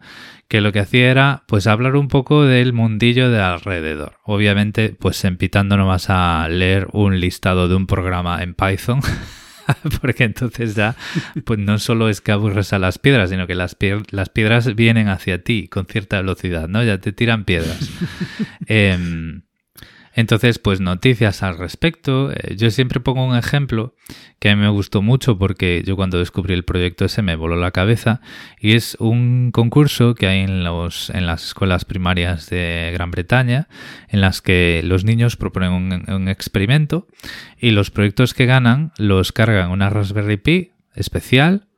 que lo que hacía era pues hablar un poco del mundillo de alrededor. Obviamente, pues en Pitando no vas a leer un listado de un programa en Python. porque entonces ya pues no solo es que aburres a las piedras, sino que las, las piedras vienen hacia ti con cierta velocidad, ¿no? Ya te tiran piedras. eh, entonces, pues noticias al respecto. Eh, yo siempre pongo un ejemplo que a mí me gustó mucho porque yo cuando descubrí el proyecto ese me voló la cabeza y es un concurso que hay en, los, las escuelas primarias de Gran Bretaña en las que los niños proponen un experimento y los proyectos que ganan los cargan una Raspberry Pi especial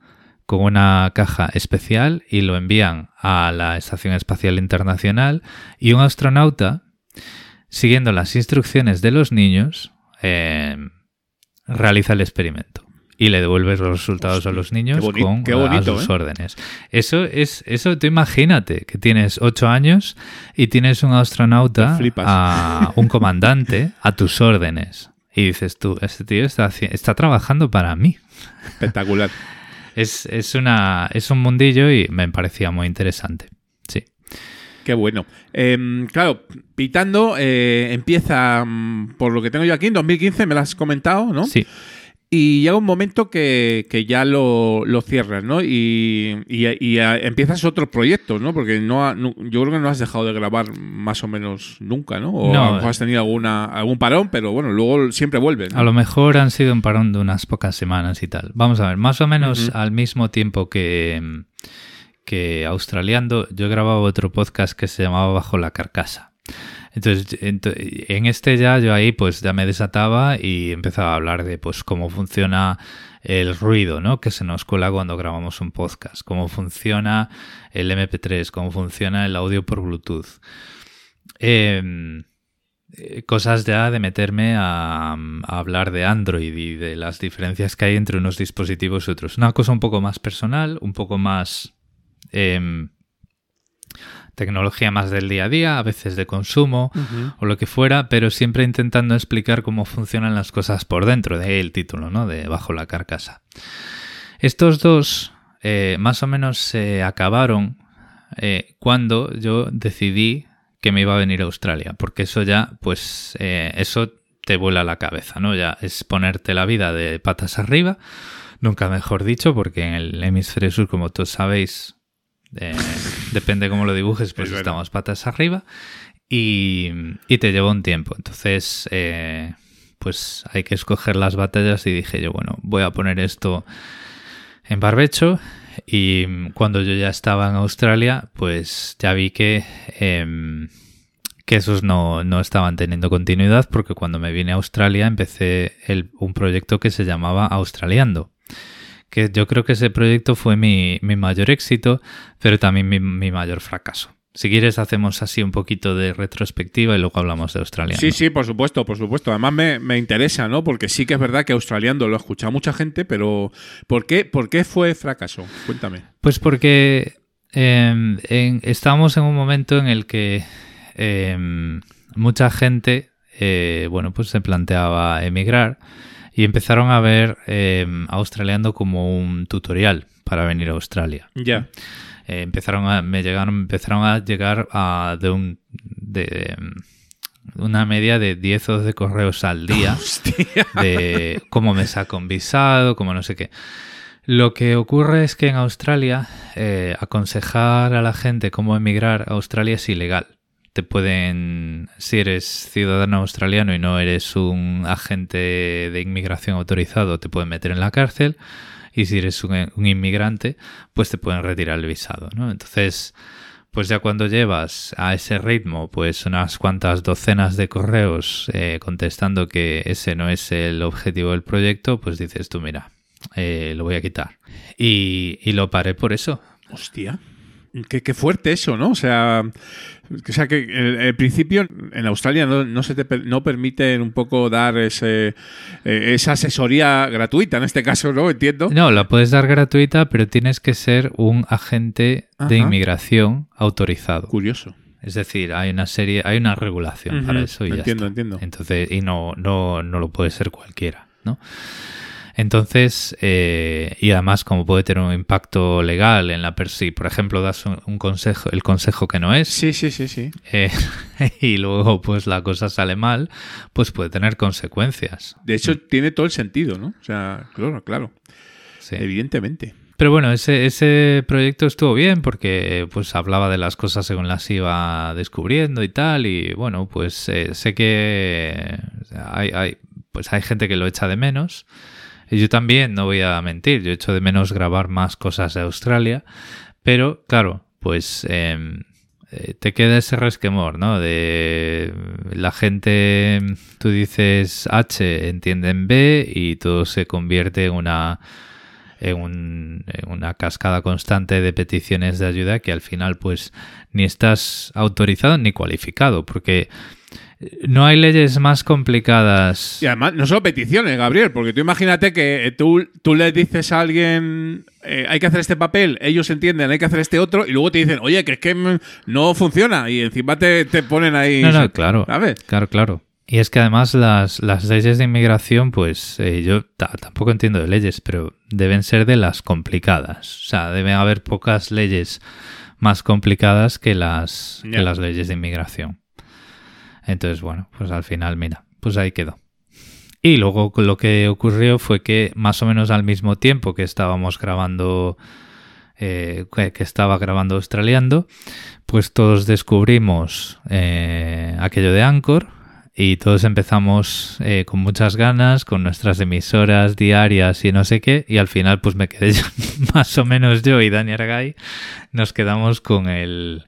con una caja especial y lo envían a la Estación Espacial Internacional y un astronauta siguiendo las instrucciones de los niños, eh, realiza el experimento y le devuelves los resultados Hostia, a los niños con bonito, a sus ¿eh? órdenes. Eso es, eso tú imagínate que tienes ocho años y tienes un astronauta, a un comandante, a tus órdenes. Y dices tú, este tío está, está trabajando para mí. Espectacular. Es, es, una, es un mundillo y me parecía muy interesante. Qué bueno. Em, claro, Pitando eh, empieza, mm, por lo que tengo yo aquí, en 2015, me lo has comentado, ¿no? Sí. Y llega un momento que, que ya lo, lo cierras, ¿no? Y, y- y, eh, empiezas otros proyectos, ¿no? Porque no, ha- no- yo creo que no has dejado de grabar más o menos nunca, ¿no? O No. a lo mejor has tenido alguna, algún parón, pero bueno, luego siempre vuelves. ¿no? A lo mejor han sido un parón de unas pocas semanas y tal. Vamos a ver, más o menos al mismo tiempo que, que Australiando, yo grababa otro podcast que se llamaba Bajo la Carcasa. Entonces, ento- en este ya yo ahí pues ya me desataba y empezaba a hablar de pues cómo funciona el ruido, ¿no? Que se nos cuela cuando grabamos un podcast, cómo funciona el MP3, cómo funciona el audio por Bluetooth. Em, eh, cosas ya de meterme a hablar de Android y de las diferencias que hay entre unos dispositivos y otros. Una cosa un poco más personal, un poco más em, tecnología más del día a día, a veces de consumo o lo que fuera, pero siempre intentando explicar cómo funcionan las cosas por dentro, de ahí el título, ¿no? De Bajo la Carcasa. Estos dos eh, más o menos se acabaron eh, cuando yo decidí que me iba a venir a Australia, porque eso ya, pues, eh, eso te vuela la cabeza, ¿no? Ya es ponerte la vida de patas arriba, nunca mejor dicho, porque en el hemisferio sur, como todos sabéis, eh, depende cómo lo dibujes, pues Es verdad. estamos patas arriba y, y te lleva un tiempo. Entonces, eh, pues hay que escoger las batallas y dije yo, bueno, voy a poner esto en barbecho y cuando yo ya estaba en Australia, pues ya vi que, em, que esos no, no estaban teniendo continuidad porque cuando me vine a Australia empecé el- un proyecto que se llamaba Australiando que yo creo que ese proyecto fue mi, mi mayor éxito, pero también mi, mi mayor fracaso. Si quieres hacemos así un poquito de retrospectiva y luego hablamos de Australia. Sí, sí, por supuesto, por supuesto. Además me, me interesa, ¿no? Porque sí que es verdad que australiando lo ha escuchado mucha gente, pero ¿por qué, por qué fue fracaso? Cuéntame. Pues porque eh, en- estábamos en un momento en el que eh, mucha gente, eh, bueno, pues se planteaba emigrar y empezaron a ver eh, Australiando como un tutorial para venir a Australia. Ya. Eh, empezaron a, me llegaron, empezaron a llegar a de un de una media de 10 o 12 correos al día de cómo me saco un visado, cómo no sé qué. Lo que ocurre es que en Australia eh, aconsejar a la gente cómo emigrar a Australia es ilegal. Te pueden, si eres ciudadano australiano y no eres un agente de inmigración autorizado, te pueden meter en la cárcel. Y si eres un, un inmigrante, pues te pueden retirar el visado, ¿no? Entonces, pues ya cuando llevas a ese ritmo, pues unas cuantas docenas de correos eh, contestando que ese no es el objetivo del proyecto, pues dices tú, mira, eh, lo voy a quitar. Y, y lo paré por eso. Hostia. Qué, qué fuerte eso, ¿no? O sea, o sea que el, el principio en Australia no, no se te no permiten un poco dar ese, eh, esa asesoría gratuita, en este caso, ¿no? Entiendo. No, la puedes dar gratuita, pero tienes que ser un agente Ajá. de inmigración autorizado. Curioso. Es decir, hay una serie, hay una regulación para eso y ya entiendo, está. entiendo. Entonces, y no, no, no lo puede ser cualquiera, ¿no? Entonces, eh, y además como puede tener un impacto legal en la persona, si por ejemplo das un, un consejo, el consejo que no es, Sí, sí, sí, sí. eh, y luego pues la cosa sale mal, pues puede tener consecuencias. De hecho, tiene todo el sentido, ¿no? O sea, claro, claro. Evidentemente. Pero bueno, ese, ese proyecto estuvo bien porque pues hablaba de las cosas según las iba descubriendo y tal. Y bueno, pues eh, sé que hay, hay, pues hay gente que lo echa de menos. Y yo también, no voy a mentir, yo echo de menos grabar más cosas de Australia. Pero claro, pues em, eh, te queda ese resquemor, ¿no? De la gente, tú dices H, entienden B y todo se convierte en una en, un- en una cascada constante de peticiones de ayuda que al final pues ni estás autorizado ni cualificado porque no hay leyes más complicadas Y además, no solo peticiones, Gabriel, porque tú imagínate que eh, tú, tú le dices a alguien, eh, hay que hacer este papel, ellos entienden, hay que hacer este otro, y luego te dicen, oye, que es que no funciona, y encima te, te ponen ahí. No, no, claro. ¿Sabes? Claro, claro. Y es que además las, las leyes de inmigración, pues eh, yo tampoco entiendo de leyes, pero deben ser de las complicadas. O sea, deben haber pocas leyes más complicadas que las, que las leyes de inmigración. Entonces, bueno, pues al final, mira, pues ahí quedó. Y luego lo que ocurrió fue que más o menos al mismo tiempo que estábamos grabando, eh, que estaba grabando Australiando, pues todos descubrimos eh, aquello de Anchor y todos empezamos eh, con muchas ganas, con nuestras emisoras diarias y no sé qué, y al final pues me quedé yo, más o menos yo y Dani Argay, nos quedamos con el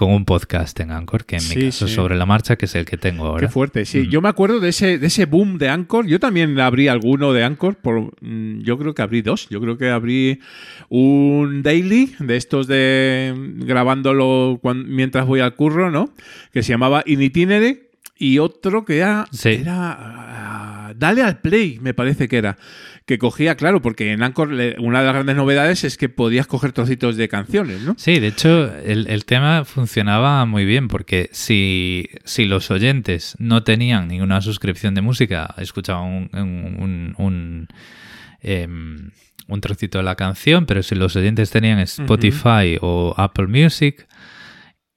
con un podcast en Anchor, que en mi caso es sobre la marcha, que es el que tengo ahora. Qué fuerte, sí. Yo me acuerdo de ese, de ese boom de Anchor. Yo también abrí alguno de Anchor. Por, mm, yo creo que abrí dos. Yo creo que abrí un daily de estos de grabándolo mientras voy al curro, ¿no? Que se llamaba In Itinere. Y otro que era, era ah, Dale al Play, me parece que era que cogía, claro, porque en Anchor una de las grandes novedades es que podías coger trocitos de canciones, ¿no? Sí, de hecho, el, tema funcionaba muy bien, porque si, si, los oyentes no tenían ninguna suscripción de música, escuchaban un, un, em, un, trocito de la canción, pero si los oyentes tenían Spotify o Apple Music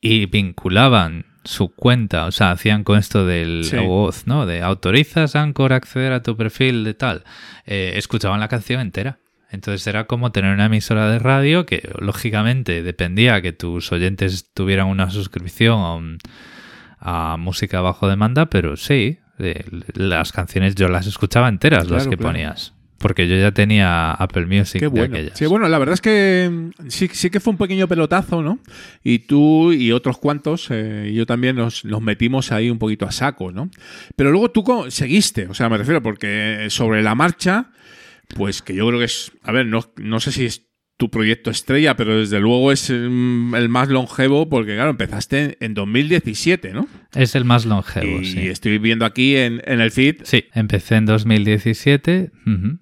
y vinculaban su cuenta, o sea, hacían con esto del voz, ¿no? De autorizas Anchor a acceder a tu perfil de tal. Eh, escuchaban la canción entera. Entonces era como tener una emisora de radio que lógicamente dependía que tus oyentes tuvieran una suscripción a, música bajo demanda, pero sí, eh, las canciones yo las escuchaba enteras, las que ponías. Porque yo ya tenía Apple Music Qué bueno. Sí, bueno, la verdad es que mm, sí, sí que fue un pequeño pelotazo, ¿no? Y tú y otros cuantos, eh, y yo también nos, metimos ahí un poquito a saco, ¿no? Pero luego tú seguiste, o sea, me refiero, porque sobre la marcha, pues que yo creo que es, a ver, no, no sé si es tu proyecto estrella, pero desde luego es mm, el más longevo porque, claro, empezaste en 2017, ¿no? Es el más longevo, y sí. estoy viendo aquí en, el feed. Sí, empecé en 2017.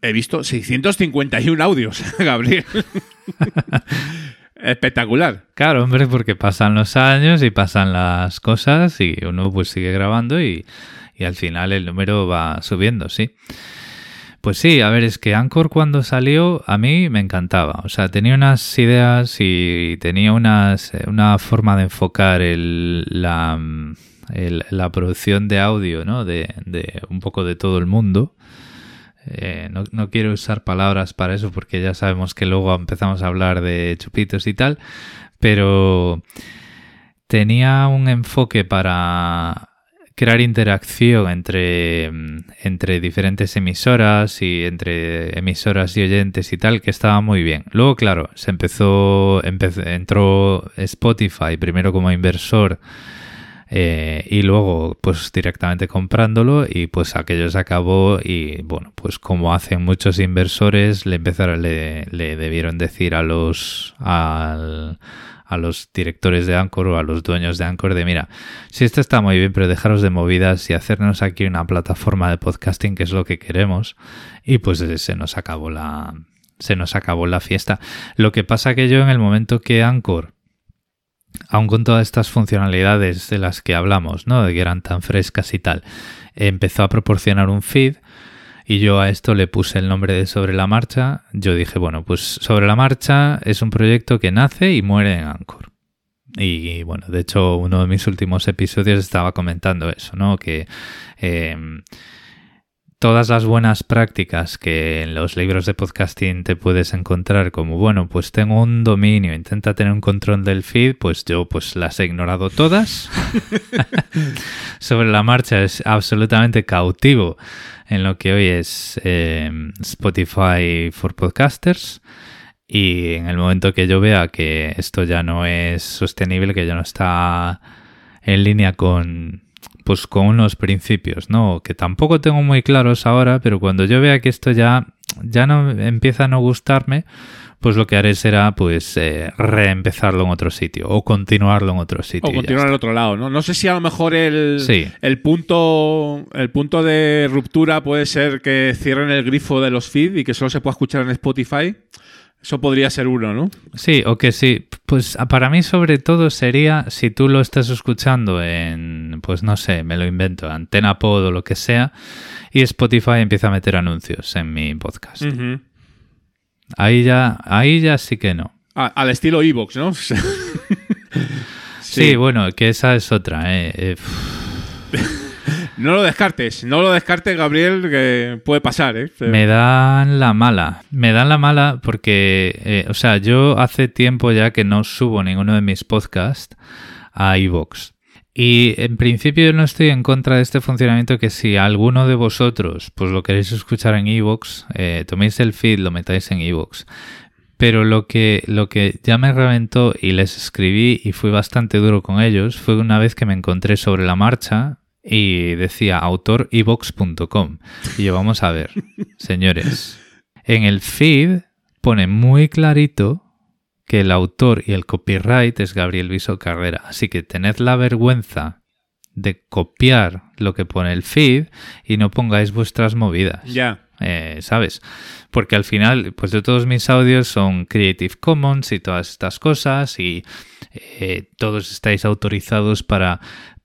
He visto 651 audios, Gabriel. Espectacular. Claro, hombre, porque pasan los años y pasan las cosas y uno pues sigue grabando y, y al final el número va subiendo, sí. Pues sí, a ver, es que Anchor cuando salió a mí me encantaba. O sea, tenía unas ideas y tenía unas, eh, una forma de enfocar la, la producción de audio, ¿no? De, de, un poco de todo el mundo. Eh, no, no, quiero usar palabras para eso porque ya sabemos que luego empezamos a hablar de chupitos y tal, pero tenía un enfoque para crear interacción entre, mm, entre diferentes emisoras y entre emisoras y oyentes y tal, que estaba muy bien. Luego, claro, se empezó, entró Spotify primero como inversor eh, y luego pues directamente comprándolo y pues aquello se acabó y bueno, pues como hacen muchos inversores, le empezaron, le, le debieron decir a los... Al, a los directores de Anchor o a los dueños de Anchor de mira, si esto está muy bien, pero dejaros de movidas y hacernos aquí una plataforma de podcasting que es lo que queremos y pues se nos acabó la se nos acabó la fiesta. Lo que pasa que yo en el momento que Anchor aun con todas estas funcionalidades de las que hablamos, ¿no? De que eran tan frescas y tal, empezó a proporcionar un feed y yo a esto le puse el nombre de Sobre la Marcha. Yo dije, bueno, pues Sobre la Marcha es un proyecto que nace y muere en Anchor. Y bueno, de hecho, uno de mis últimos episodios estaba comentando eso, ¿no? Que eh, todas las buenas prácticas que en los libros de podcasting te puedes encontrar, como bueno, pues tengo un dominio, intenta tener un control del feed, pues yo pues las he ignorado todas. Sobre la marcha es absolutamente cautivo en lo que hoy es em, Spotify for Podcasters. Y en el momento que yo vea que esto ya no es sostenible, que ya no está en línea con, pues con unos principios, ¿no? Que tampoco tengo muy claros ahora, pero cuando yo vea que esto ya, ya no empieza a no gustarme, pues lo que haré será pues eh, reempezarlo en otro sitio o continuarlo en otro sitio. O continuar al otro lado, ¿no? No sé si a lo mejor el, Sí. el punto el punto de ruptura puede ser que cierren el grifo de los feed y que solo se pueda escuchar en Spotify. Eso podría ser uno, ¿no? Sí, o que sí. Pues para mí sobre todo sería si tú lo estás escuchando en, pues no sé, me lo invento, Antena Pod o lo que sea, y Spotify empieza a meter anuncios en mi podcast. Ahí ya, ahí ya sí que no. Ah, al estilo Evox, ¿no? Sí, bueno, que esa es otra. eh, eh, No lo descartes, no lo descartes, Gabriel, que puede pasar, ¿eh? Me dan la mala. Me dan la mala porque, eh, o sea, yo hace tiempo ya que no subo ninguno de mis podcasts a iVoox. Y en principio yo no estoy en contra de este funcionamiento que si alguno de vosotros pues lo queréis escuchar en iVoox, eh, toméis el feed, lo metáis en iVoox. Pero lo que, lo que ya me reventó y les escribí y fui bastante duro con ellos fue una vez que me encontré sobre la marcha y decía autorivox.com. Y yo, vamos a ver, señores, en el feed pone muy clarito que el autor y el copyright es Gabriel Viso Carrera. Así que tened la vergüenza de copiar lo que pone el feed y no pongáis vuestras movidas. Ya. Eh, ¿Sabes? Porque al final, pues de todos mis audios son Creative Commons y todas estas cosas y eh, todos estáis autorizados para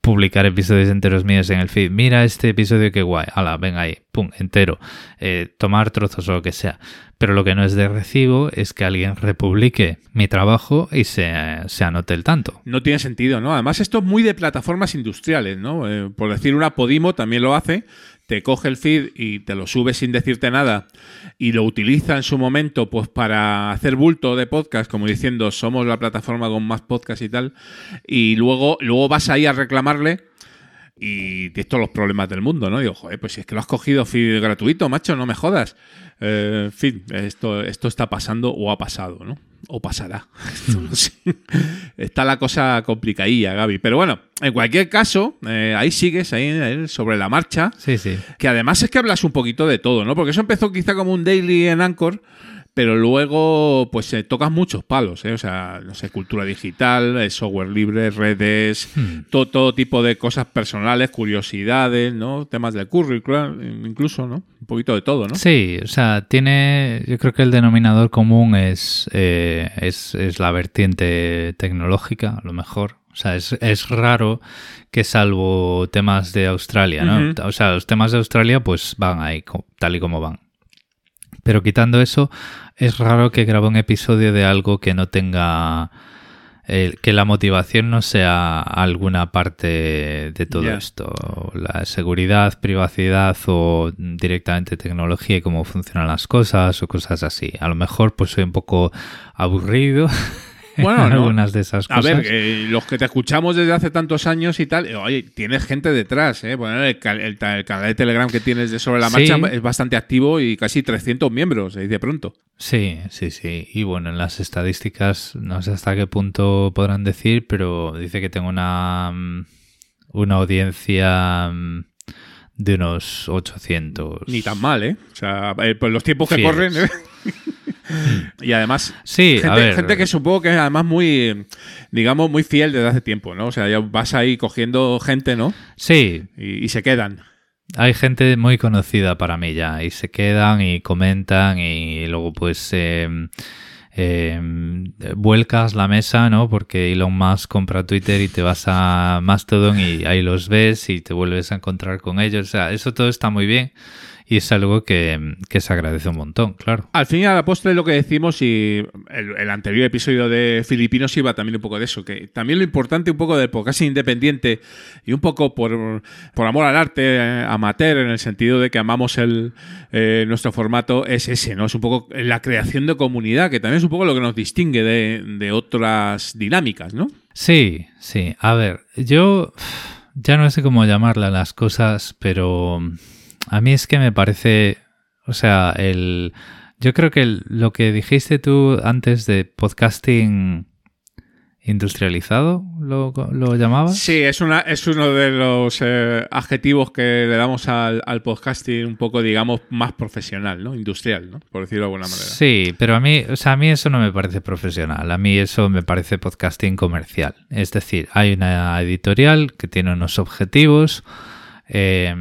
publicar episodios enteros míos en el feed. Mira este episodio que guay. Hala, venga ahí, pum, entero. Eh, tomar trozos o lo que sea. Pero lo que no es de recibo es que alguien republique mi trabajo y se, se anote el tanto. No tiene sentido, ¿no? Además, esto es muy de plataformas industriales, ¿no? Eh, por decir una, Podimo también lo hace. Te coge el feed y te lo sube sin decirte nada y lo utiliza en su momento pues para hacer bulto de podcast, como diciendo somos la plataforma con más podcast y tal. Y luego, luego vas ahí a reclamarle y tienes todos los problemas del mundo, ¿no? Digo, joder, pues si es que lo has cogido feed gratuito, macho, no me jodas. Eh, en fin, esto, esto está pasando o ha pasado, ¿no? O pasará. No sé. Está la cosa complicadilla, Gaby. Pero bueno, en cualquier caso, eh, ahí sigues, ahí sobre la marcha. Sí, sí. Que además es que hablas un poquito de todo, ¿no? Porque eso empezó quizá como un daily en Anchor, pero luego pues eh, tocas muchos palos, ¿eh? O sea, no sé, cultura digital, eh, software libre, redes, todo, todo tipo de cosas personales, curiosidades, ¿no? Temas de currículum, incluso, ¿no? Un poquito de todo, ¿no? Sí, o sea, tiene. Yo creo que el denominador común es, eh, es, es la vertiente tecnológica, a lo mejor. O sea, es, es raro que salvo temas de Australia, ¿no? O sea, los temas de Australia pues van ahí, tal y como van. Pero quitando eso, es raro que grabe un episodio de algo que no tenga... eh, que la motivación no sea alguna parte de todo esto. La seguridad, privacidad o directamente tecnología y cómo funcionan las cosas o cosas así. A lo mejor pues soy un poco aburrido Bueno, en no. algunas de esas A cosas. ver, eh, los que te escuchamos desde hace tantos años y tal, eh, oye, tienes gente detrás, ¿eh? Bueno, el, canal de Telegram que tienes de Sobre la Sí. Marcha es bastante activo y casi 300 miembros, se dice pronto. Sí, sí, sí. Y bueno, en las estadísticas no sé hasta qué punto podrán decir, pero dice que tengo una, mm, una audiencia mm, de unos 800. Ni tan mal, ¿eh? O sea, eh, pues los tiempos que Fieles. corren. ¿eh? y además, Sí, gente, a ver. gente que supongo que es además muy, digamos, muy fiel desde hace tiempo, ¿no? O sea, ya vas ahí cogiendo gente, ¿no? Sí. Y, y se quedan. Hay gente muy conocida para mí ya y se quedan y comentan y luego pues eh, eh, vuelcas la mesa, ¿no? Porque Elon Musk compra Twitter y te vas a Mastodon y ahí los ves y te vuelves a encontrar con ellos. O sea, eso todo está muy bien y es algo que, que se agradece un montón, claro. Al fin y a la postre lo que decimos y el, el anterior episodio de Filipinos iba también un poco de eso, que también lo importante un poco del podcast independiente y un poco por, por amor al arte eh, amateur en el sentido de que amamos el eh, nuestro formato es ese, ¿no? Es un poco la creación de comunidad, que también es un poco lo que nos distingue de, de otras dinámicas, ¿no? Sí, sí. A ver, yo ya no sé cómo llamarla las cosas, pero a mí es que me parece, o sea, el, yo creo que el- lo que dijiste tú antes de podcasting industrializado, lo, lo llamabas. Sí, es, una, es uno de los eh, adjetivos que le damos al, al, podcasting un poco, digamos, más profesional, ¿no? Industrial, ¿no? Por decirlo de alguna manera. Sí, pero a mí, o sea, a mí eso no me parece profesional. A mí eso me parece podcasting comercial. Es decir, hay una editorial que tiene unos objetivos, eh,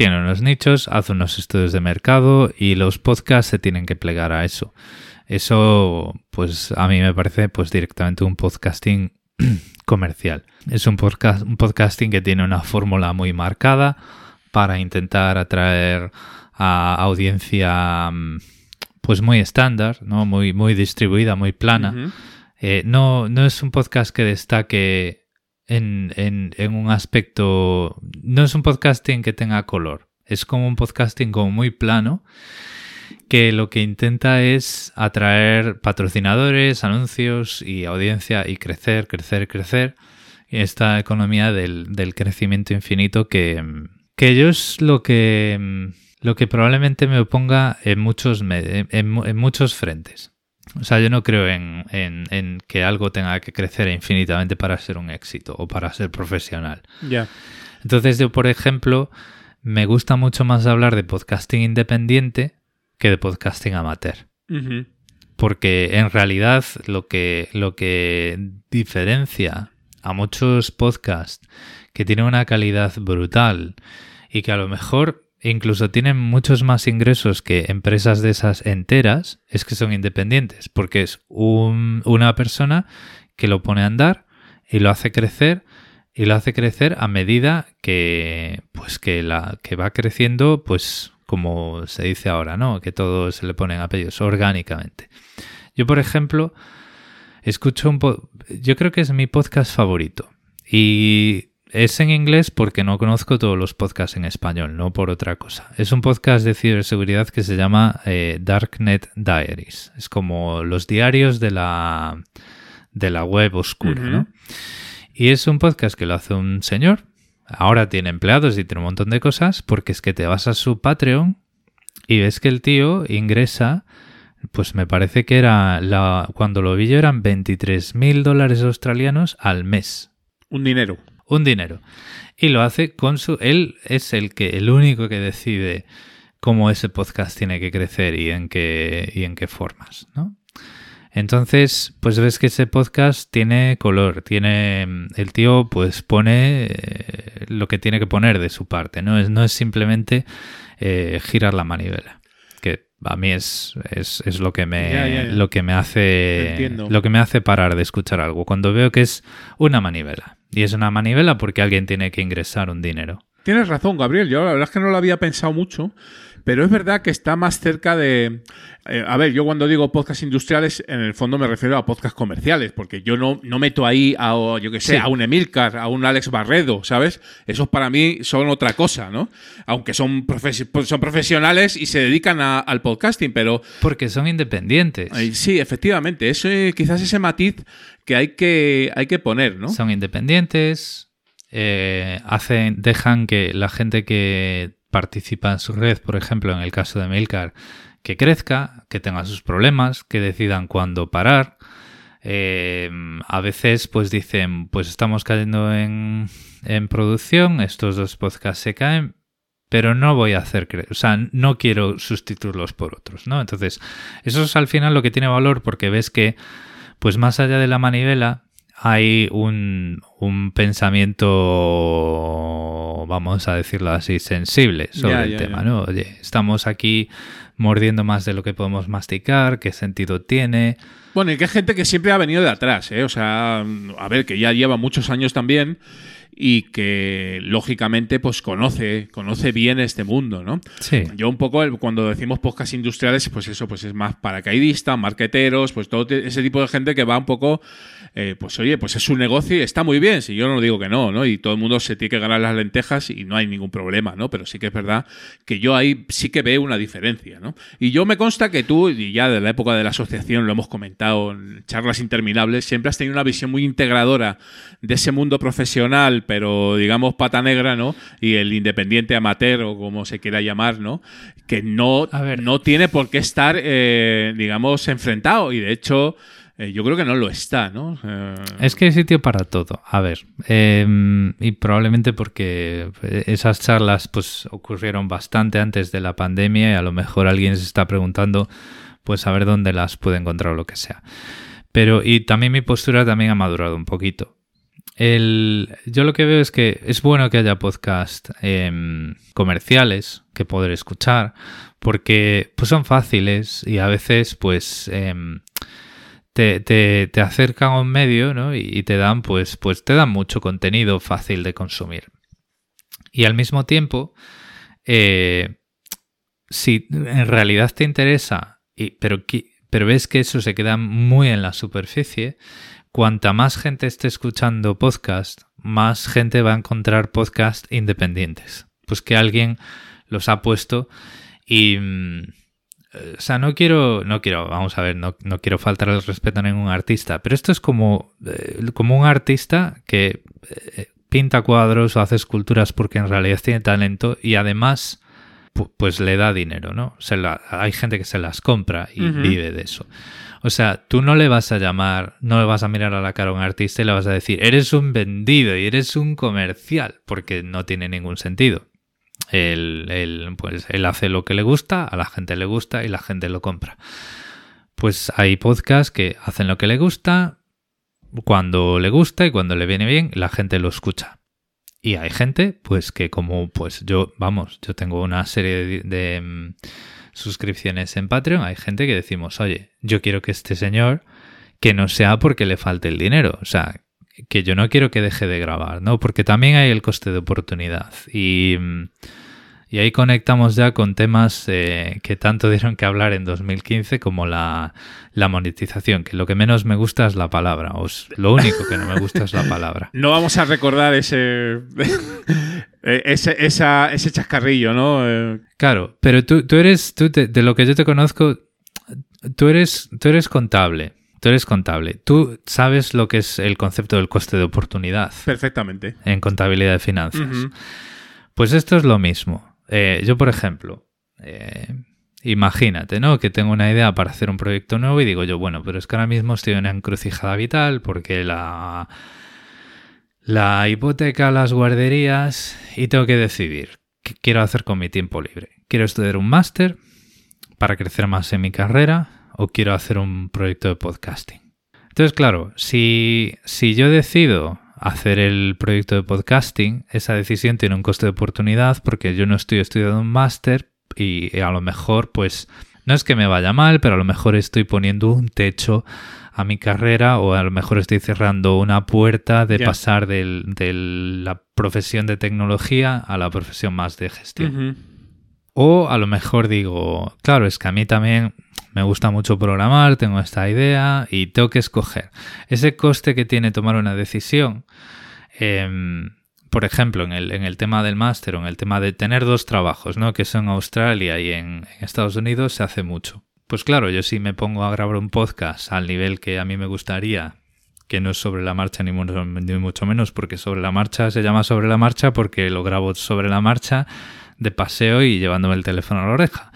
tiene unos nichos, hace unos estudios de mercado y los podcasts se tienen que plegar a eso. Eso, pues a mí me parece pues directamente un podcasting comercial. Es un, podcast, un podcasting que tiene una fórmula muy marcada para intentar atraer a audiencia pues muy estándar, ¿no? Muy, muy distribuida, muy plana. Uh -huh. eh, no, no es un podcast que destaque en, en, un aspecto. No es un podcasting que tenga color. Es como un podcasting como muy plano que lo que intenta es atraer patrocinadores, anuncios y audiencia y crecer, crecer, crecer. Esta economía del, del crecimiento infinito que, que yo es lo que, lo que probablemente me oponga en muchos, en muchos frentes. O sea, yo no creo en, en, en, que algo tenga que crecer infinitamente para ser un éxito o para ser profesional. Ya. Yeah. Entonces, yo, por ejemplo, me gusta mucho más hablar de podcasting independiente que de podcasting amateur. Uh -huh. Porque en realidad lo que, lo que diferencia a muchos podcasts que tienen una calidad brutal y que a lo mejor incluso tienen muchos más ingresos que empresas de esas enteras es que son independientes, porque es un, una persona que lo pone a andar y lo hace crecer y lo hace crecer a medida que pues que la que va creciendo pues como se dice ahora, ¿no? Que todo se le ponen apellidos orgánicamente. Yo, por ejemplo, escucho un yo creo que es mi podcast favorito y es en inglés porque no conozco todos los podcasts en español, no por otra cosa. Es un podcast de ciberseguridad que se llama eh, Darknet Diaries. Es como los diarios de la, de la web oscura, uh -huh. ¿no? Y es un podcast que lo hace un señor. Ahora tiene empleados y tiene un montón de cosas porque es que te vas a su Patreon y ves que el tío ingresa, pues me parece que era, la, cuando lo vi yo eran 23 mil dólares australianos al mes. Un dinero un dinero. Y lo hace con su. Él es el que, el único que decide cómo ese podcast tiene que crecer y en qué, y en qué formas, ¿no? Entonces, pues ves que ese podcast tiene color, tiene. El tío, pues pone eh, lo que tiene que poner de su parte, ¿no? Es, no es simplemente eh, girar la manivela. Que a mí es, es, es lo que me Ya, ya, ya. lo que me hace lo que me hace parar de escuchar algo. Cuando veo que es una manivela. Y es una manivela porque alguien tiene que ingresar un dinero. Tienes razón, Gabriel. Yo la verdad es que no lo había pensado mucho, pero es verdad que está más cerca de... eh, a ver, yo cuando digo podcast industriales, en el fondo me refiero a podcast comerciales, porque yo no, no meto ahí a, yo que sé, Sí. a un Emilcar, a un Alex Barredo, ¿sabes? Esos para mí son otra cosa, ¿no? Aunque son, profes- son profesionales y se dedican a- al podcasting, pero... Porque son independientes. Sí, efectivamente. Eso, eh, quizás ese matiz que hay que, hay que poner, ¿no? Son independientes, eh, hacen, dejan que la gente que participa en su red, por ejemplo, en el caso de Milcar, que crezca, que tenga sus problemas, que decidan cuándo parar. Eh, a veces pues dicen, pues estamos cayendo en, en producción, estos dos podcasts se caen, pero no voy a hacer, o sea, no quiero sustituirlos por otros, ¿no? Entonces, eso es al final lo que tiene valor porque ves que, pues más allá de la manivela, hay un, un pensamiento, vamos a decirlo así, sensible sobre el tema. ¿no? Oye, estamos aquí mordiendo más de lo que podemos masticar, qué sentido tiene. Bueno, y que hay gente que siempre ha venido de atrás, ¿eh? O sea, a ver, que ya lleva muchos años también y que lógicamente pues conoce, conoce bien este mundo, ¿no? Sí. Yo un poco, cuando decimos podcast industriales, pues eso, pues es más paracaidista, marqueteros, pues todo ese tipo de gente que va un poco, eh, pues oye, pues es su negocio y está muy bien, si yo no digo que no, ¿no? Y todo el mundo se tiene que ganar las lentejas y no hay ningún problema, ¿no? Pero sí que es verdad que yo ahí sí que veo una diferencia, ¿no? Y yo me consta que tú, y ya de la época de la asociación lo hemos comentado en charlas interminables, siempre has tenido una visión muy integradora de ese mundo profesional, pero digamos pata negra, ¿no? Y el independiente amateur o como se quiera llamar, ¿no? Que no, no tiene por qué estar, eh, digamos, enfrentado. Y de hecho, eh, yo creo que no lo está, ¿no? Eh, Es que hay sitio para todo. A ver, eh, y probablemente porque esas charlas pues ocurrieron bastante antes de la pandemia y a lo mejor alguien se está preguntando pues a ver dónde las puede encontrar o lo que sea. Pero y también mi postura también ha madurado un poquito. El, yo lo que veo es que es bueno que haya podcast em, comerciales que poder escuchar porque pues son fáciles y a veces pues em, te, te, te, acercan a un medio ¿no? y, te dan pues, pues te dan mucho contenido fácil de consumir. Y al mismo tiempo, eh, si en realidad te interesa, y, pero, pero ves que eso se queda muy en la superficie, cuanta más gente esté escuchando podcast, más gente va a encontrar podcast independientes. Pues que alguien los ha puesto y... O sea, no quiero, no quiero, vamos a ver, no, no quiero faltar el respeto a ningún artista, pero esto es como, eh, como un artista que eh, pinta cuadros o hace esculturas porque en realidad tiene talento y además pues le da dinero, ¿no? Se la, hay gente que se las compra y uh -huh. vive de eso. O sea, tú no le vas a llamar, no le vas a mirar a la cara a un artista y le vas a decir, eres un vendido y eres un comercial, porque no tiene ningún sentido. Él, él, pues, él hace lo que le gusta, a la gente le gusta y la gente lo compra. Pues hay podcasts que hacen lo que le gusta, cuando le gusta y cuando le viene bien, la gente lo escucha. Y hay gente, pues que como pues yo, vamos, yo tengo una serie de, de um, suscripciones en Patreon, hay gente que decimos, oye, yo quiero que este señor, que no sea porque le falte el dinero, o sea, que yo no quiero que deje de grabar, ¿no? Porque también hay el coste de oportunidad. Y, y ahí conectamos ya con temas eh, que tanto dieron que hablar en 2015 como la, la, monetización, que lo que menos me gusta es la palabra, o lo único que no me gusta es la palabra. No vamos a recordar ese, ese, esa, ese chascarrillo, ¿no? Eh, Claro, pero tú, tú eres, tú te, de lo que yo te conozco, tú eres, tú eres contable. Tú eres contable. Tú sabes lo que es el concepto del coste de oportunidad. Perfectamente. En contabilidad de finanzas. Uh -huh. Pues esto es lo mismo. Eh, yo, por ejemplo, eh, imagínate, ¿no? Que tengo una idea para hacer un proyecto nuevo y digo yo, bueno, pero es que ahora mismo estoy en una encrucijada vital porque la, la hipoteca, las guarderías y tengo que decidir qué quiero hacer con mi tiempo libre. ¿Quiero estudiar un máster para crecer más en mi carrera? o quiero hacer un proyecto de podcasting. Entonces, claro, si, si yo decido hacer el proyecto de podcasting, esa decisión tiene un coste de oportunidad porque yo no estoy estudiando un máster y a lo mejor, pues, no es que me vaya mal, pero a lo mejor estoy poniendo un techo a mi carrera o a lo mejor estoy cerrando una puerta de yeah. pasar de del, la profesión de tecnología a la profesión más de gestión. Uh -huh. O a lo mejor digo, claro, es que a mí también me gusta mucho programar, tengo esta idea y tengo que escoger. Ese coste que tiene tomar una decisión, eh, por ejemplo, en el, en el tema del máster o en el tema de tener dos trabajos, ¿no? que eso en Australia y en, Estados Unidos se hace mucho. Pues claro, yo si me pongo a grabar un podcast al nivel que a mí me gustaría, que no es sobre la marcha ni mucho menos, porque sobre la marcha se llama sobre la marcha porque lo grabo sobre la marcha de paseo y llevándome el teléfono a la oreja.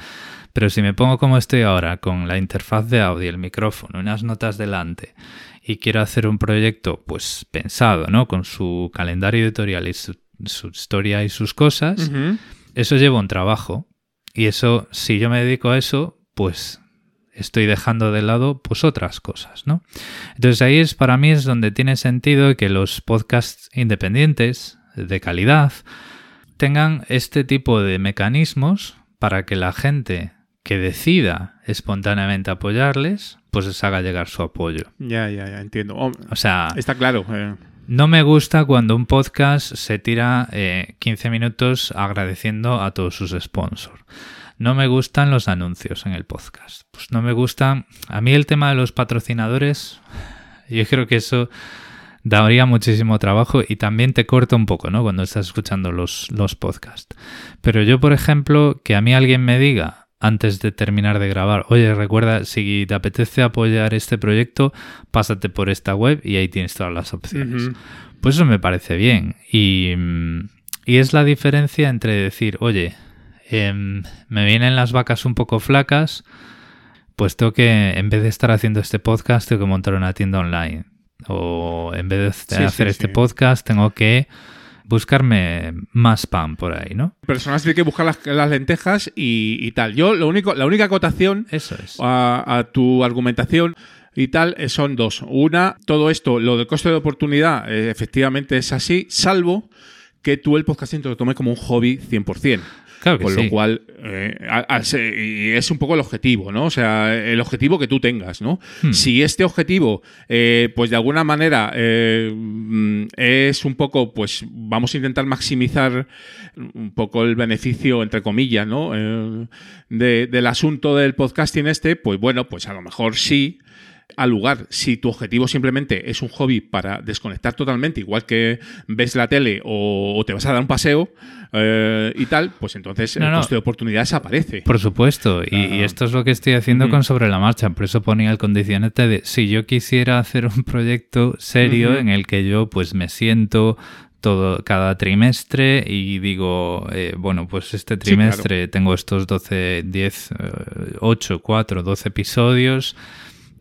Pero si me pongo como estoy ahora, con la interfaz de audio, el micrófono, unas notas delante, y quiero hacer un proyecto, pues pensado, ¿no? Con su calendario editorial y su, su historia y sus cosas, uh -huh. eso lleva un trabajo. Y eso, si yo me dedico a eso, pues estoy dejando de lado pues otras cosas, ¿no? Entonces ahí es para mí es donde tiene sentido que los podcasts independientes de calidad tengan este tipo de mecanismos para que la gente que decida espontáneamente apoyarles, pues les haga llegar su apoyo. Ya, ya, ya, entiendo. Oh, o sea, está claro. Eh. No me gusta cuando un podcast se tira eh, 15 minutos agradeciendo a todos sus sponsors. No me gustan los anuncios en el podcast. Pues no me gustan. A mí el tema de los patrocinadores, yo creo que eso daría muchísimo trabajo y también te corta un poco, ¿no? Cuando estás escuchando los, los podcasts. Pero yo, por ejemplo, que a mí alguien me diga antes de terminar de grabar, oye, recuerda, si te apetece apoyar este proyecto, pásate por esta web y ahí tienes todas las opciones. Uh -huh. Pues eso me parece bien. Y, y, es la diferencia entre decir, oye, eh, me vienen las vacas un poco flacas, pues tengo que, en vez de estar haciendo este podcast, tengo que montar una tienda online. O en vez de Sí, hacer sí, este sí. podcast, tengo que buscarme más pan por ahí, ¿no? Personas tienen que buscar las, las lentejas y, y tal. Yo, lo único, la única acotación Eso es. a, a tu argumentación y tal eh, son dos. Una, todo esto, lo del coste de oportunidad, eh, efectivamente es así, salvo que tú el podcasting te lo tomes como un hobby 100%. Claro que Con sí. lo cual, eh, y es un poco el objetivo, ¿no? O sea, el objetivo que tú tengas, ¿no? Hmm. Si este objetivo, eh, pues de alguna manera eh, mm, es un poco, pues vamos a intentar maximizar un poco el beneficio, entre comillas, ¿no? De- del asunto del podcasting este, pues bueno, pues a lo mejor sí. Al lugar, si tu objetivo simplemente es un hobby para desconectar totalmente, igual que ves la tele o, o te vas a dar un paseo eh, y tal, pues entonces No, el no. coste de oportunidad desaparece. Por supuesto, y, y esto es lo que estoy haciendo con sobre la marcha, por eso ponía el condicionante de si yo quisiera hacer un proyecto serio en el que yo pues me siento todo cada trimestre y digo, eh, bueno, pues este Sí, claro. trimestre tengo estos 12, 10, eh, 8, 4, 12 episodios,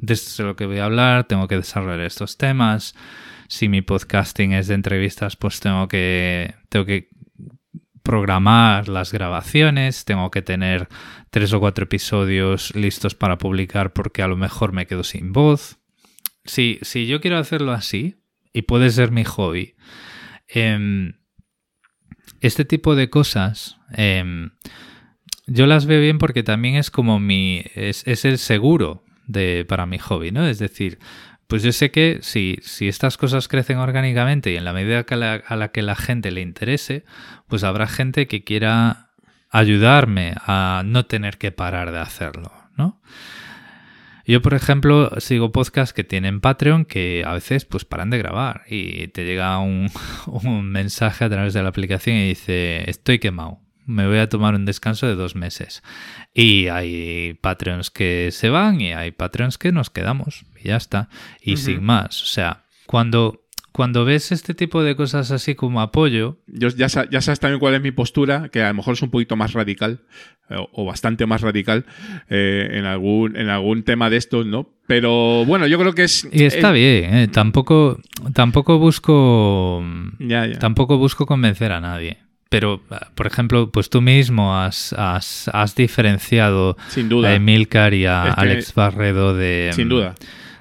de esto es lo que voy a hablar, tengo que desarrollar estos temas. Si mi podcasting es de entrevistas, pues tengo que, tengo que programar las grabaciones, tengo que tener tres o cuatro episodios listos para publicar porque a lo mejor me quedo sin voz. Si, si yo quiero hacerlo así, y puede ser mi hobby, em, este tipo de cosas em, yo las veo bien porque también es como mi. es, es el seguro para mi hobby, ¿no? Es decir, pues yo sé que si, si estas cosas crecen orgánicamente y en la medida que la- a la que la gente le interese, pues habrá gente que quiera ayudarme a no tener que parar de hacerlo, ¿no? Yo, por ejemplo, sigo podcasts que tienen Patreon que a veces pues paran de grabar y te llega un, un mensaje a través de la aplicación y dice, estoy quemado, me voy a tomar un descanso de dos meses. Y hay Patreons que se van y hay Patreons que nos quedamos y ya está. Y sin más. O sea, cuando, cuando ves este tipo de cosas así como apoyo, Yo ya, ya sabes también cuál es mi postura, que a lo mejor es un poquito más radical, eh, o, o bastante más radical, eh, en, algún, en algún tema de estos, ¿no? Pero bueno, yo creo que es... Y está es- bien, ¿eh? tampoco, tampoco busco. Ya, ya. Tampoco busco convencer a nadie. Pero, por ejemplo, pues tú mismo has, has, has diferenciado Sin duda. a Emilcar y a Alex Barredo de, Sin duda.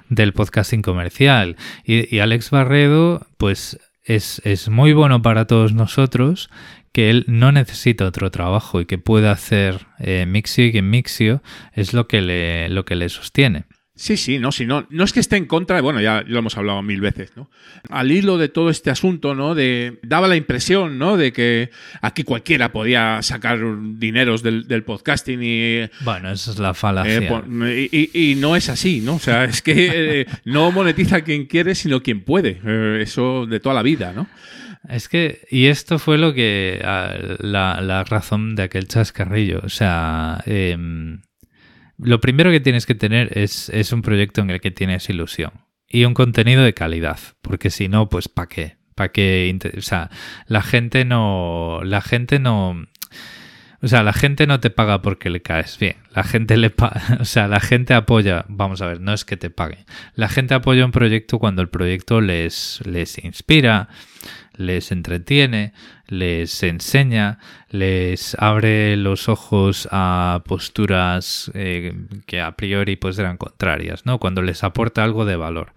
del podcasting comercial. Y, y Alex Barredo, pues es, es muy bueno para todos nosotros que él no necesita otro trabajo y que puede hacer eh, Mixio y que Mixio es lo que le, lo que le sostiene. Sí, sí, no, si no, no es que esté en contra, bueno, ya lo hemos hablado mil veces, ¿no? Al hilo de todo este asunto, ¿no? De, daba la impresión, ¿no? De que aquí cualquiera podía sacar dineros del, del podcasting y... Bueno, esa es la falacia. eh, y- y no es así, ¿no? O sea, es que eh, no monetiza quien quiere, sino quien puede. Eh, eso de toda la vida, ¿no? Es que, y esto fue lo que, ah, la, la razón de aquel chascarrillo. O sea, em, lo primero que tienes que tener es, es un proyecto en el que tienes ilusión y un contenido de calidad, porque si no, pues ¿para qué? ¿Para qué? O sea, la gente no, la gente no, o sea, la gente no te paga porque le caes bien. La gente le o sea, la gente apoya, vamos a ver, no es que te paguen. La gente apoya un proyecto cuando el proyecto les, les inspira, les entretiene, les enseña, les abre los ojos a posturas eh, que a priori pues eran contrarias, ¿no? Cuando les aporta algo de valor.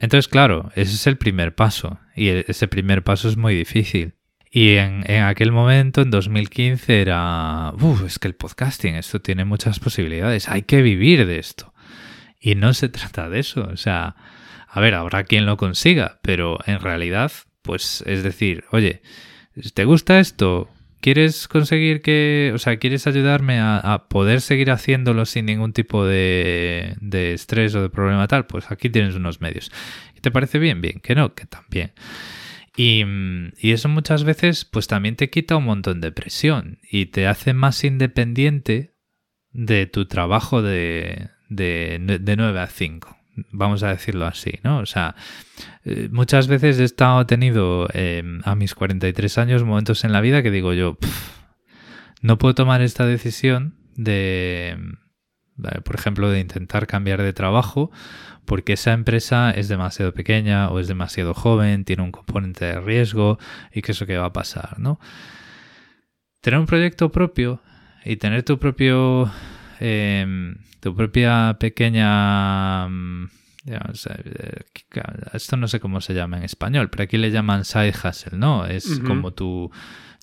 Entonces, claro, ese es el primer paso y e- ese primer paso es muy difícil. Y en, aquel momento, en 2015, era, "Uf, es que el podcasting, esto tiene muchas posibilidades, hay que vivir de esto. Y no se trata de eso, o sea, a ver, habrá quien lo consiga, pero en realidad, pues es decir, oye, ¿te gusta esto? ¿Quieres conseguir que, o sea, quieres ayudarme a, poder seguir haciéndolo sin ningún tipo de, de estrés o de problema tal? Pues aquí tienes unos medios. ¿Te parece bien? Bien, que no, que también. Y, y eso muchas veces pues también te quita un montón de presión y te hace más independiente de tu trabajo de, de, de 9 a 5. Vamos a decirlo así, ¿no? O sea, eh, muchas veces he estado he tenido eh, a mis 43 años momentos en la vida que digo yo, "Pf, no puedo tomar esta decisión de, ¿vale? por ejemplo, de intentar cambiar de trabajo porque esa empresa es demasiado pequeña o es demasiado joven, tiene un componente de riesgo y que eso que va a pasar, ¿no? Tener un proyecto propio y tener tu propio em, tu propia pequeña mm, digamos, eh, esto no sé cómo se llama en español, pero aquí le llaman side hustle, ¿no? Es como tu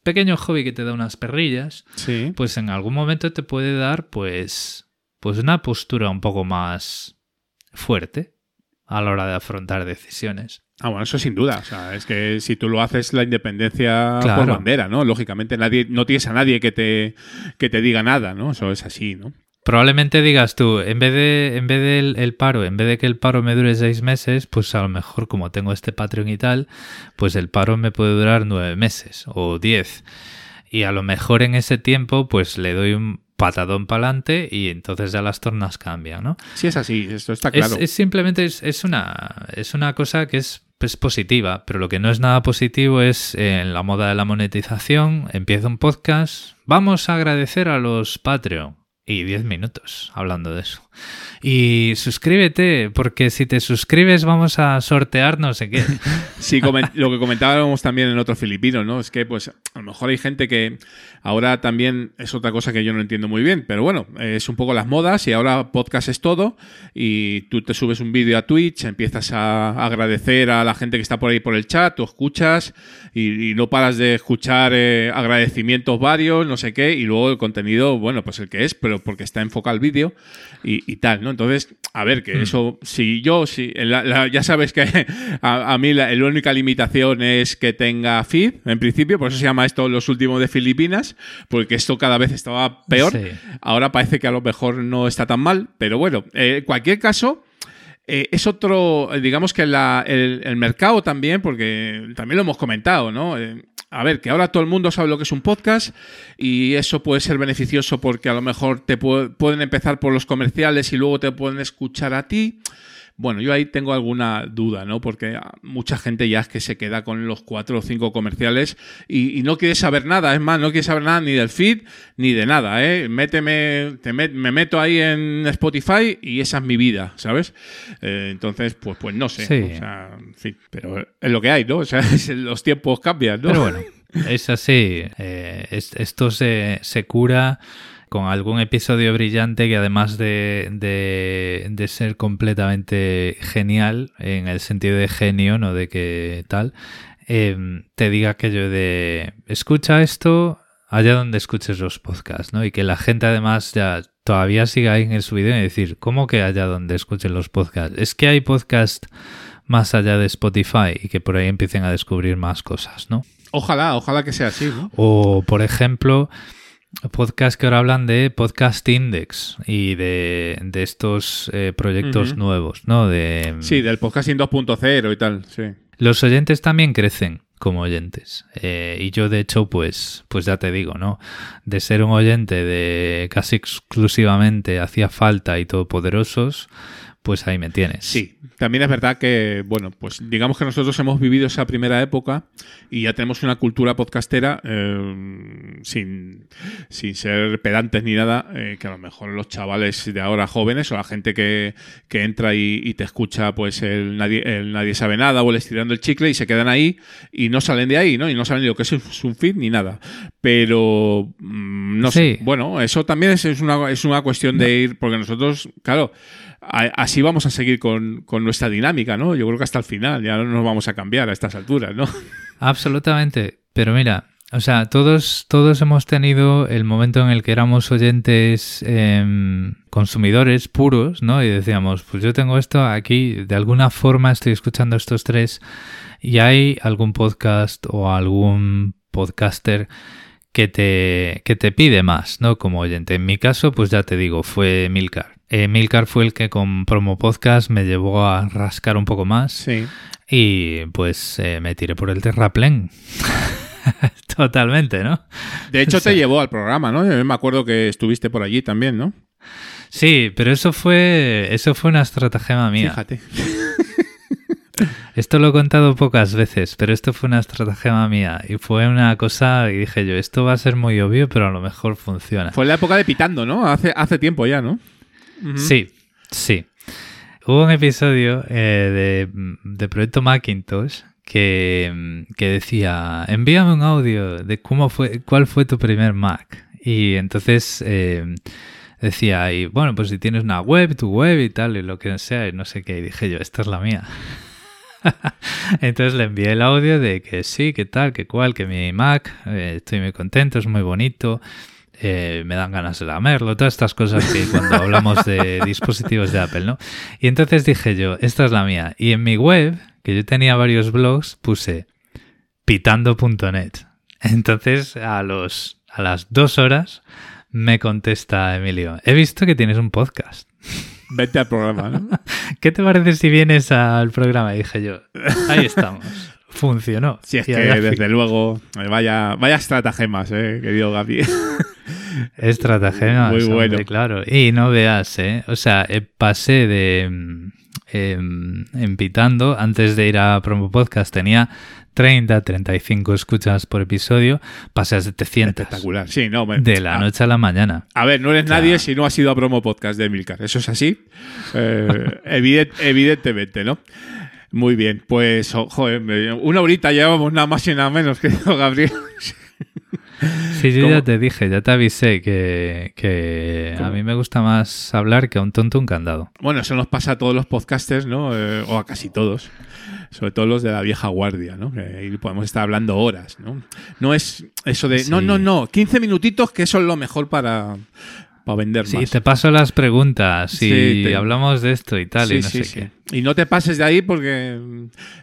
pequeño hobby que te da unas perrillas, Sí. pues en algún momento te puede dar pues pues una postura un poco más fuerte a la hora de afrontar decisiones. Ah, bueno, eso sin duda. O sea, es que si tú lo haces, la independencia Claro. por bandera, ¿no? Lógicamente, nadie, no tienes a nadie que te, que te diga nada, ¿no? Eso es así, ¿no? Probablemente digas tú, en vez de, en vez del el paro, en vez de que el paro me dure seis meses, pues a lo mejor como tengo este Patreon y tal, pues el paro me puede durar nueve meses o diez. Y a lo mejor en ese tiempo, pues le doy un patadón para adelante y entonces ya las tornas cambian, ¿no? Sí, es así, esto está Es- claro. Es, simplemente es, es una, es una cosa que es, es positiva, pero lo que no es nada positivo es eh, en la moda de la monetización, empieza un podcast, vamos a agradecer a los Patreon. Y 10 minutos hablando de eso. Y suscríbete, porque si te suscribes vamos a sortear no sé qué. Sí, lo que comentábamos también en otro filipino, ¿no? Es que, pues, a lo mejor hay gente que ahora también es otra cosa que yo no entiendo muy bien, pero bueno, es un poco las modas y ahora podcast es todo y tú te subes un vídeo a Twitch, empiezas a agradecer a la gente que está por ahí por el chat, tú escuchas y, y no paras de escuchar eh, agradecimientos varios, no sé qué, y luego el contenido, bueno, pues el que es, pero porque está enfocado al vídeo y, y tal, ¿no? Entonces, a ver, que Hmm. eso, si yo, si, la- la- ya sabes que a, a mí la, la única limitación es que tenga feed, en principio, por eso se llama esto los últimos de Filipinas, porque esto cada vez estaba peor. Sí. Ahora parece que a lo mejor no está tan mal, pero bueno, eh, en cualquier caso. eh, es otro, digamos que la- el, el mercado también, porque también lo hemos comentado, ¿no? Eh, a ver, que ahora todo el mundo sabe lo que es un podcast y eso puede ser beneficioso porque a lo mejor te pu- pueden empezar por los comerciales y luego te pueden escuchar a ti. Bueno, yo ahí tengo alguna duda, ¿no? Porque ah, mucha gente ya es que se queda con los cuatro o cinco comerciales y, y no quiere saber nada. Es más, no quiere saber nada ni del feed ni de nada, ¿eh? Méteme, te met- me meto ahí en Spotify y esa es mi vida, ¿sabes? Eh, entonces, pues, pues no sé. Sí. O sea, en fin, pero es lo que hay, ¿no? O sea, los tiempos cambian, ¿no? Pero bueno, es así. Eh, es- esto se, se cura con algún episodio brillante que además de, de, de ser completamente genial, en el sentido de genio, no de que tal, eh, te diga aquello de escucha esto allá donde escuches los podcasts, ¿no? Y que la gente además ya todavía siga ahí en su vídeo y decir, ¿cómo que allá donde escuchen los podcasts? Es que hay podcast más allá de Spotify y que por ahí empiecen a descubrir más cosas, ¿no? Ojalá, ojalá que sea así, ¿no? O, por ejemplo, podcasts que ahora hablan de Podcast Index y de, de estos eh, proyectos nuevos, ¿no? De, Sí, del podcasting 2.0 y tal, sí. Los oyentes también crecen como oyentes. Eh, y yo, de hecho, pues, pues ya te digo, ¿no? De ser un oyente de casi exclusivamente hacía falta y todopoderosos, pues ahí me tienes. Sí, también es verdad que, bueno, pues digamos que nosotros hemos vivido esa primera época y ya tenemos una cultura podcastera eh, sin, sin ser pedantes ni nada, eh, que a lo mejor los chavales de ahora jóvenes o la gente que, que entra y, y te escucha, pues el nadie, el nadie sabe nada o el estirando el chicle y se quedan ahí y no salen de ahí, ¿no? Y no saben lo que es un feed ni nada. Pero, mm, no sé, bueno, eso también es, es una, es una cuestión de ir, porque nosotros, claro, así vamos a seguir con, con nuestra dinámica, ¿no? Yo creo que hasta el final, ya no nos vamos a cambiar a estas alturas, ¿no? Absolutamente. Pero mira, o sea, todos, todos hemos tenido el momento en el que éramos oyentes em, consumidores puros, ¿no? Y decíamos, pues yo tengo esto aquí, de alguna forma estoy escuchando estos tres y hay algún podcast o algún podcaster que te, que te pide más, ¿no? Como oyente. En mi caso, pues ya te digo, fue Milcar. Eh, Milcar fue el que con Promo Podcast me llevó a rascar un poco más. Sí. Y pues eh, me tiré por el terraplén. Totalmente, ¿no? De hecho, O sea, te llevó al programa, ¿no? Yo me acuerdo que estuviste por allí también, ¿no? Sí, pero eso fue, eso fue una estratagema mía. Fíjate. Esto lo he contado pocas veces, pero esto fue una estratagema mía. Y fue una cosa y dije yo, esto va a ser muy obvio, pero a lo mejor funciona. Fue en la época de Pitando, ¿no? Hace, hace tiempo ya, ¿no? Sí, sí. Hubo un episodio eh, de, de Proyecto Macintosh que, que decía, envíame un audio de cómo fue, cuál fue tu primer Mac. Y entonces eh, decía, y bueno, pues si tienes una web, tu web y tal, y lo que sea, y no sé qué, y dije yo, esta es la mía. Entonces le envié el audio de que sí, que tal, que cual, que mi Mac, eh, estoy muy contento, es muy bonito, eh, me dan ganas de lamerlo, todas estas cosas que cuando hablamos de dispositivos de Apple, ¿no? Y entonces dije yo, esta es la mía. Y en mi web, que yo tenía varios blogs, puse pitando.net. Entonces a, los, a las dos horas me contesta Emilio, he visto que tienes un podcast. Vete al programa, ¿no? ¿Qué te parece si vienes al programa? Y dije yo, ahí estamos. Funcionó. Si es Y que, desde luego, eh, vaya, vaya estratagemas, eh, querido Gaby. Estratagemas, Muy hombre, bueno. claro. Y no veas, ¿eh? O sea, eh, pasé de... mm, em, en Pitando, antes de ir a Promo Podcast, tenía 30, 35 escuchas por episodio, pasé a 700. Espectacular. Sí, no, me- De la a- noche a la mañana. A ver, no eres nadie si no has ido a promo podcast de Milcar. Eso es así. Eh, evident- evidentemente, ¿no? Muy bien. Pues, oh, joder, una horita llevamos nada más y nada menos, querido Gabriel. Sí, yo ¿Cómo? ya te dije, ya te avisé que, que a mí me gusta más hablar que a un tonto un candado. Bueno, eso nos pasa a todos los podcasters, ¿no? Eh, o a casi todos. Sobre todo los de la vieja guardia, ¿no? Que ahí podemos estar hablando horas, ¿no? No es eso de, no, Sí. no, no, 15 minutitos que eso es lo mejor para, para vender Sí, más. te paso las preguntas y Sí, te- hablamos de esto y tal Sí, y no sí, sé sí. qué. Y no te pases de ahí porque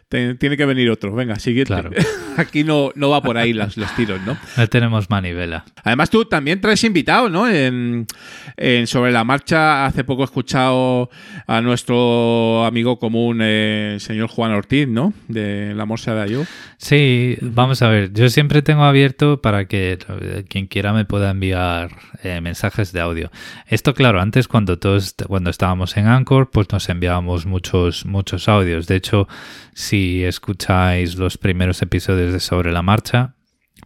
te- tiene que venir otro. Venga, siguiente. Claro. Aquí no, no va por ahí las- los tiros, ¿no? No tenemos manivela. Además, tú también traes invitado, ¿no? En, en Sobre la Marcha, hace poco he escuchado a nuestro amigo común, eh, el señor Juan Ortiz, ¿no? De La Morsa de Ayo. Sí, vamos a ver. Yo siempre tengo abierto para que eh, quien quiera me pueda enviar eh, mensajes de audio. Esto, claro, antes cuando todos, cuando estábamos en Anchor, pues nos enviábamos muchos, muchos audios. De hecho, si escucháis los primeros episodios de Sobre la Marcha,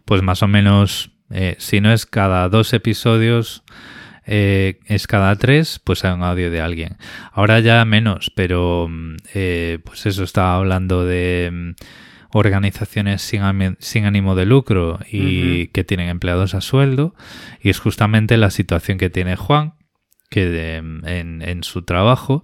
pues más o menos, eh, si no es cada dos episodios, eh, es cada tres, pues hay un audio de alguien. Ahora ya menos, pero mm, eh, pues eso estaba hablando de mm, organizaciones sin, sin ánimo de lucro y que tienen empleados a sueldo. Y es justamente la situación que tiene Juan, que de- en, en su trabajo.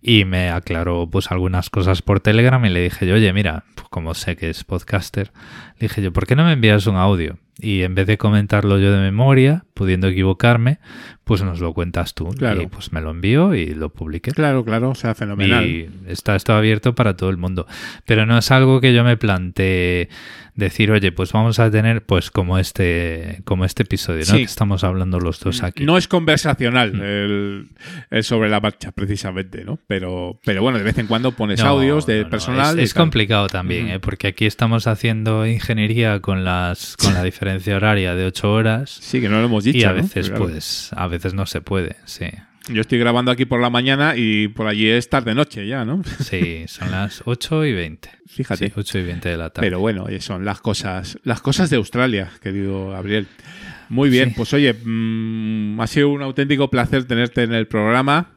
Y me aclaró pues algunas cosas por Telegram y le dije yo, oye, mira, pues, como sé que es podcaster, le dije yo, ¿por qué no me envías un audio? Y en vez de comentarlo yo de memoria, pudiendo equivocarme, pues nos lo cuentas tú. Claro. Y pues me lo envío y lo publiqué. Claro, claro, o sea, fenomenal. Y está esto abierto para todo el mundo. Pero no es algo que yo me planteé decir, oye, pues vamos a tener, pues como este, como este episodio, ¿no? Sí. Que estamos hablando los dos aquí. No es conversacional el, el sobre la marcha, precisamente, ¿no? Pero, pero bueno, de vez en cuando pones No, audios de no, no, personal. Es, es complicado también, Ujú. ¿eh? porque aquí estamos haciendo ingeniería con las con la diferencia horaria de ocho horas. Sí, que no lo hemos dicho. Y a ¿no? veces, Claro. pues, a veces no se puede, sí. Yo estoy grabando aquí por la mañana y por allí es tarde-noche ya, ¿no? Sí, son las 8 y 20. Fíjate. Sí, 8 y 20 de la tarde. Pero bueno, son las cosas, las cosas de Australia, querido Gabriel. Muy bien, Sí. pues oye, mm, ha sido un auténtico placer tenerte en el programa,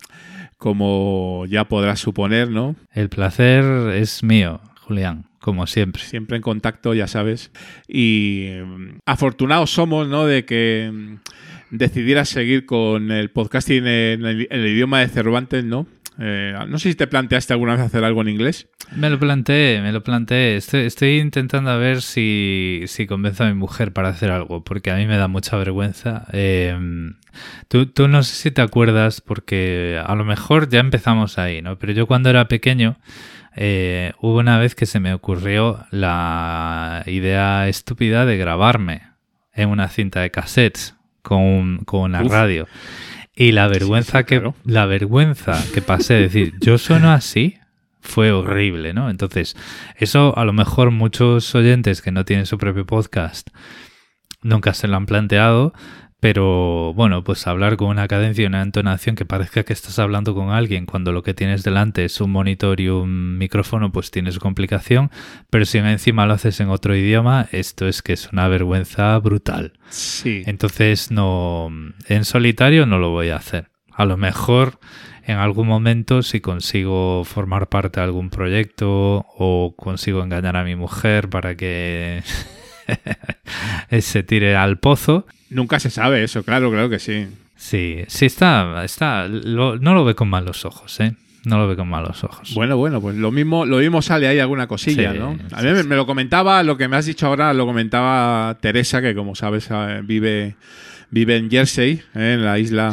como ya podrás suponer, ¿no? El placer es mío, Julián, como siempre. Siempre en contacto, ya sabes. Y mm, afortunados somos, ¿no? De que mm, decidieras seguir con el podcasting en el, en el idioma de Cervantes, ¿no? Eh, no sé si te planteaste alguna vez hacer algo en inglés. Me lo planteé, me lo planteé. Estoy, estoy intentando a ver si, si convenzo a mi mujer para hacer algo, porque a mí me da mucha vergüenza. Eh, tú, tú no sé si te acuerdas, porque a lo mejor ya empezamos ahí, ¿no? Pero yo cuando era pequeño, eh, hubo una vez que se me ocurrió la idea estúpida de grabarme en una cinta de cassettes con, con una Uf. radio. Y la vergüenza que la vergüenza que pasé de decir, yo sueno así, fue horrible, ¿no? Entonces, eso a lo mejor muchos oyentes que no tienen su propio podcast nunca se lo han planteado, pero bueno, pues hablar con una cadencia y una entonación que parezca que estás hablando con alguien cuando lo que tienes delante es un monitor y un micrófono, pues tiene su complicación, pero si encima lo haces en otro idioma, esto es que es una vergüenza brutal. Sí. Entonces, no, en solitario no lo voy a hacer. A lo mejor en algún momento si consigo formar parte de algún proyecto o consigo engañar a mi mujer para que se tire al pozo. Nunca se sabe eso, claro, claro que sí. Sí, sí está, está, lo- no lo ve con malos ojos, ¿eh? No lo ve con malos ojos. Bueno, bueno, pues lo mismo, lo mismo sale ahí alguna cosilla, Sí, ¿no? A mí me, me lo comentaba, lo que me has dicho ahora, lo comentaba Teresa, que como sabes eh, vive, vive en Jersey, ¿eh? en la isla,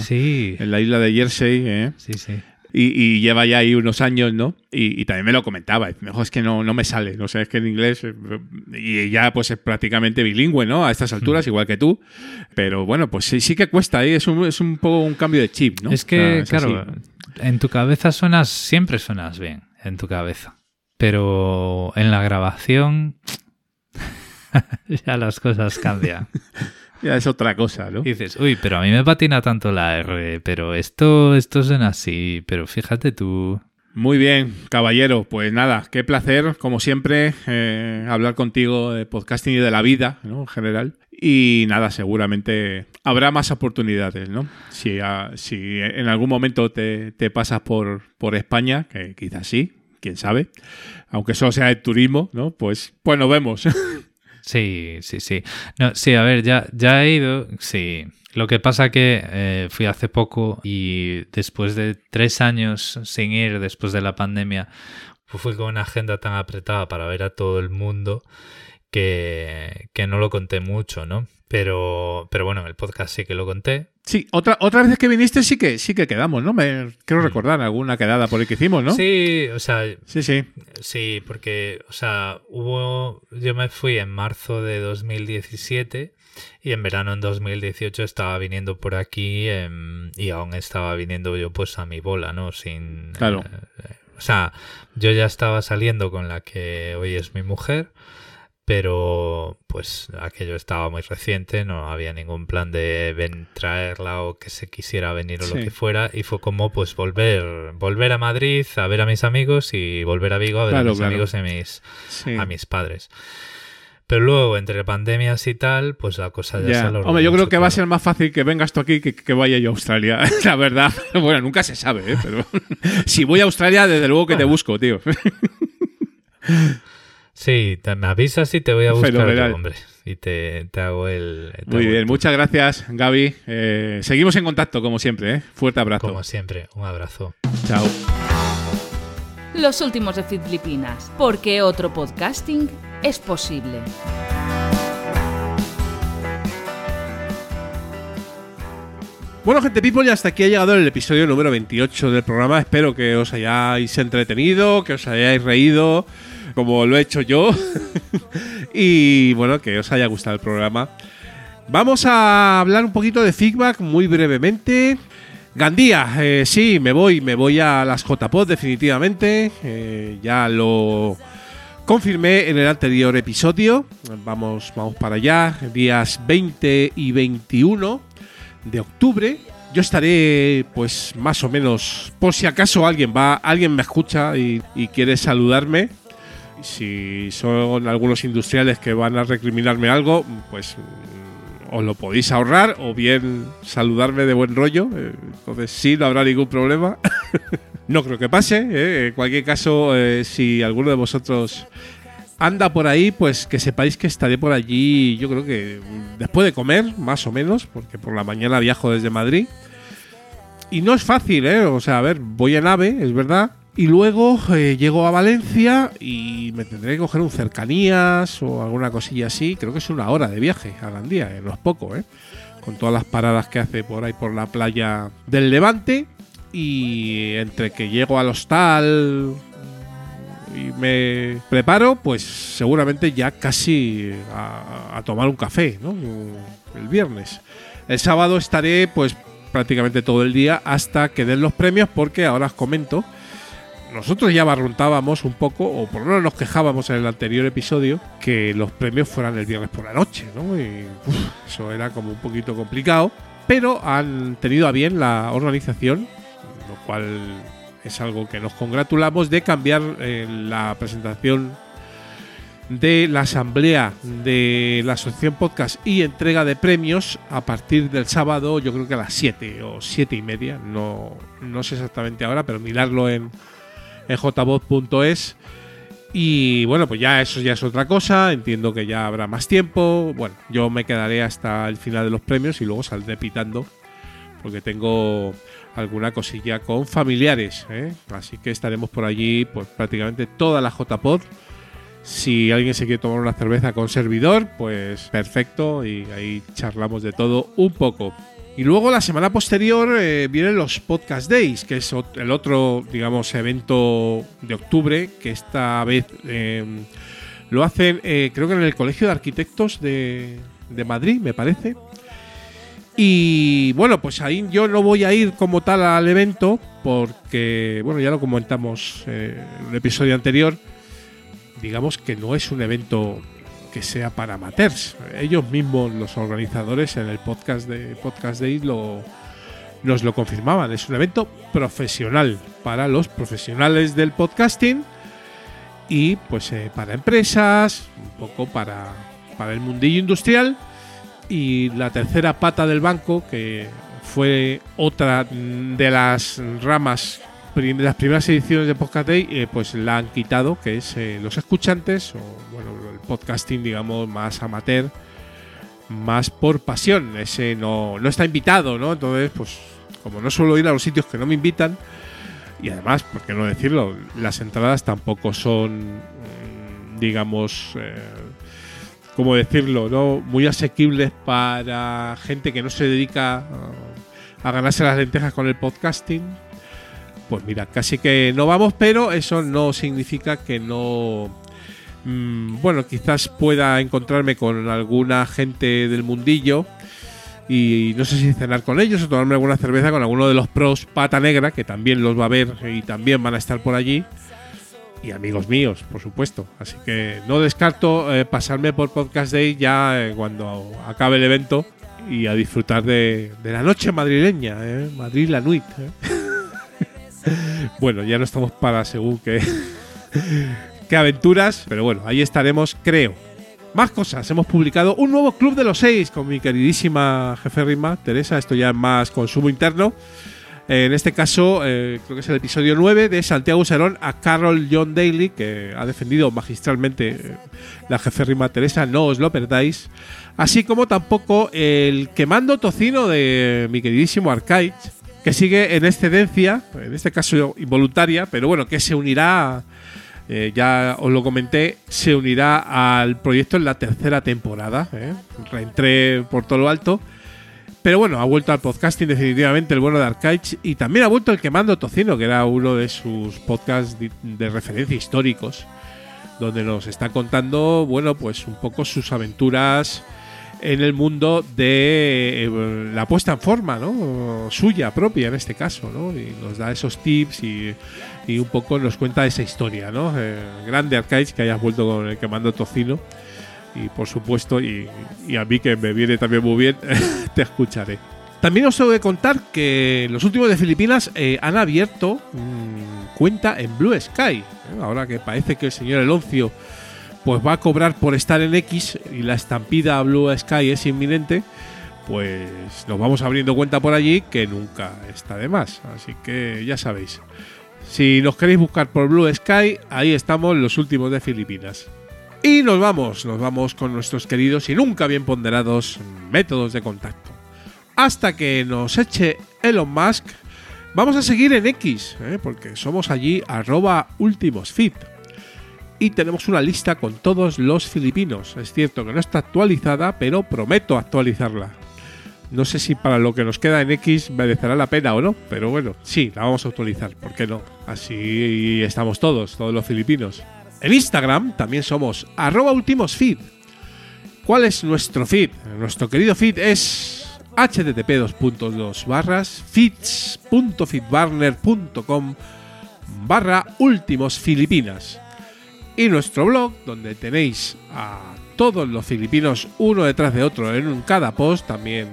en la isla de Jersey, ¿eh? Sí, sí. Y, y lleva ya ahí unos años, ¿no? Y, y también me lo comentaba. Mejor es que no, no me sale. No sé, es que en inglés. eh, Y ya, pues es prácticamente bilingüe, ¿no? A estas alturas, Mm. igual que tú. Pero bueno, pues sí, sí que cuesta ahí. Es un, es un poco un cambio de chip, ¿no? Es que, O sea, claro, así. en tu cabeza suenas, siempre suenas bien, en tu cabeza. Pero en la grabación ya las cosas cambian. Ya es otra cosa, ¿no? Y dices, uy, pero a mí me patina tanto la R, pero esto, esto suena así, pero fíjate tú. Muy bien, caballero. Pues nada, qué placer, como siempre, eh, hablar contigo de podcasting y de la vida, ¿no? En general. Y nada, seguramente habrá más oportunidades, ¿no? Si, ah, si en algún momento te, te pasas por, por España, que quizás sí, quién sabe, aunque solo sea de turismo, ¿no? Pues, pues nos vemos. Sí, sí, sí. No, sí, a ver, ya, ya he ido, sí. Lo que pasa que eh, fui hace poco y después de tres años sin ir, después de la pandemia, pues fui con una agenda tan apretada para ver a todo el mundo que, que no lo conté mucho, ¿no? Pero, pero bueno, en el podcast sí que lo conté. Sí, otra, otra vez que viniste sí que sí que quedamos, ¿no? Me quiero recordar alguna quedada por ahí que hicimos, ¿no? Mm. Sí, o sea. Sí, sí. Sí, porque, o sea, hubo. Yo me fui en marzo de 2017 y en verano en 2018 estaba viniendo por aquí em, y aún estaba viniendo yo, pues, a mi bola, ¿no? Sin. Claro. eh, o sea, yo ya estaba saliendo con la que hoy es mi mujer. Pero pues aquello estaba muy reciente, no había ningún plan de ven, traerla o que se quisiera venir o Sí. lo que fuera. Y fue como pues volver, volver a Madrid a ver a mis amigos y volver a Vigo a ver Claro, a mis claro. amigos y a mis, Sí. a mis padres. Pero luego, entre pandemias y tal, pues la cosa ya, se Ya. alargó Hombre, yo creo que va a ser más fácil que vengas tú aquí que, que vaya yo a Australia, la verdad. Bueno, nunca se sabe, ¿eh? Pero si voy a Australia, desde luego que te busco, tío. Sí, te, me avisas y te voy a buscar Fenomenal. hombre. Y te, te hago el... te Muy hago bien, el- muchas gracias, Gaby. Eh, seguimos en contacto, como siempre, ¿eh? Fuerte abrazo. Como siempre, un abrazo. Chao. Los últimos de Filipinas, porque otro podcasting es posible. Bueno, gente people, ya hasta aquí ha llegado el episodio número 28 del programa. Espero que os hayáis entretenido, que os hayáis reído, como lo he hecho yo. y bueno, que os haya gustado el programa. Vamos a hablar un poquito de feedback muy brevemente. Gandía, eh, sí, me voy, me voy a las JPod definitivamente. Eh, ya lo confirmé en el anterior episodio. Vamos, vamos para allá, días 20 y 21 de octubre. Yo estaré, pues, más o menos, por si acaso alguien va, alguien me escucha y, y quiere saludarme. Si son algunos industriales que van a recriminarme algo, pues mm, os lo podéis ahorrar o bien saludarme de buen rollo. eh, Entonces sí, no habrá ningún problema. no creo que pase. eh, En cualquier caso, eh, si alguno de vosotros anda por ahí, pues que sepáis que estaré por allí, yo creo que después de comer, más o menos, porque por la mañana viajo desde Madrid. Y no es fácil, ¿eh? O sea, a ver, voy en AVE, es verdad. Y luego eh, llego a Valencia y me tendré que coger un cercanías o alguna cosilla así. Creo que es una hora de viaje a Gandía, eh, no es poco, ¿eh? Con todas las paradas que hace por ahí por la playa del Levante. Y entre que llego al hostal, y me preparo, pues seguramente ya casi a, a tomar un café, ¿no? El viernes. El sábado estaré, pues prácticamente todo el día hasta que den los premios, porque ahora os comento. Nosotros ya barruntábamos un poco, o por lo menos nos quejábamos en el anterior episodio, que los premios fueran el viernes por la noche, ¿no? Y eso era como un poquito complicado. Pero han tenido a bien la organización, lo cual es algo que nos congratulamos de cambiar eh, la presentación de la asamblea de la asociación podcast y entrega de premios a partir del sábado, yo creo que a las 7 o 7 y media, no, no sé exactamente ahora, pero mirarlo en, en jbot.es. Y bueno, pues ya eso ya es otra cosa, entiendo que ya habrá más tiempo. Bueno, yo me quedaré hasta el final de los premios y luego saldré pitando porque tengo alguna cosilla con familiares, ¿eh? así que estaremos por allí pues prácticamente toda la JPod. Si alguien se quiere tomar una cerveza con servidor, pues perfecto y ahí charlamos de todo un poco. Y luego la semana posterior eh, vienen los Podcast Days, que es el otro, digamos, evento de octubre, que esta vez eh, lo hacen, eh, creo que en el Colegio de Arquitectos de, de Madrid, me parece. Y bueno, pues ahí yo no voy a ir como tal al evento, porque, bueno, ya lo comentamos en el episodio anterior, digamos que no es un evento que sea para amateurs. Ellos mismos, los organizadores en el podcast de Podcast Days, lo, nos lo confirmaban. Es un evento profesional para los profesionales del podcasting y pues eh, para empresas, un poco para, para el mundillo industrial. Y la tercera pata del banco, que fue otra de las ramas de las primeras ediciones de Podcast Day, eh, pues la han quitado, que es eh, los escuchantes, o podcasting, digamos, más amateur, más por pasión. Ese no, no está invitado, ¿no? Entonces, pues, como no suelo ir a los sitios que no me invitan, y además, ¿por qué no decirlo? Las entradas tampoco son, mm, digamos, eh, ¿cómo decirlo? ¿no? Muy asequibles para gente que no se dedica a ganarse las lentejas con el podcasting pues mira, casi que no vamos, pero eso no significa que no... Mm, bueno, quizás pueda encontrarme con alguna gente del mundillo y no sé si cenar con ellos o tomarme alguna cerveza con alguno de los pros pata negra, que también los va a ver y también van a estar por allí. Y amigos míos, por supuesto. Así que no descarto eh, pasarme por Podcast Day ya eh, cuando acabe el evento y a disfrutar de, la noche madrileña, eh, Madrid la nuit. bueno, ya no estamos para según qué, qué aventuras, pero bueno, ahí estaremos, creo. Más cosas, hemos publicado un nuevo Club de los Seis con mi queridísima jefe Rima, Teresa, esto ya es más consumo interno. En este caso, eh, creo que es el episodio 9 de Santiago Serón a Carol John Daly, que ha defendido magistralmente eh, la jefe Rima Teresa, no os lo perdáis. Así como tampoco el quemando tocino de mi queridísimo Arcade, que sigue en excedencia, en este caso involuntaria, pero bueno, que se unirá, eh, ya os lo comenté, se unirá al proyecto en la tercera temporada. ¿eh? Reentré por todo lo alto. Pero bueno, ha vuelto al podcasting definitivamente el bueno de Arcaich y también ha vuelto el Quemando Tocino, que era uno de sus podcasts de, referencia históricos, donde nos está contando, bueno, pues un poco sus aventuras en el mundo de eh, la puesta en forma, ¿no? Suya propia en este caso, ¿no? Y nos da esos tips y, un poco nos cuenta esa historia, ¿no? Eh, grande Arcade que hayas vuelto con el quemando tocino. Y por supuesto, y, a mí que me viene también muy bien, te escucharé. También os tengo que contar que los últimos de Filipinas eh, han abierto mm, cuenta en Blue Sky. Ahora que parece que el señor Eloncio pues va a cobrar por estar en X y la estampida a Blue Sky es inminente, pues nos vamos abriendo cuenta por allí que nunca está de más. Así que ya sabéis. Si nos queréis buscar por Blue Sky, ahí estamos los últimos de Filipinas. Y nos vamos, nos vamos con nuestros queridos y nunca bien ponderados métodos de contacto. Hasta que nos eche Elon Musk, vamos a seguir en X, ¿eh? porque somos allí arroba ultimosfit y tenemos una lista con todos los filipinos. Es cierto que no está actualizada, pero prometo actualizarla. No sé si para lo que nos queda en X merecerá la pena o no, pero bueno, sí, la vamos a actualizar, ¿por qué no? Así estamos todos, todos los filipinos. En Instagram también somos arroba ultimosfeed. ¿Cuál es nuestro feed? Nuestro querido feed es http barras feeds.feedbarner.com barra últimos filipinas y nuestro blog, donde tenéis a todos los filipinos uno detrás de otro en cada post. También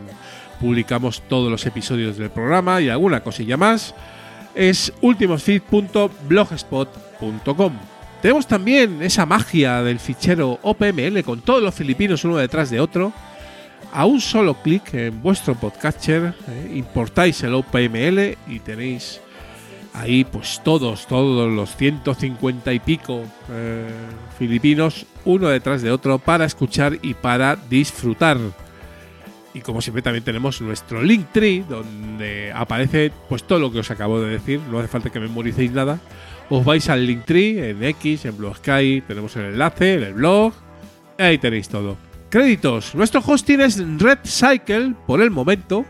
publicamos todos los episodios del programa y alguna cosilla más. Es ultimosfeed.blogspot.com. Tenemos también esa magia del fichero OPML con todos los filipinos uno detrás de otro. A un solo clic en vuestro podcatcher eh, importáis el OPML y tenéis ahí pues todos, todos los 150 y pico eh, filipinos uno detrás de otro para escuchar y para disfrutar. Y como siempre también tenemos nuestro Linktree donde aparece pues todo lo que os acabo de decir, no hace falta que memoricéis nada. Os vais al Linktree en X, en Blue Sky, tenemos el enlace, en el blog, ahí tenéis todo. Créditos. Nuestro hosting es Red Cycle por el momento.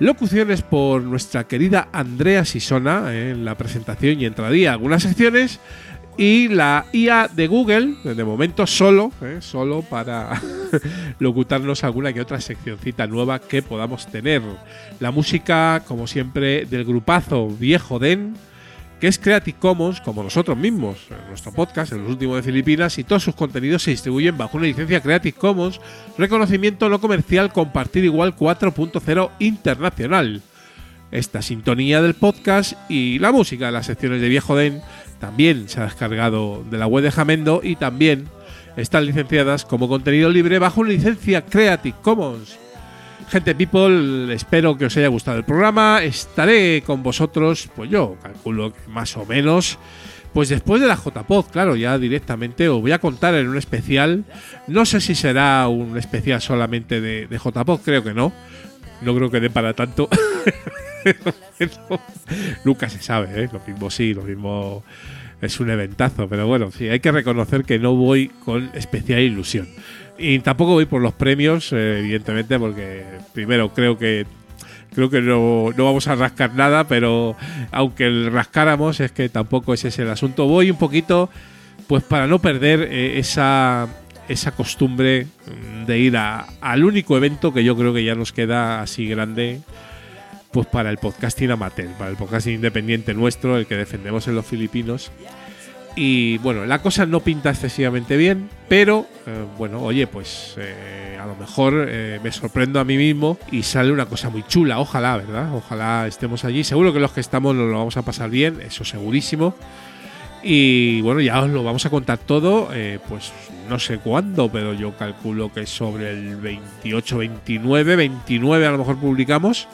Locuciones por nuestra querida Andrea Sisona en la presentación y entradía algunas secciones. Y la IA de Google, de momento solo, eh, solo para locutarnos alguna que otra seccioncita nueva que podamos tener. La música, como siempre, del grupazo Viejo Den que es Creative Commons, como nosotros mismos, nuestro podcast, en los últimos de Filipinas, y todos sus contenidos se distribuyen bajo una licencia Creative Commons, reconocimiento no comercial, compartir igual 4.0 internacional. Esta sintonía del podcast y la música de las secciones de Viejo Den también se ha descargado de la web de Jamendo y también están licenciadas como contenido libre bajo licencia Creative Commons. Gente People, espero que os haya gustado el programa. Estaré con vosotros, pues yo calculo más o menos. Pues después de la JPod, claro, ya directamente os voy a contar en un especial. No sé si será un especial solamente de, de JPod, creo que no. No creo que dé para tanto. Nunca se sabe, ¿eh? Lo mismo sí, lo mismo es un eventazo. Pero bueno, sí, hay que reconocer que no voy con especial ilusión. Y tampoco voy por los premios, eh, evidentemente, porque primero creo que creo que no, no, vamos a rascar nada, pero aunque rascáramos, es que tampoco ese es el asunto. Voy un poquito, pues para no perder eh, esa, esa costumbre de ir a, al único evento que yo creo que ya nos queda así grande, pues para el podcasting amateur, para el podcasting independiente nuestro, el que defendemos en los filipinos. Y bueno, la cosa no pinta excesivamente bien, pero eh, bueno, oye, pues eh, a lo mejor eh, me sorprendo a mí mismo y sale una cosa muy chula. Ojalá, ¿verdad? Ojalá estemos allí. Seguro que los que estamos nos lo vamos a pasar bien, eso segurísimo. Y bueno, ya os lo vamos a contar todo, pues no sé cuándo, pero yo calculo que sobre el 28, 29, 29 a lo mejor publicamos.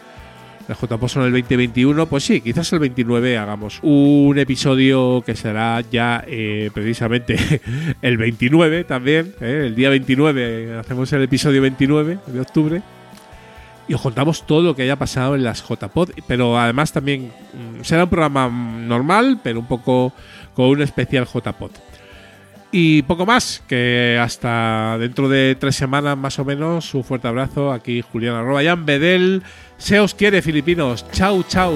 La JPO son el 2021, pues sí, quizás el 29 hagamos un episodio que será ya eh, precisamente el 29 también, eh, el día 29 hacemos el episodio 29 de octubre y os contamos todo lo que haya pasado en las JPod, pero además también mm, será un programa normal, pero un poco con un especial JPod. Y poco más, que hasta dentro de tres semanas más o menos. Un fuerte abrazo. Aquí Julián arroba Jan Bedel. Se os quiere, filipinos. Chau, chau.